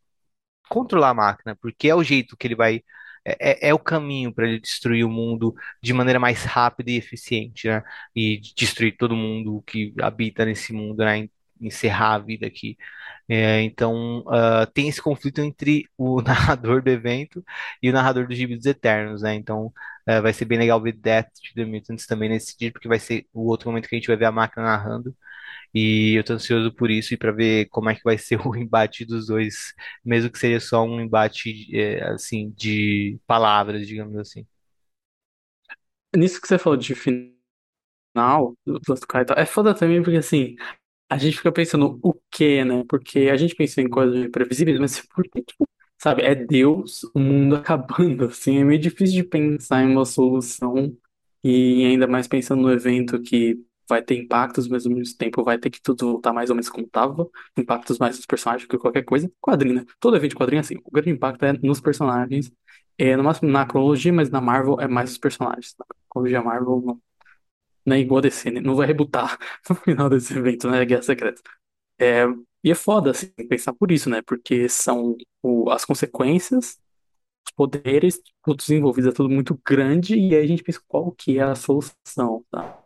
controlar a máquina, porque é o jeito que ele vai. É, é é o caminho para ele destruir o mundo de maneira mais rápida e eficiente, né? E destruir todo mundo que habita nesse mundo, né? Encerrar a vida aqui. É, então, ah, tem esse conflito entre o narrador do evento e o narrador dos Gibi Eternos, né? Então, eh, vai ser bem legal ver Death to the Mutants também nesse sentido, porque vai ser o outro momento que a gente vai ver a máquina narrando. E eu tô ansioso por isso e para ver como é que vai ser o embate dos dois, mesmo que seja só um embate, eh, assim, de palavras, digamos assim. Nisso que você falou de final, é foda também porque assim, a gente fica pensando o quê, né? Porque a gente pensa em coisas imprevisíveis, mas por que, tipo, sabe, é Deus, o mundo acabando, assim, é meio difícil de pensar em uma solução e ainda mais pensando no evento que vai ter impactos, mas ao mesmo tempo vai ter que tudo voltar mais ou menos como tava, impactos mais nos personagens do que qualquer coisa. Quadrinho, né? Todo evento de quadrinho, é assim, o grande impacto é nos personagens, é, no máximo na cronologia, mas na Marvel é mais os personagens. Na cronologia Marvel não, não é igual a DC, né? Não vai rebutar no final desse evento, né? Guerra Secreta. É, e é foda, assim, pensar por isso, né? Porque são o- as consequências, os poderes, todos envolvidos, é tudo muito grande, e aí a gente pensa qual que é a solução, tá?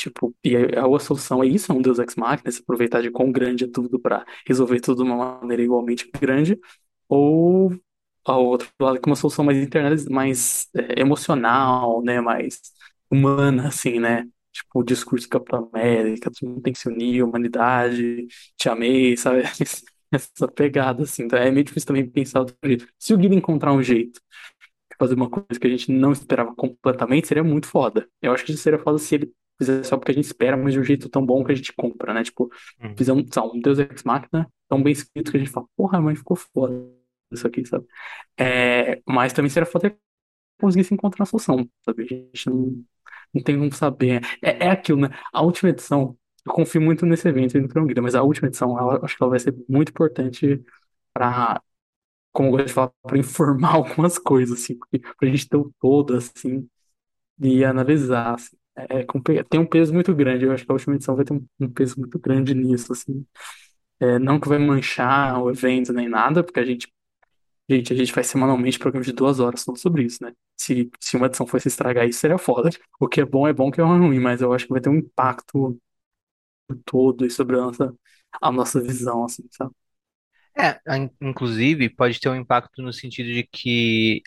Tipo, e a, a solução é isso, é um Deus Ex Machina, se aproveitar de quão grande é tudo pra resolver tudo de uma maneira igualmente grande, ou ao outro lado, com uma solução mais internaliz... mais é, emocional, né? Mais humana, assim, né? Tipo, o discurso do Capitão América, todo mundo tem que se unir, humanidade, te amei, sabe? Essa pegada, assim. Então é meio difícil também pensar outro jeito. Se o Guido encontrar um jeito de fazer uma coisa que a gente não esperava completamente, seria muito foda. Eu acho que seria foda se ele fizesse só porque a gente espera, mas de um jeito tão bom que a gente compra, né? Tipo, Uhum. um, sei lá, um Deus Ex Machina tão bem escrito que a gente fala, porra, mas ficou foda isso aqui, sabe? É, mas também seria foda conseguir se encontrar uma solução, sabe? A gente não, não tem como saber. É, é aquilo, né? A última edição, eu confio muito nesse evento e no Crown Guida, mas a última edição, ela- acho que ela vai ser muito importante para, como eu gosto de falar, para informar algumas coisas, assim, pra gente ter o todo, assim, e analisar, assim. É, é tem um peso muito grande, eu acho que a última edição vai ter um, um peso muito grande nisso, assim. É, não que vai manchar o evento nem nada, porque a gente Gente, a gente faz semanalmente programas de duas horas falando sobre isso, né? Se, se uma edição fosse estragar isso, seria foda. O que é bom é bom, o que é ruim, mas eu acho que vai ter um impacto todo e sobre a nossa, a nossa visão, assim, sabe? É, in- inclusive, pode ter um impacto no sentido de que,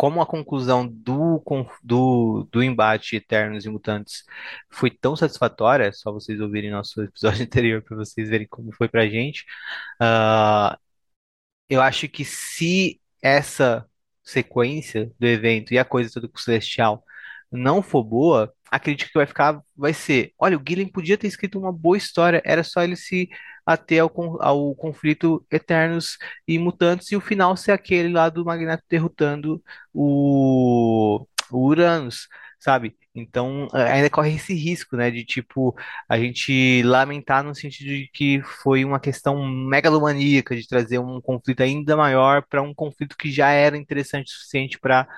como a conclusão do, do, do embate Eternos e Mutantes foi tão satisfatória, é só vocês ouvirem nosso episódio anterior para vocês verem como foi pra gente. ah, eu acho que se essa sequência do evento e a coisa toda com o Celestial não for boa, a crítica que vai ficar vai ser: olha, o Gillen podia ter escrito uma boa história, era só ele se ater ao, ao conflito Eternos e Mutantes e o final ser aquele lá do Magneto derrotando o, o Uranus, sabe? Então, ainda corre esse risco, né, de tipo a gente lamentar no sentido de que foi uma questão megalomaníaca de trazer um conflito ainda maior para um conflito que já era interessante o suficiente para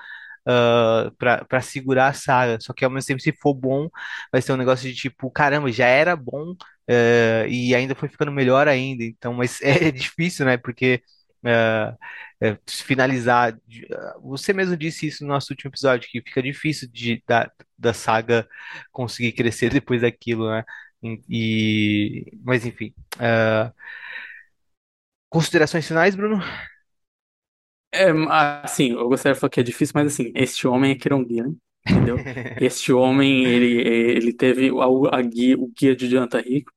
para segurar a saga. Só que ao mesmo tempo, se for bom, vai ser um negócio de tipo, caramba, já era bom eh, e ainda foi ficando melhor ainda. Então, mas é difícil, né? Porque eh, eh, finalizar. ah, Você mesmo disse isso no nosso último episódio, que fica difícil de, da, da saga conseguir crescer depois daquilo, né? E, mas enfim. ah, considerações finais, Bruno? É, assim, eu gostaria de falar que é difícil, mas assim, este homem é Kieron Gillen, entendeu? Este homem, ele, ele teve o, a guia, o guia de Jonathan Rico,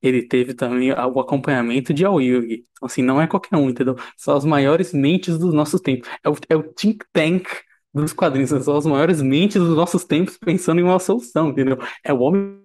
ele teve também o acompanhamento de Aoyugi. Então, assim, não é qualquer um, entendeu? São as maiores mentes dos nossos tempos. É o, é o think tank dos quadrinhos, são as maiores mentes dos nossos tempos pensando em uma solução, entendeu? É o homem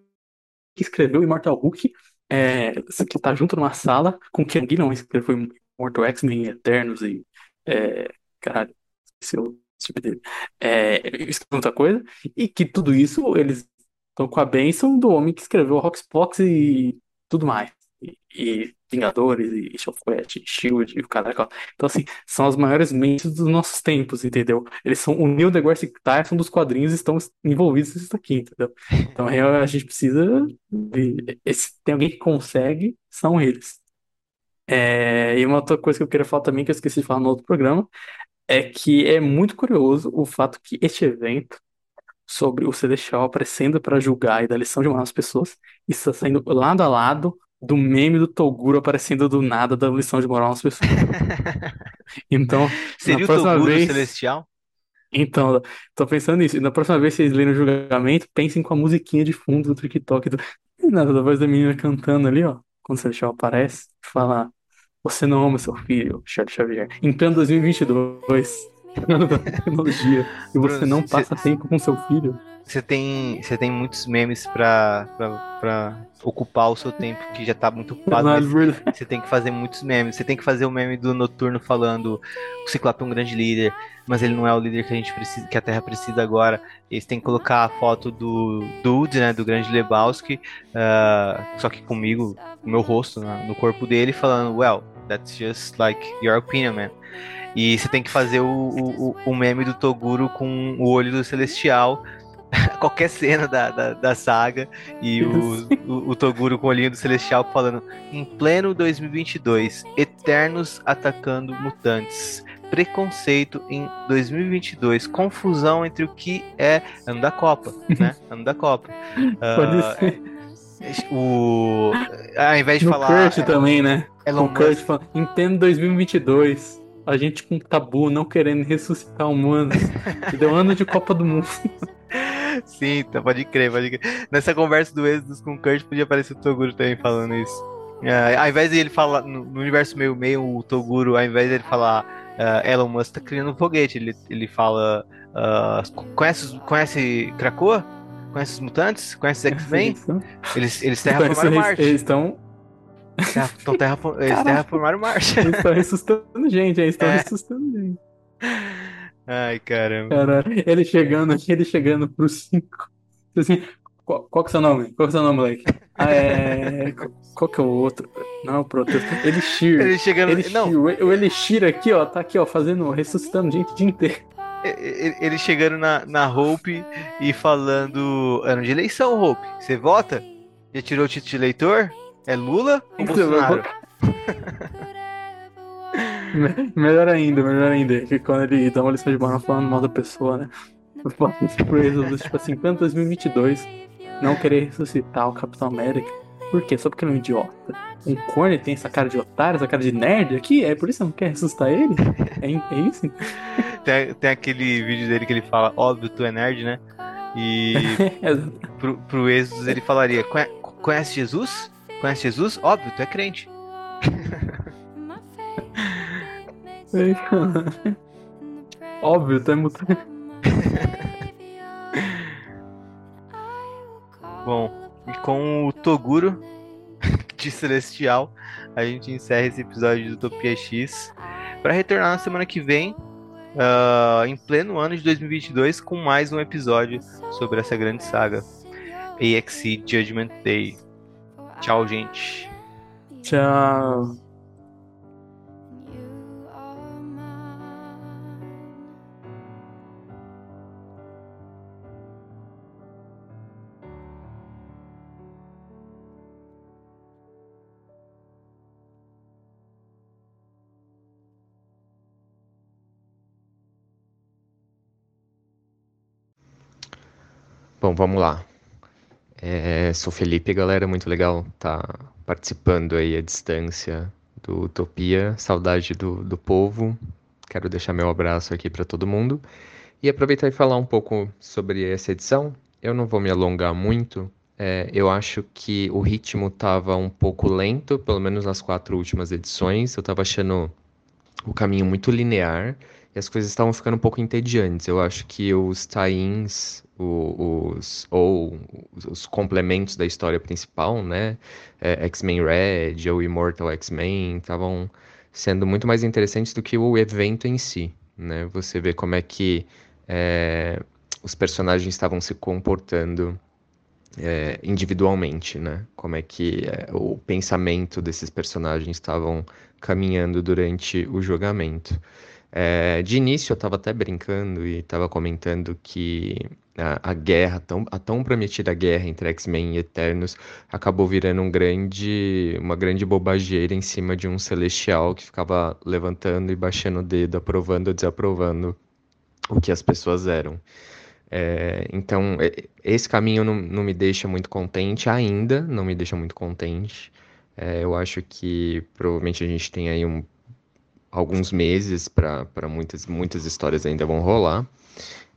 que escreveu Immortal Hulk, é, que tá junto numa sala com o Ken Gillen, que escreveu Immortal X-Men, Eternos e. É, caralho, esqueci o tipo dele. É, escreveu muita coisa, e que tudo isso eles estão com a bênção do homem que escreveu Roxbox e tudo mais. E, e Vingadores, e Shockwave, e Shield, e o caraca. Então, assim, são as maiores mentes dos nossos tempos, entendeu? Eles são o Neil deGrasse Tyson dos quadrinhos estão envolvidos nisso aqui, entendeu? Então, a gente precisa. de- esse- tem alguém que consegue, são eles. É, e uma outra coisa que eu queria falar também, que eu esqueci de falar no outro programa, é que é muito curioso o fato que este evento sobre o Celestial aparecendo para julgar e dar lição de moral às pessoas está saindo lado a lado do meme do Toguro aparecendo do nada dando lição de moral às pessoas. Então, na Seria o próxima Toguro vez. Celestial? Então, tô pensando nisso. E na próxima vez que vocês lerem o julgamento, pensem com a musiquinha de fundo do TikTok do... Nada, da voz da menina cantando ali, ó. Quando o Celestial aparece, fala: Você não ama seu filho, Charles Xavier. Em pleno 2022. da tecnologia e você Bruno, não cê- passa tempo com seu filho. Você tem, você tem muitos memes pra, pra, pra ocupar o seu tempo que já tá muito ocupado, é você tem que fazer muitos memes. Você tem que fazer o meme do Noturno falando o Ciclope é um grande líder, mas ele não é o líder que a gente precisa, que a Terra precisa agora. E você tem que colocar a foto do Dude, né, do grande Lebowski, ah, só que comigo, o meu rosto né, no corpo dele, falando, well, that's just like your opinion, man. E você tem que fazer o, o, o- meme do Toguro com o olho do Celestial. Qualquer cena da, da, da saga e o, o, o Toguro com o olhinho do Celestial falando em pleno 2022, Eternos atacando mutantes. Preconceito em 2022, confusão entre o que é ano da Copa, né? Ano da Copa. Pode Ah, ser. O ao invés de No falar Kurt também, né? Elon o Kurt fala, entendo 2022. A gente com tabu, não querendo ressuscitar humanos. E deu ano de Copa do Mundo. Sim, tá, pode crer, pode crer. Nessa conversa do Exodus com o Kurt, podia aparecer o Toguro também falando isso. É, ao invés de ele falar, no, no universo meio meio, o Toguro, ao invés de ele falar ah, Elon Musk tá criando um foguete, ele, ele fala. ah, conhece, conhece Krakoa? Conhece os mutantes? Conhece os X-Men? Eles, eles terraformaram Marte. eles estão Terra- tão terrafor- eles terraformaram Marte. eles estão ressuscitando gente, eles estão É. ressuscitando gente. Ai, caramba. Caralho, ele chegando, ele chegando pro 5. Assim, qual, qual que é o seu nome? Qual que é o seu nome, moleque? Ah, é. Qual, que é o outro? Não, o Proteus. Elixir. Ele chegando. Elixir. Não, O, o Elixir aqui, ó, tá aqui, ó, fazendo, ressuscitando gente o dia inteiro. Ele chegando na, na Hope e falando. Ano de eleição, Hope. Você vota? Já tirou o título de eleitor? É Lula ou vai Bolsonaro? Me- Melhor ainda, melhor ainda. Que quando ele dá uma lição de moral falando mal da pessoa, né? Exodus, tipo assim, quando 2022 não querer ressuscitar o Capitão América. Por quê? Só porque ele é um idiota. Um corno tem essa cara de otário, essa cara de nerd aqui? É por isso que você não quer ressuscitar ele? É, é isso? Tem, tem aquele vídeo dele que ele fala, óbvio, tu é nerd, né? E pro, pro Exodus ele falaria: "Conhe- Conhece Jesus? Conhece Jesus? Óbvio, tu é crente. Óbvio, tá mutando. Bom, e com o Toguro de Celestial, a gente encerra esse episódio do Utopia X para retornar na semana que vem, ah, em pleno ano de 2022, com mais um episódio sobre essa grande saga, AXE Judgment Day. Tchau, gente. Tchau. Bom, vamos lá. É, sou Felipe, galera, muito legal estar participando aí à distância do Utopia. Saudade do, do povo. Quero deixar meu abraço aqui para todo mundo. E aproveitar e falar um pouco sobre essa edição. Eu não vou me alongar muito. É, eu acho que o ritmo estava um pouco lento, pelo menos nas quatro últimas edições. Eu estava achando o caminho muito linear e as coisas estavam ficando um pouco entediantes. Eu acho que os tie-ins, os, ou os, os complementos da história principal, né? é, X-Men Red ou Immortal X-Men, estavam sendo muito mais interessantes do que o evento em si, né? Você vê como é que é, os personagens estavam se comportando é, individualmente, né? Como é que é, o pensamento desses personagens estavam caminhando durante o julgamento. É, de início eu estava até brincando e estava comentando que a, a guerra, tão, a tão prometida guerra entre X-Men e Eternos acabou virando um grande, uma grande bobageira em cima de um celestial que ficava levantando e baixando o dedo, aprovando ou desaprovando o que as pessoas eram. É, então, esse caminho não, não me deixa muito contente ainda, não me deixa muito contente. É, eu acho que provavelmente a gente tem aí um, alguns meses para muitas, muitas histórias ainda vão rolar.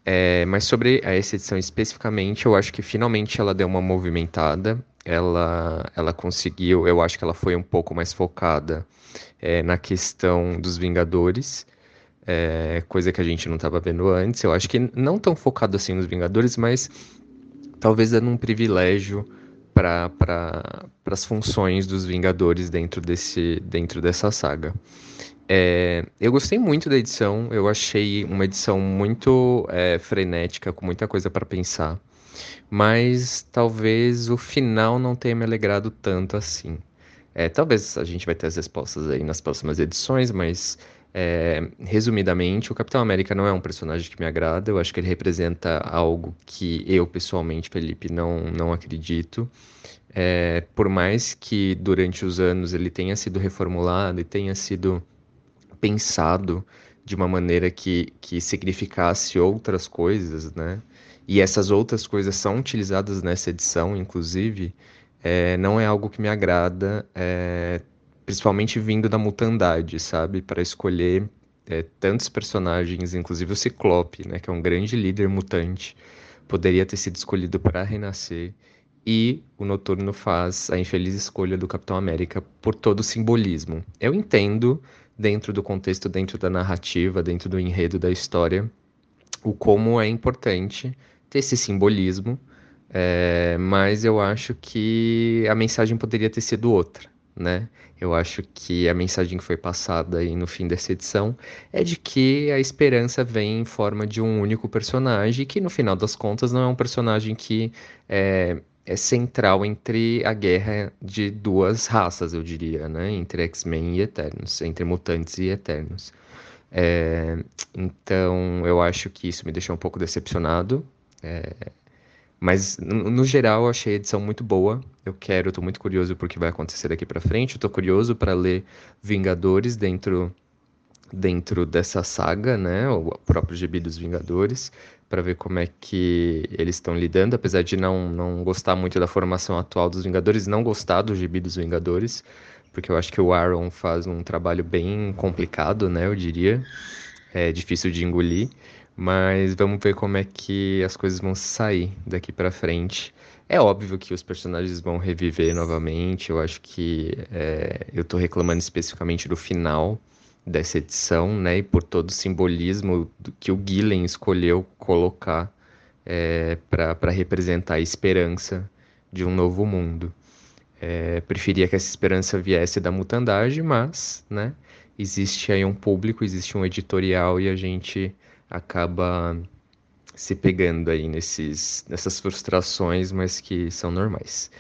É, mas sobre essa edição especificamente, eu acho que finalmente ela deu uma movimentada. Ela, ela conseguiu, eu acho que ela foi um pouco mais focada é, na questão dos Vingadores. é, coisa que a gente não estava vendo antes. Eu acho que não tão focado assim nos Vingadores, mas talvez dando um privilégio para pra, as funções dos Vingadores dentro, desse, dentro dessa saga. É, eu gostei muito da edição, eu achei uma edição muito é, frenética, com muita coisa para pensar, mas talvez o final não tenha me alegrado tanto assim. É, talvez a gente vai ter as respostas aí nas próximas edições, mas é, resumidamente, o Capitão América não é um personagem que me agrada. Eu acho que ele representa algo que eu, pessoalmente, Felipe, não, não acredito. É, por mais que durante os anos ele tenha sido reformulado e tenha sido pensado de uma maneira que, que significasse outras coisas, né? E essas outras coisas são utilizadas nessa edição, inclusive, é, não é algo que me agrada, é, principalmente vindo da mutandade, sabe? Para escolher é, tantos personagens, inclusive o Ciclope, né? Que é um grande líder mutante, poderia ter sido escolhido para renascer. E o Noturno faz a infeliz escolha do Capitão América por todo o simbolismo. Eu entendo dentro do contexto, dentro da narrativa, dentro do enredo da história, o como é importante ter esse simbolismo, é, mas eu acho que a mensagem poderia ter sido outra, né? Eu acho que a mensagem que foi passada aí no fim dessa edição é de que a esperança vem em forma de um único personagem, que no final das contas não é um personagem que é, é central entre a guerra de duas raças, eu diria, né? Entre X-Men e Eternos, entre mutantes e Eternos. É, então, eu acho que isso me deixou um pouco decepcionado. É, mas, no, geral, eu achei a edição muito boa. Eu quero, tô muito curioso por que vai acontecer daqui para frente. Tô curioso para ler Vingadores dentro dentro dessa saga, né? O próprio gibi dos Vingadores para ver como é que eles estão lidando, apesar de não, não gostar muito da formação atual dos Vingadores, não gostar do gibi dos Vingadores, porque eu acho que o Aaron faz um trabalho bem complicado, né, eu diria, é difícil de engolir, mas vamos ver como é que as coisas vão sair daqui para frente. É óbvio que os personagens vão reviver novamente, eu acho que é, eu tô reclamando especificamente do final, dessa edição, né, e por todo o simbolismo que o Gillen escolheu colocar é, para representar a esperança de um novo mundo. É, preferia que essa esperança viesse da mutandagem, mas, né, existe aí um público, existe um editorial e a gente acaba se pegando aí nesses, nessas frustrações, mas que são normais.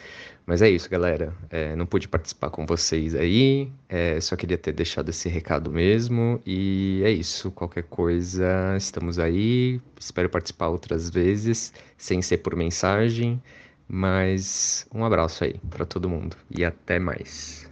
Mas é isso, galera. É, não pude participar com vocês aí. É, só queria ter deixado esse recado mesmo. E é isso. Qualquer coisa, estamos aí. Espero participar outras vezes, sem ser por mensagem. Mas um abraço aí para todo mundo e até mais.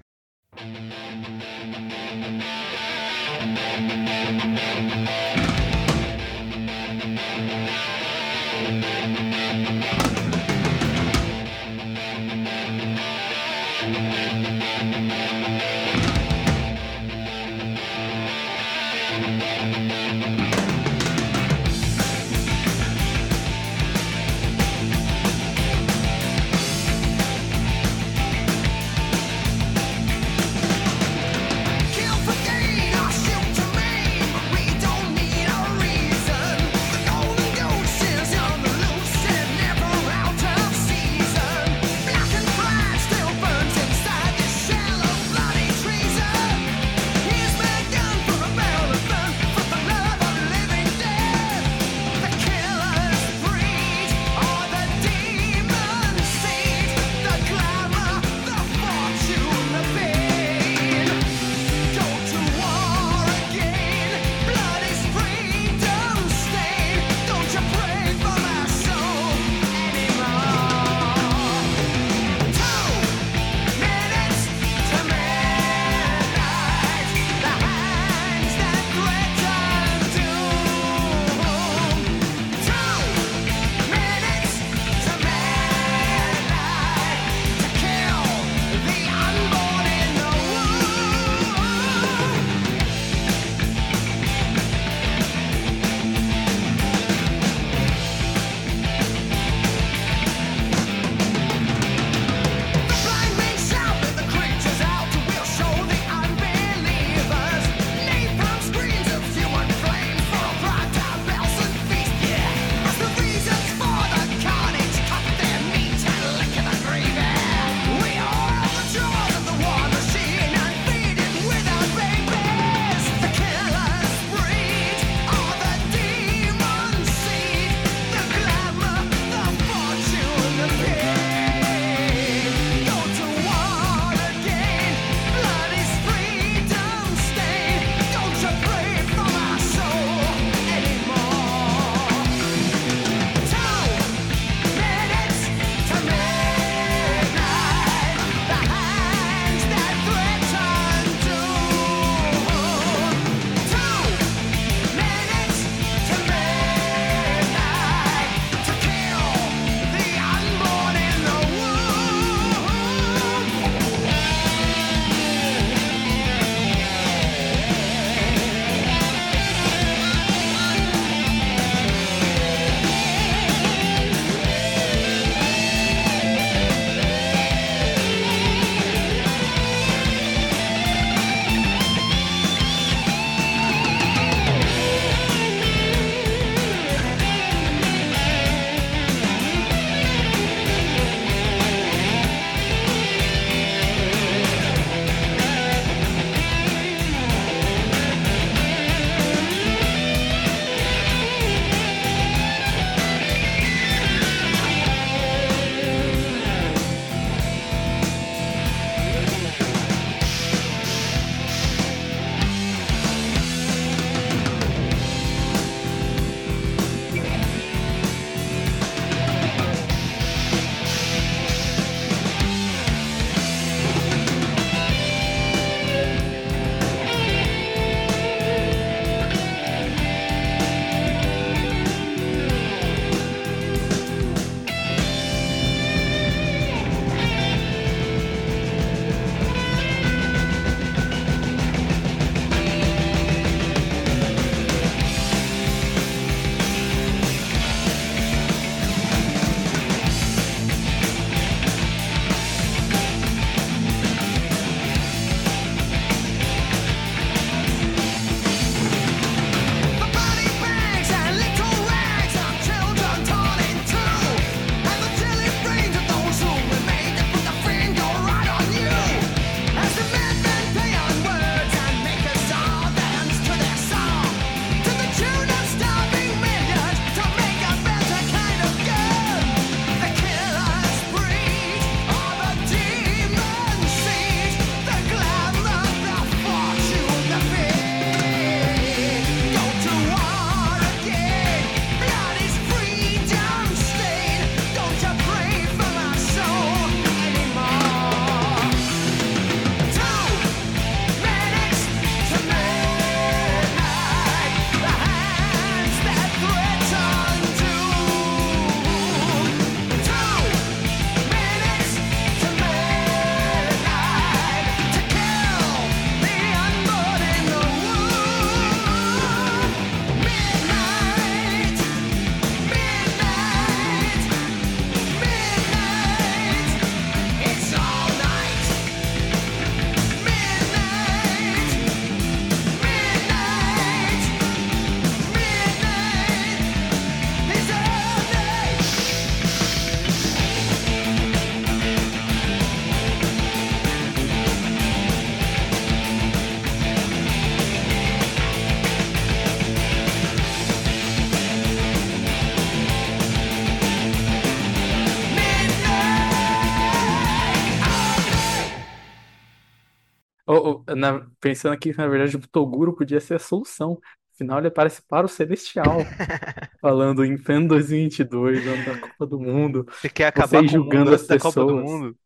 Na- pensando aqui que, na verdade, o Toguro podia ser a solução. Afinal, ele aparece para o Celestial, falando em pleno 2022, ano da Copa do Mundo, Você quer acabar com julgando as antes da Copa do pessoas, Mundo?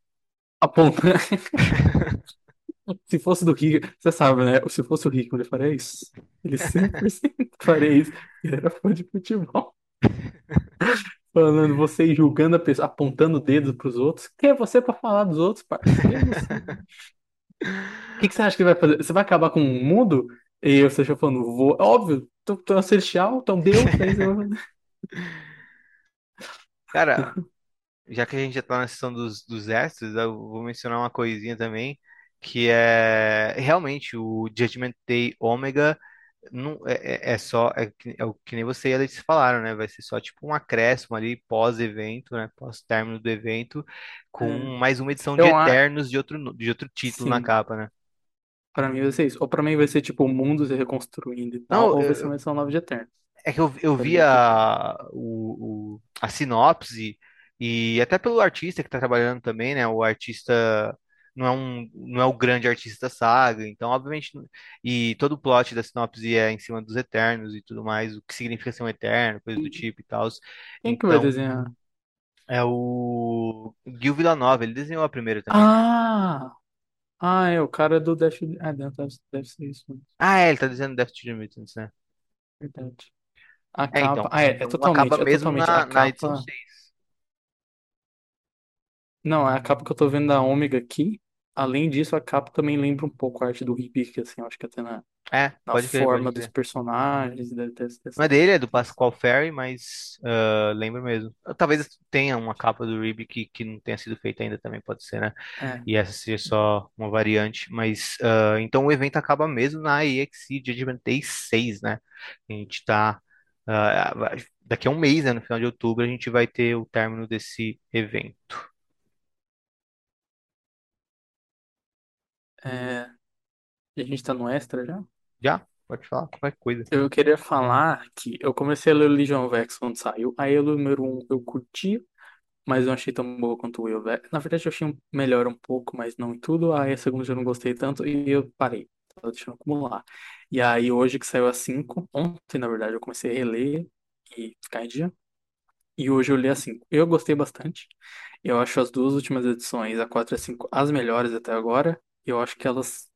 apontando. Se fosse do Rick, você sabe, né? Se fosse o Rick, ele faria isso. Ele 100% faria isso. Ele era fã de futebol. Falando, vocês julgando a pessoa, apontando o dedo pros outros. Quem é você pra falar dos outros, parça? É? O que que você acha que vai fazer? Você vai acabar com o mundo? E você já falando, vou. Óbvio, tu, tu é um celestial, é um deus. aí você vai- Cara, já que a gente já tá na sessão dos, dos extras, eu vou mencionar uma coisinha também, que é realmente o Judgment Day Ômega não, é, é é só, é, é o que nem você e a Letícia falaram, né? Vai ser só tipo um acréscimo ali pós-evento, né? Pós-término do evento, com É. mais uma edição de Eu acho. Eternos de outro, de outro título na Sim, capa, né? Pra mim vai ser isso. Ou pra mim vai ser tipo o mundo se reconstruindo e tal, Não, ou vai eu, ser uma edição nova de Eterno. É que eu, eu Pra vi mim, tipo, a, o, o- a sinopse e até pelo artista que tá trabalhando também, né? O artista não é um, não é o grande artista da saga, então, obviamente, e todo o plot da sinopse é em cima dos Eternos e tudo mais, o que significa ser um Eterno, coisa do tipo e tal. quem que vai Então, desenhar? é o Gil Villanova, ele desenhou a primeira também. Ah! Ah, é o cara do Death. Ah, deve, deve ser isso, mesmo, Ah, é, ele tá desenhando Death to the Mutants, né? verdade. A É, então, capa. Ah, é, é então totalmente, acaba é mesmo totalmente. na, A na edição capa. 6. Não, a capa que eu tô vendo da Ômega aqui. Além disso, a capa também lembra um pouco a arte do Ribic, assim, eu acho que até na, É, na pode crer, pode forma dos crer. personagens, deve ter essa Não é dele, é do. Pascal Ferry, mas ah, lembro mesmo. Talvez tenha uma capa do Ribe que, que não tenha sido feita ainda também, pode ser, né? É, E essa seja só uma variante. Mas ah, então o evento acaba mesmo na EXE Judgment Day 6, né? A gente tá. ah, daqui a um mês, né? No final de outubro, a gente vai ter o término desse evento. é, a gente tá no extra já? Já? Pode falar qualquer coisa. Eu queria falar que eu comecei a ler o Legion of X quando saiu. Aí o número um eu curti, mas não achei tão boa quanto o Will of X. Na verdade, eu achei um- melhor um pouco, mas não em tudo. Aí a segunda eu não gostei tanto e eu parei. Tava deixando acumular. E aí hoje que saiu a 5, ontem na verdade eu comecei a reler e ficar em dia. E hoje eu li a 5. Eu gostei bastante. Eu acho as duas últimas edições, a 4 e a 5, as melhores até agora. Eu acho que elas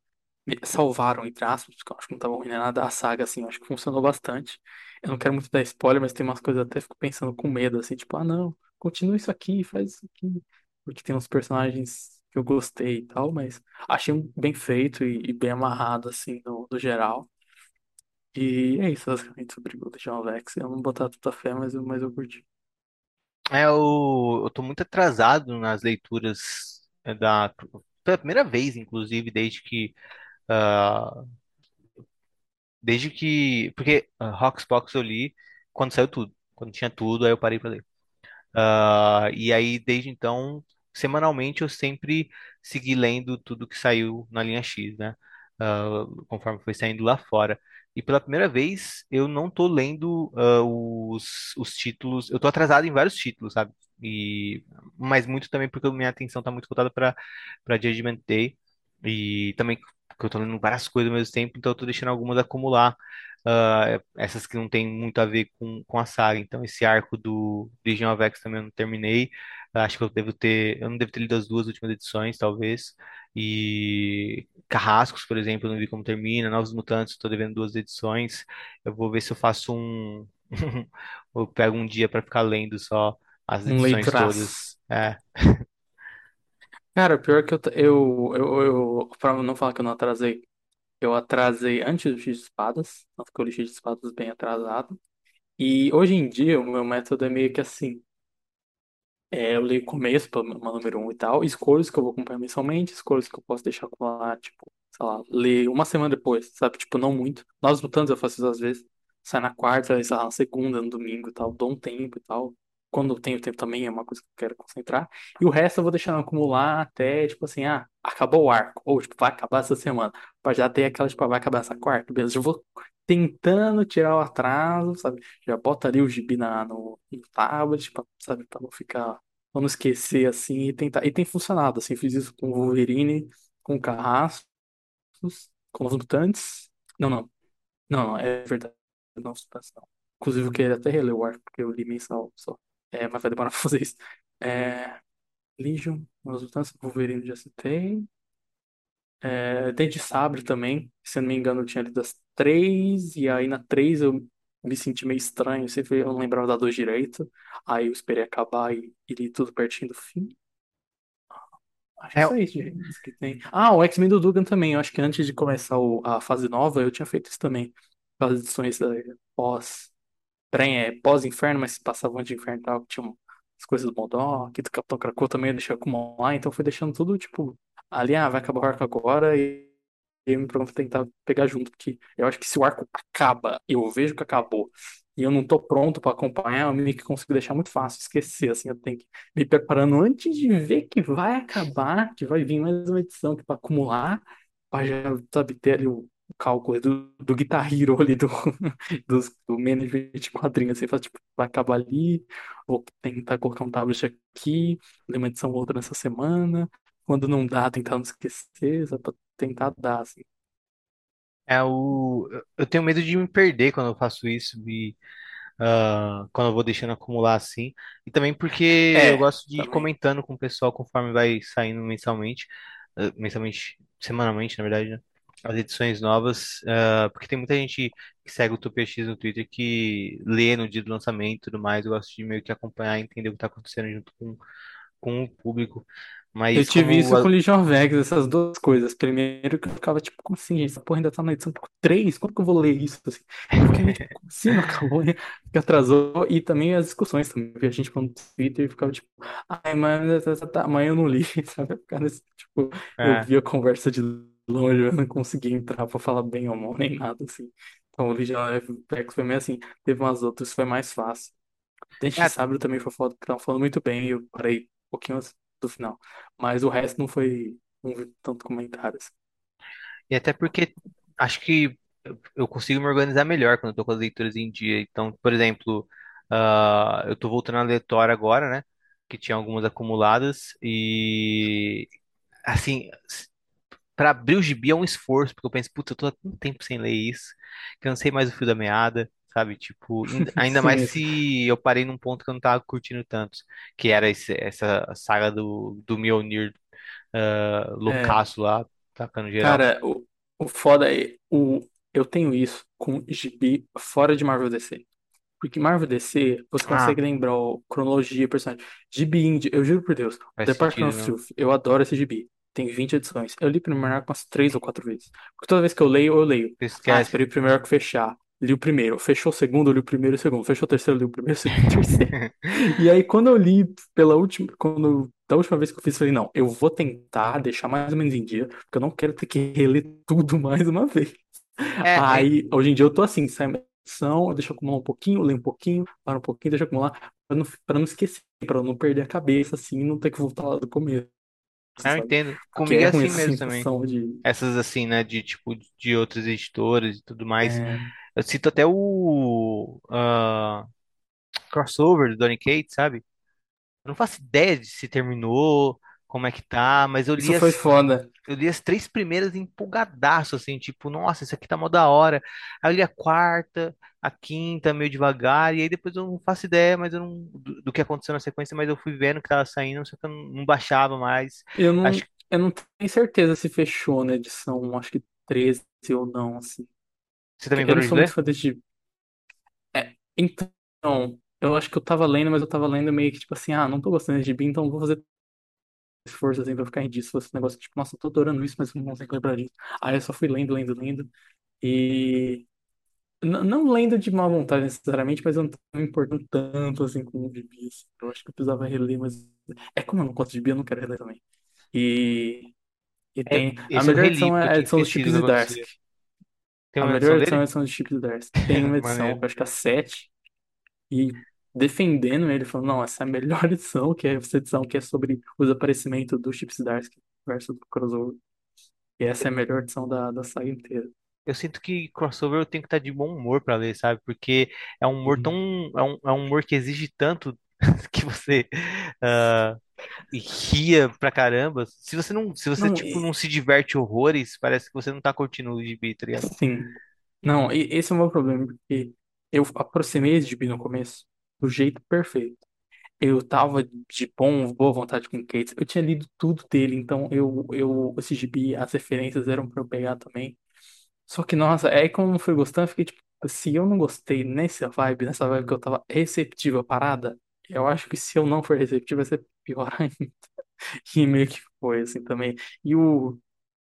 salvaram, entre aspas, porque eu acho que não tava ruim nem nada. A saga, assim, eu acho que funcionou bastante. Eu não quero muito dar spoiler, mas tem umas coisas até fico pensando com medo, assim, tipo, ah, não, continua isso aqui, faz isso aqui. Porque tem uns personagens que eu gostei e tal, mas achei bem feito e, e bem amarrado, assim, no, no geral. E é isso, basicamente, sobre o John Vex. Eu não botar tanta fé, mas eu, mas eu curti. É, eu, eu tô muito atrasado nas leituras é, da. Pela primeira vez, inclusive, desde que. Ah, desde que. Porque uh, Hoxpox eu li quando saiu tudo. Quando tinha tudo, aí eu parei pra ler. Ah, e aí, desde então, semanalmente eu sempre segui lendo tudo que saiu na linha X, né? Ah, conforme foi saindo lá fora. E pela primeira vez eu não tô lendo ah, os, os títulos. Eu tô atrasado em vários títulos, sabe? E, mas muito também porque minha atenção tá muito voltada para para Judgment Day. E também porque eu tô lendo várias coisas ao mesmo tempo, então eu tô deixando algumas acumular. ah, essas que não tem muito a ver com, com a saga. Então, esse arco do Legion of X também eu não terminei. Acho que eu devo ter, eu não devo ter lido as duas últimas edições, talvez. E Carrascos, por exemplo, eu não vi como termina. Novos Mutantes, estou devendo duas edições. Eu vou ver se eu faço um, eu pego um dia para ficar lendo só as Um edições leituraço. todas. É, Cara, pior que eu, eu, eu, eu, pra não falar que eu não atrasei, eu atrasei antes do X de Espadas, tanto que eu li X de Espadas bem atrasado. E hoje em dia o meu método é meio que assim, é, eu leio o começo, pelo menos número um e tal, escolho os que eu vou acompanhar mensalmente, escolho os que eu posso deixar acumular, tipo, sei lá, ler uma semana depois, sabe? Tipo, não muito. Novos Mutantes eu faço isso às vezes, sai na quarta, lá, na segunda, no domingo e tal, dou um tempo e tal. Quando eu tenho tempo também é uma coisa que eu quero concentrar. E o resto eu vou deixando acumular até, tipo assim, ah, acabou o arco. Ou, tipo, vai acabar essa semana. Pra já ter aquela, tipo, ah, vai acabar essa quarta. Beleza, eu vou tentando tirar o atraso, sabe? Já bota ali o gibi na, no, no tablet, pra, sabe? Pra não ficar, pra não esquecer, assim, e tentar. E tem funcionado, assim, fiz isso com o Wolverine, com o Carrasco. Novos, com os Mutantes. Não, não. Não, não, é verdade. Mutantes, não. Inclusive, eu queria até reler o arco, porque eu li mensal só. É, mas vai demorar pra fazer isso. É, Legion, Novos Mutantes, Wolverine já citei. É, Dente de Sabre também, se eu não me engano, eu tinha lido as três, e aí na três eu me senti meio estranho, sempre eu não lembrava da dois direito, aí eu esperei acabar e, e li tudo pertinho do fim. Acho que É, isso, gente, que tem. Ah, o X-Men do Dugan também, eu acho que antes de começar o- a fase nova, eu tinha feito isso também, aquelas edições da, pós, pré, é, pós-inferno, mas passavam antes de inferno e tal, que tinham as coisas do Modok, do Capitão Krakoa também eu deixei acumular, então fui deixando tudo, tipo, ali, ah, vai acabar o arco agora e eu me pronto tentar pegar junto, porque eu acho que se o arco acaba, eu vejo que acabou, e eu não tô pronto pra acompanhar, eu meio que consigo deixar muito fácil, esquecer, assim, eu tenho que me preparando antes de ver que vai acabar, que vai vir mais uma edição que para acumular, pra já, sabe, ter ali o cálculo do, do Guitar Hero ali, do, dos, do management de quadrinhos, assim, fala, tipo, vai acabar ali, vou tentar colocar um tablet aqui, ler uma edição ou outra nessa semana, quando não dá, tentar não esquecer, só pra tentar dar, assim. é o. Eu tenho medo de me perder quando eu faço isso, e, ah, quando eu vou deixando acumular assim. E também porque eu É, gosto de ir também. comentando com o pessoal conforme vai saindo mensalmente, ah, mensalmente, semanalmente, na verdade, né? As edições novas, ah, porque tem muita gente que segue o Utopia X no Twitter que lê no dia do lançamento e tudo mais. Eu gosto de meio que acompanhar e entender o que está acontecendo junto com, com o público. Eu Mas tive como isso com a- Legion Vegas, essas duas coisas. Primeiro que eu ficava tipo, como assim, gente? Essa porra ainda tá na edição 3? Quando que eu vou ler isso? Assim? Eu fiquei tipo, como assim? Não acabou, né? Que atrasou. E também as discussões também. A gente falando no Twitter e ficava tipo, ai, mas tá, tá, tá, amanhã eu não li, sabe? Ficar nesse, tipo, eu é, via a conversa de longe, eu não conseguia entrar pra falar bem ou mal, nem nada, assim. Então o Legion of Vegas foi meio assim. Teve umas outras, foi mais fácil. Dente de é, Sabre também foi foda, porque tava falando muito bem e eu parei um pouquinho antes do final. Mas o resto não foi. Não vi tanto comentários. e até porque acho que eu eu consigo me organizar melhor quando eu tô com as leituras em dia. Então, por exemplo, ah, eu tô voltando a ler Thor agora, né? Que tinha algumas acumuladas e assim, para abrir o gibi é um esforço, porque eu penso, puta, eu tô há tanto tempo sem ler isso, que eu não sei mais o fio da meada, sabe? Tipo, ainda mais mesmo. se eu parei num ponto que eu não tava curtindo tanto, que era esse- essa saga do, do Mjolnir, ah, É, loucaço lá, tacando geral. cara, o, o foda é. O, eu tenho isso com gibi fora de Marvel DC. Porque Marvel DC, você Ah, consegue lembrar o cronologia, personagem. Gibi indie, eu juro por Deus. faz Department sentido, of? Truth, eu adoro esse gibi. Tem 20 edições. Eu li primeiro arco umas três ou quatro vezes. Porque toda vez que eu leio, eu leio. Você Ah, esperei o primeiro arco fechar. Li o primeiro. Fechou o segundo, eu li o primeiro e o segundo. Fechou o terceiro, eu li o primeiro, o segundo e o terceiro. E aí, quando eu li pela última, quando, da última vez que eu fiz, eu falei, não, eu vou tentar deixar mais ou menos em dia, porque eu não quero ter que reler tudo mais uma vez. É, é, Aí, hoje em dia eu tô assim, sai uma edição, eu deixo acumular um pouquinho, leio um pouquinho, para um pouquinho, deixo acumular, pra não, pra não esquecer, pra não perder a cabeça, assim, e não ter que voltar lá do começo, eu sabe? entendo. Comigo é é assim mesmo também. de. Essas assim, né, de tipo, de outros editores e tudo mais. É, Eu cito até o ah, crossover do Donny Cates, sabe? Eu não faço ideia de se terminou, como é que tá, mas eu isso li foi as, foda. eu li as três primeiras empolgadaço, assim, tipo, nossa, isso aqui tá mó da hora. Aí eu li a quarta, a quinta, meio devagar, e aí depois eu não faço ideia, mas eu não, do, do que aconteceu na sequência, mas eu fui vendo que tava saindo, só que eu não, não baixava mais. Eu não, Acho eu não tenho certeza se fechou na edição, acho que 13 ou não, assim. você também Eu não sou muito fã desse É, então, eu acho que eu tava lendo, mas eu tava lendo meio que tipo assim, ah, não tô gostando de gibi, então vou fazer esforço assim pra ficar em disso. Esse negócio tipo, nossa, eu tô adorando isso, mas não consigo lembrar disso. Aí eu só fui lendo, lendo, lendo. E n- não lendo de má vontade necessariamente, mas eu não tô me importando tanto assim com o gibi. assim. Eu acho que eu precisava reler, mas é como eu não gosto de gibi, eu não quero reler também. E, e É, tem. A esse eu melhor reli, edição porque é a tinha edição dos e Darsk. acontecia. Tem A uma edição melhor edição é a dele? edição dos Chips e Darsk. Tem uma edição, Maneiro. eu acho que é a 7. e defendendo ele, falando, não, essa é a melhor edição, que é essa edição que é sobre os aparecimentos do Chip Zdarsky versus do crossover. E essa é a melhor edição da, da saga inteira. Eu sinto que crossover eu tenho que estar de bom humor pra ler, sabe? Porque é um humor tão. Sim. É um, é um humor que exige tanto que você. e ria pra caramba. Se você não, se você, Não, tipo, não e- se diverte horrores, parece que você não tá curtindo o gibi, tá ligado? assim, não, esse é o meu problema, porque eu aproximei esse gibi no começo do jeito perfeito. Eu tava de bom, boa vontade com o Cates. Eu tinha lido tudo dele, então eu, eu, esse gibi, as referências eram pra eu pegar também. Só que, nossa, aí como eu não fui gostando, eu fiquei tipo, se eu não gostei nessa vibe, nessa vibe que eu tava receptiva parada, eu acho que se eu não for receptivo vai ser pior ainda. E meio que foi assim também. E o.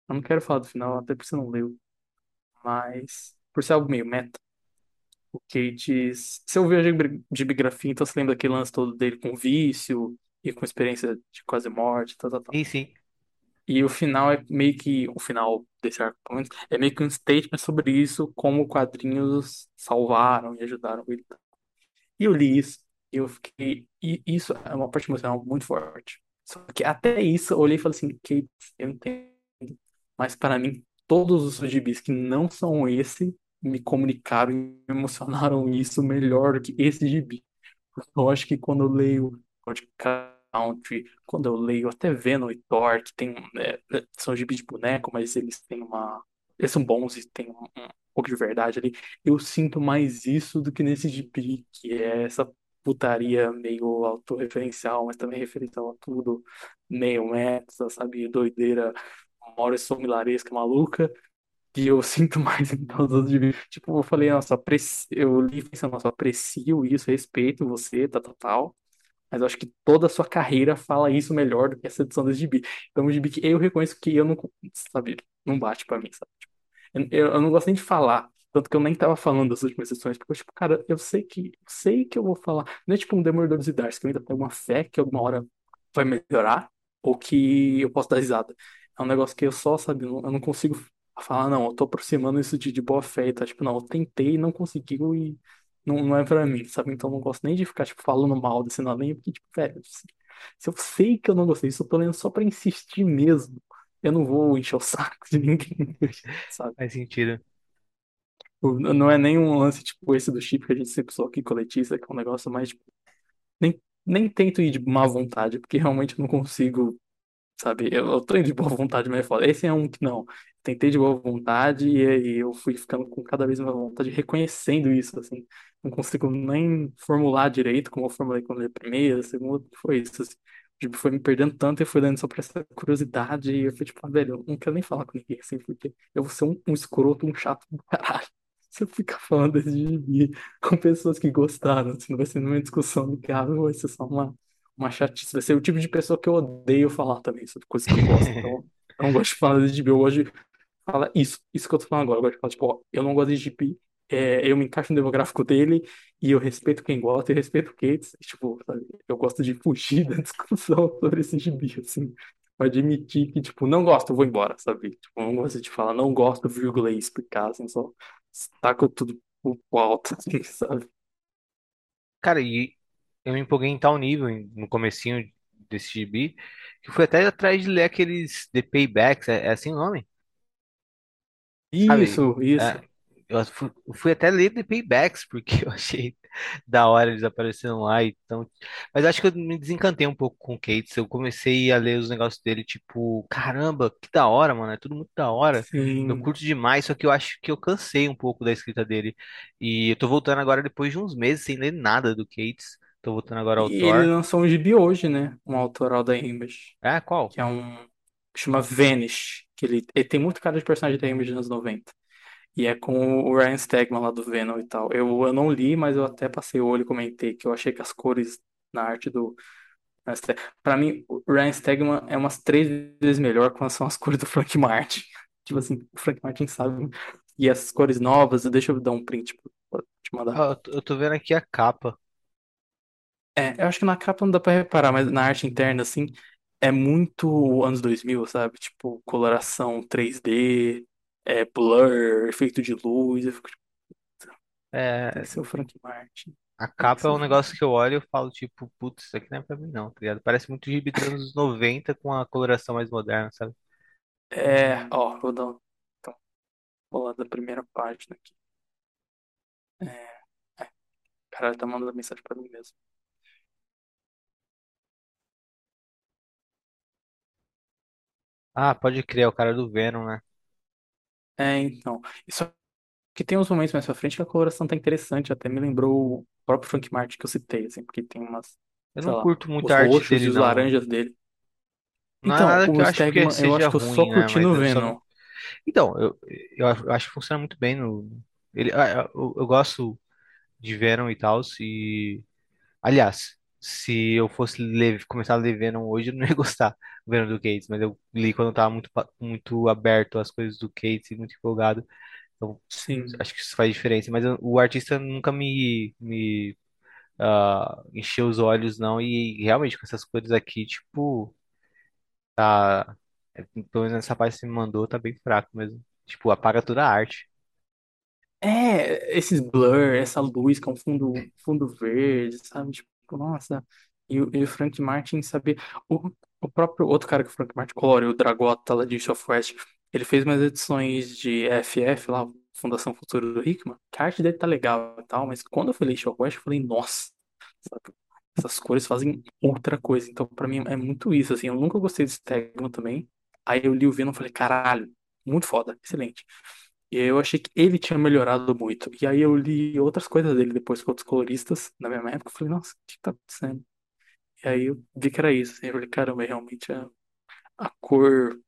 Eu não quero falar do final, até porque você não leu, mas por ser algo meio meta, o Cates. Você ouviu a de biografia, então você lembra daquele lance todo dele com vício e com experiência de quase morte, tal, tal, tal. Sim, sim. E o final é meio que, o final desse arco, pelo menos, é meio que um statement sobre isso, como quadrinhos salvaram e ajudaram ele. E eu li isso, e eu fiquei, e isso é uma parte emocional muito forte. Só que até isso eu olhei e falei assim, Kate, eu entendo, mas para mim, todos os gibis que não são esse me comunicaram e me emocionaram isso melhor do que esse gibi. Eu acho que quando eu leio God Country, quando eu leio até Venom e Thor, que tem, é, são gibis de boneco, mas eles têm uma. Eles são bons e tem um, um pouco de verdade ali. Eu sinto mais isso do que nesse gibi, que é essa putaria meio autorreferencial, mas também referencial a tudo, meio meta, sabe? Doideira, Morrison milaresca maluca. E eu sinto mais em todos os gibis. Tipo, eu falei, nossa, apreci... eu li pensando, nossa, aprecio isso, respeito você, tal, tal, tal. Mas eu acho que toda a sua carreira fala isso melhor do que essa edição desse gibi. Então, o gibi que eu reconheço que eu não, sabe, não bate pra mim, sabe? Tipo, eu, eu eu não gosto nem de falar. Tanto que eu nem tava falando das últimas sessões, porque, tipo, cara, eu sei que, eu sei que eu vou falar. Não é tipo um Demolidor e Darcy, que eu ainda tenho uma fé que alguma hora vai melhorar, ou que eu posso dar risada. É um negócio que eu só, sabe, eu eu não consigo falar, não, eu tô aproximando isso de, de boa fé e tá, tipo, não, eu tentei não conseguiu e não, não é pra mim, sabe? Então eu não gosto nem de ficar, tipo, falando mal desse além, porque, tipo, velho, se, se eu sei que eu não gostei, se eu tô lendo só pra insistir mesmo, eu não vou encher o saco de ninguém, sabe? Faz sentido. Tipo, Não é nem um lance, tipo, esse do chip que a gente sempre só aqui coletiza, que é um negócio mais, tipo, nem, nem tento ir de má vontade, porque realmente eu não consigo sabe? Eu, eu tô indo de boa vontade, mas é foda. Esse é um que não. Tentei de boa vontade e aí eu fui ficando com cada vez mais vontade, reconhecendo isso, assim. Não consigo nem formular direito, como eu formulei quando eu li a primeira, a segunda, foi isso, assim. Tipo, foi me perdendo tanto e foi dando só por essa curiosidade. E eu fui tipo, ah, velho, eu não quero nem falar com ninguém, assim, porque eu vou ser um, um escroto, um chato do caralho. Se eu ficar falando desse gibi com pessoas que gostaram, assim, não vai ser nenhuma discussão amigável, vai ser só uma uma chatice. Vai ser o tipo de pessoa que eu odeio falar também sobre coisas que eu gosto. Então, eu não gosto de falar de gosto de falar isso, isso que eu tô falando agora. Eu gosto de falar, tipo, ó, eu não gosto de gibi, é, eu me encaixo no demográfico dele e eu respeito quem gosta e respeito o Cates. E, tipo, sabe, eu gosto de fugir da discussão sobre esse gibi, assim. Admitir que, tipo, não gosto, eu vou embora, sabe? Tipo, não gosto de falar, não gosto, vírgula, e explicar, assim, só taco tudo pro alto, assim, sabe? Cara, e eu me empolguei em tal nível no comecinho desse gibi, que fui até atrás de ler aqueles The Paybacks, é, é assim o nome? Sabe? Isso, isso. É, eu fui, eu fui até ler The Paybacks, porque eu achei da hora eles aparecendo lá. Então... Mas acho que eu me desencantei um pouco com o Cates. Eu comecei a ler os negócios dele, tipo, caramba, que da hora, mano. É tudo muito da hora. Eu Sim. curto demais, só que eu acho que eu cansei um pouco da escrita dele. E eu tô voltando agora depois de uns meses sem ler nada do Cates. Tô voltando agora ao E ele Thor. lançou um gibi hoje, né? Um autoral da Image, Ah, qual? que é um. chama Vanish, que ele, ele tem muito cara de personagem da Image nos anos 90. E é com o Ryan Stegman lá do Venom e tal. Eu, eu não li, mas eu até passei o olho e comentei que eu achei que as cores na arte do. Ryan Stegman- Pra mim, o Ryan Stegman é umas três vezes melhor quando são as cores do Frank Martin. Tipo assim, o Frank Martin sabe. E essas cores novas, deixa eu dar um print pra te mandar. Ah, eu tô eu tô vendo aqui a capa. É, eu acho que na capa não dá pra reparar, mas na arte interna, assim, é muito anos 2000, sabe? Tipo, coloração 3D, é, blur, efeito de luz. Eu fico, tipo, É, que ser o Frank Martin. A capa é o um negócio que eu olho e falo, tipo, putz, isso aqui não é pra mim não, tá ligado? Parece muito gibi dos anos 90 com a coloração mais moderna, sabe? É, ó, vou dar um. Então, vou lá da primeira página aqui. É, é, cara, tá mandando mensagem pra mim mesmo. Ah, pode crer, é o cara do Venom, né? É, então. Só que tem uns momentos mais pra frente que a coloração tá interessante, até me lembrou o próprio Frank Martin que eu citei, assim, porque tem umas, Eu sei não lá, curto muito os a arte roxos e dele, os não. laranjas dele. Não é Então, nada que o eu acho que Stegman, eu seja acho que eu só ruim, né? curti Mas no eu só não. Venom. Então, eu, eu, acho eu acho que funciona muito bem no. Ele, ah, eu, eu gosto de Venom e tal, e. Aliás, se eu fosse ler, começar a ler Venom hoje, eu não ia gostar do Venom do Cates, mas eu li quando eu tava muito, muito aberto às coisas do Cates e muito empolgado. Então, Sim. acho que isso faz diferença. Mas eu- o artista nunca me, me ah, encheu os olhos, não. E realmente, com essas cores aqui, tipo, tá. é, Pelo menos nessa parte que você me mandou, tá bem fraco mesmo. Tipo, apaga toda a arte. É, esses blur, essa luz com fundo, fundo verde, sabe? Tipo, nossa. E, o e o Frank Martin saber. O, o próprio outro cara que o Frank Martin colore, o Dragota lá de East of West, ele fez umas edições de FF lá, Fundação Futuro do Hickman, que a arte dele tá legal e tal, mas quando eu falei East of West, eu falei, nossa, sabe? Essas cores fazem outra coisa. Então, pra mim, é muito isso, assim. Eu nunca gostei de Stegman também. Aí eu li o Venom e falei, caralho, muito foda, excelente. E aí eu achei que ele tinha melhorado muito. E aí eu li outras coisas dele depois com outros coloristas na mesma época. Eu falei, nossa, o que tá acontecendo? E aí eu vi que era isso. assim, eu falei, caramba, é realmente a, a cor.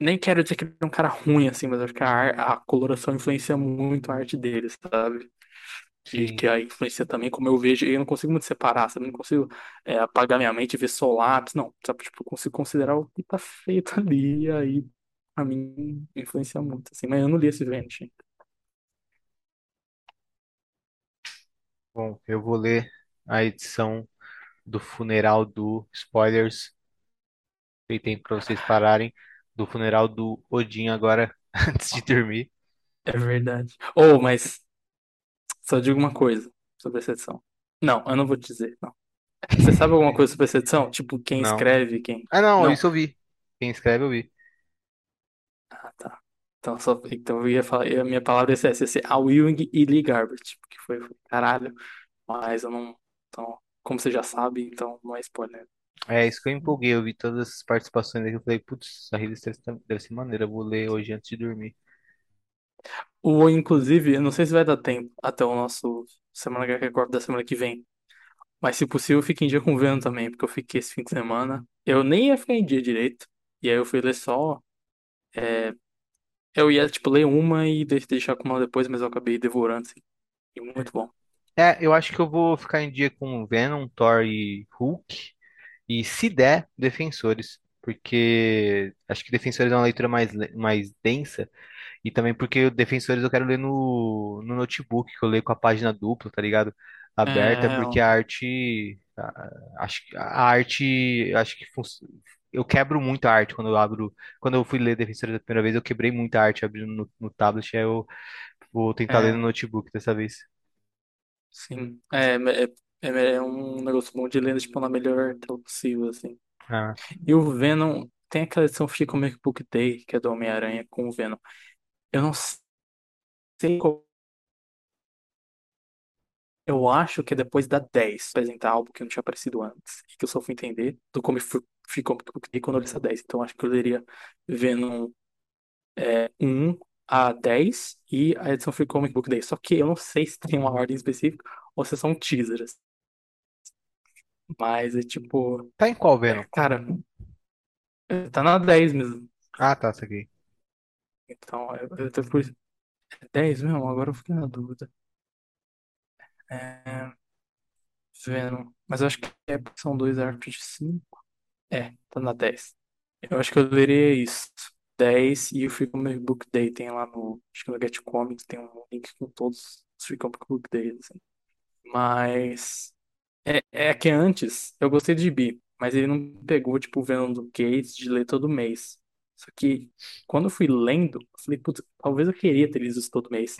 Nem quero dizer que ele é um cara ruim, assim, mas acho que a, a coloração influencia muito a arte dele, sabe? E Sim. que a influencia também, como eu vejo, eu não consigo muito separar, sabe? Eu não consigo é, apagar minha mente e ver só lápis, não. Sabe? Tipo, eu consigo considerar o que tá feito ali, e aí, a mim, influencia muito, assim. Mas eu não li esse Vanishing. Bom, eu vou ler a edição do funeral do. Spoilers. Tem tempo pra vocês pararem. Do funeral do Odin agora, antes de dormir. É verdade. Ou, mas só digo uma coisa sobre essa edição. Não, eu não vou te dizer, não. Você sabe alguma coisa sobre essa edição? Tipo, quem Não. escreve, quem. Ah, não, Não. isso eu vi. Quem escreve eu vi. Então, só, então eu ia falar, a minha palavra ia ser essa, ia ser a Ewing e Lee Garbett, porque foi, foi caralho, mas eu não. Então, como você já sabe, então não é spoiler. É isso que eu empolguei. Eu vi todas as participações aqui. Eu falei, putz, essa revista deve ser maneira. Eu vou ler hoje antes de dormir. Ou, inclusive, eu não sei se vai dar tempo até o nosso Semana H Record da semana que vem. Mas, se possível, fique em dia com o Venom também, porque eu fiquei esse fim de semana. Eu nem ia ficar em dia direito. E aí eu fui ler só. é, Eu ia, tipo, ler uma e de- deixar com uma depois, mas eu acabei devorando, assim. E muito bom. É, eu acho que eu vou ficar em dia com Venom, Thor e Hulk. E se der, Defensores. Porque acho que Defensores é uma leitura mais, mais densa. E também porque Defensores eu quero ler no, no notebook, que eu leio com a página dupla, tá ligado? Aberta, É, porque a arte. a- Acho que a arte. Acho que fun- eu quebro muito a arte quando eu abro. Quando eu fui ler Defensores da primeira vez, eu quebrei muita arte abrindo no, no tablet. Aí eu vou tentar ler no é, notebook dessa vez. sim. É, é, é, é um negócio bom de ler, tipo, na melhor tela possível, assim. Ah, E o Venom, tem aquela edição Free Comic Book Day, que é do Homem-Aranha com o Venom. Eu não sei qual. Eu acho que é depois da 10 apresentar algo que não tinha aparecido antes. E que eu só fui entender do Comic Book Day quando eu li essa 10. Então acho que eu leria Venom é, 1 a 10 e a edição Free Comic Book Day. Só que eu não sei se tem uma ordem específica ou se são teasers. Mas é tipo, tá em qual é, Venom? cara, é, tá na 10 mesmo. Ah, tá, isso aqui. Então, eu, eu depois. É 10 mesmo? Agora eu fiquei na dúvida. É, Venom. Mas eu acho que é, são dois arcos de 5. É, tá na 10. Eu acho que eu leria isso. 10 e o Free Book Day tem lá no. Acho que no Get Comics tem um link com todos os Free Book Days. assim. Mas. É, é que antes eu gostei de Gibi, mas ele não pegou, tipo, o Venom do Gates de ler todo mês. Só que quando eu fui lendo, eu falei, putz, talvez eu queria ter lido isso todo mês.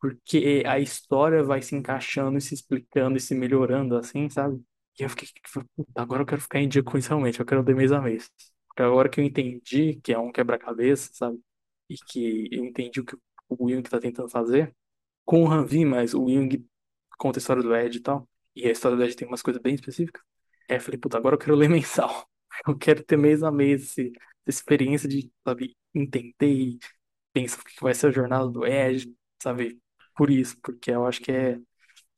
Porque a história vai se encaixando e se explicando e se melhorando, assim, sabe? E eu fiquei, puta, agora eu quero ficar em dia com isso realmente, eu quero ler mês a mês. Porque agora que eu entendi que é um quebra-cabeça, sabe? E que eu entendi o que o Will tá tentando fazer, com o Ranvi, mas o Jung conta a história do Ed e tal. E a história do Ed tem umas coisas bem específicas. Aí eu falei, puta, agora eu quero ler mensal. Eu quero ter mês a mês esse, experiência de, sabe, entender e pensar o que vai ser a jornada do Ed, sabe? Por isso, porque eu acho que é,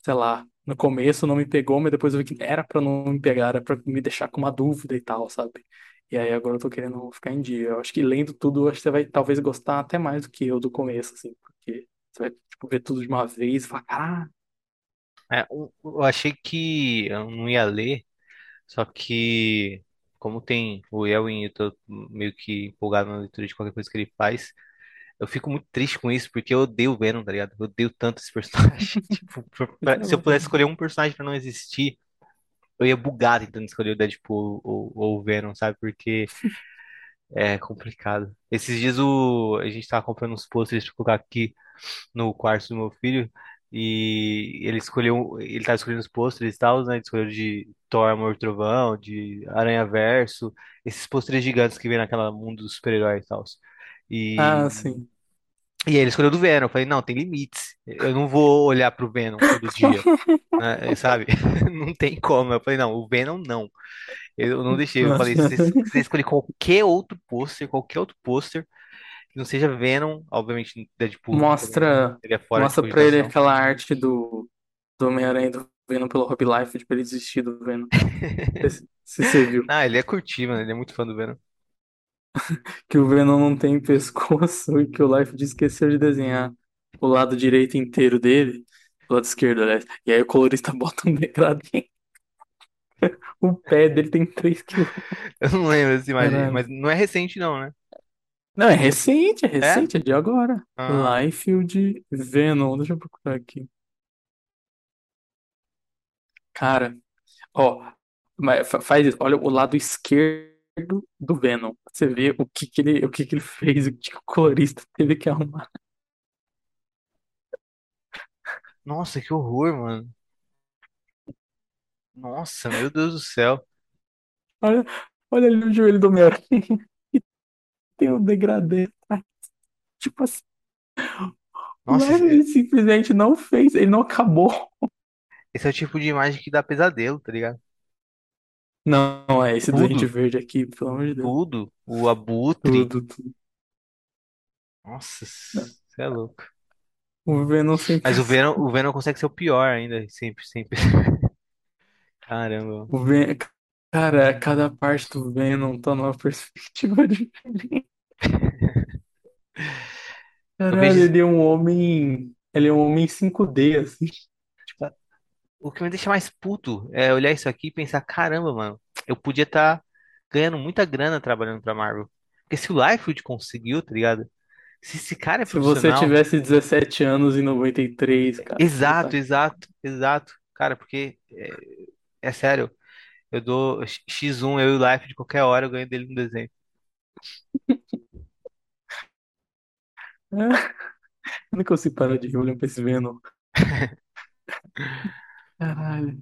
sei lá, no começo não me pegou, mas depois eu vi que era pra não me pegar, era pra me deixar com uma dúvida e tal, sabe? E aí agora eu tô querendo ficar em dia. Eu acho que lendo tudo, acho que você vai talvez gostar até mais do que eu do começo, assim, porque você vai, tipo, ver tudo de uma vez e falar, É, eu achei que eu não ia ler, só que como tem o Elwin, eu tô meio que empolgado na leitura de qualquer coisa que ele faz. Eu fico muito triste com isso, porque eu odeio o Venom, tá ligado? Eu odeio tanto esse personagem. Tipo, pra- pra- se eu pudesse escolher um personagem pra não existir, eu ia bugar tentando escolher o Deadpool ou, ou o Venom, sabe? Porque é complicado. Esses dias o, a gente tava comprando uns pôsteres pra colocar aqui no quarto do meu filho. E ele escolheu, ele tava escolhendo os pôsteres e tal, né? Ele escolheu de Thor, Amor e Trovão, de Aranha Verso, esses pôsteres gigantes que vem naquela mundo dos super-heróis e tal. Ah, E, sim. E aí ele escolheu do Venom. Eu falei, não, tem limites. Eu não vou olhar pro Venom todo dia, né? Sabe? Não tem como. Eu falei, não, o Venom não. Eu não deixei. Eu falei, se você escolher qualquer outro pôster, qualquer outro pôster, que não seja Venom, obviamente Deadpool Mostra, seria fora de mostra pra ele aquela arte do, do Homem-Aranha do Venom pelo Rob Liefeld pra ele desistir do Venom. Se, se você viu. Ah, ele é curtir, mano. Ele é muito fã do Venom. Que o Venom não tem pescoço e que o Liefeld esqueceu de desenhar o lado direito inteiro dele, o lado esquerdo, aliás. E aí o colorista bota um degradê. O pé dele tem 3 quilos. Eu não lembro dessa imagem, Caralho. mas não é recente, não, né? Não, é recente, é É? recente, é de agora. Ah, Liefeld Venom, deixa eu procurar aqui. Cara, ó, mas fa- faz isso, olha o lado esquerdo do Venom. Você vê o que que ele, o que que ele fez, o que o colorista teve que arrumar. nossa, que horror, mano. Nossa, meu Deus do céu. Olha, olha ali o joelho do Homem-Aranha. Tem um degradê. Tipo assim, Nossa, esse, ele simplesmente não fez, ele não acabou. esse é o tipo de imagem que dá pesadelo, tá ligado? Não, é esse Duende Tudo, Verde aqui, pelo amor de Deus. tudo. O abutre. Tudo, tudo. Nossa, você é louco. O Venom sempre Mas o Venom, o Venom consegue ser o pior ainda, sempre, sempre. Caramba. O Ven... Cara, cada parte do Venom tá numa perspectiva diferente. Caralho, vejo, ele é um homem. Ele é um homem 5D, assim. O que me deixa mais puto é olhar isso aqui e pensar, caramba, mano, eu podia estar ganhando muita grana trabalhando pra Marvel. Porque se o Liefeld conseguiu, tá ligado? Se esse cara é Se você profissional, tivesse 17 anos em 93, cara, você exato, tá. exato, exato. Cara, porque é, é sério, eu dou X- X1, eu e o Liefeld, qualquer hora eu ganho dele no desenho. Eu não consigo parar de rir olhando pra esse Venom. Caralho.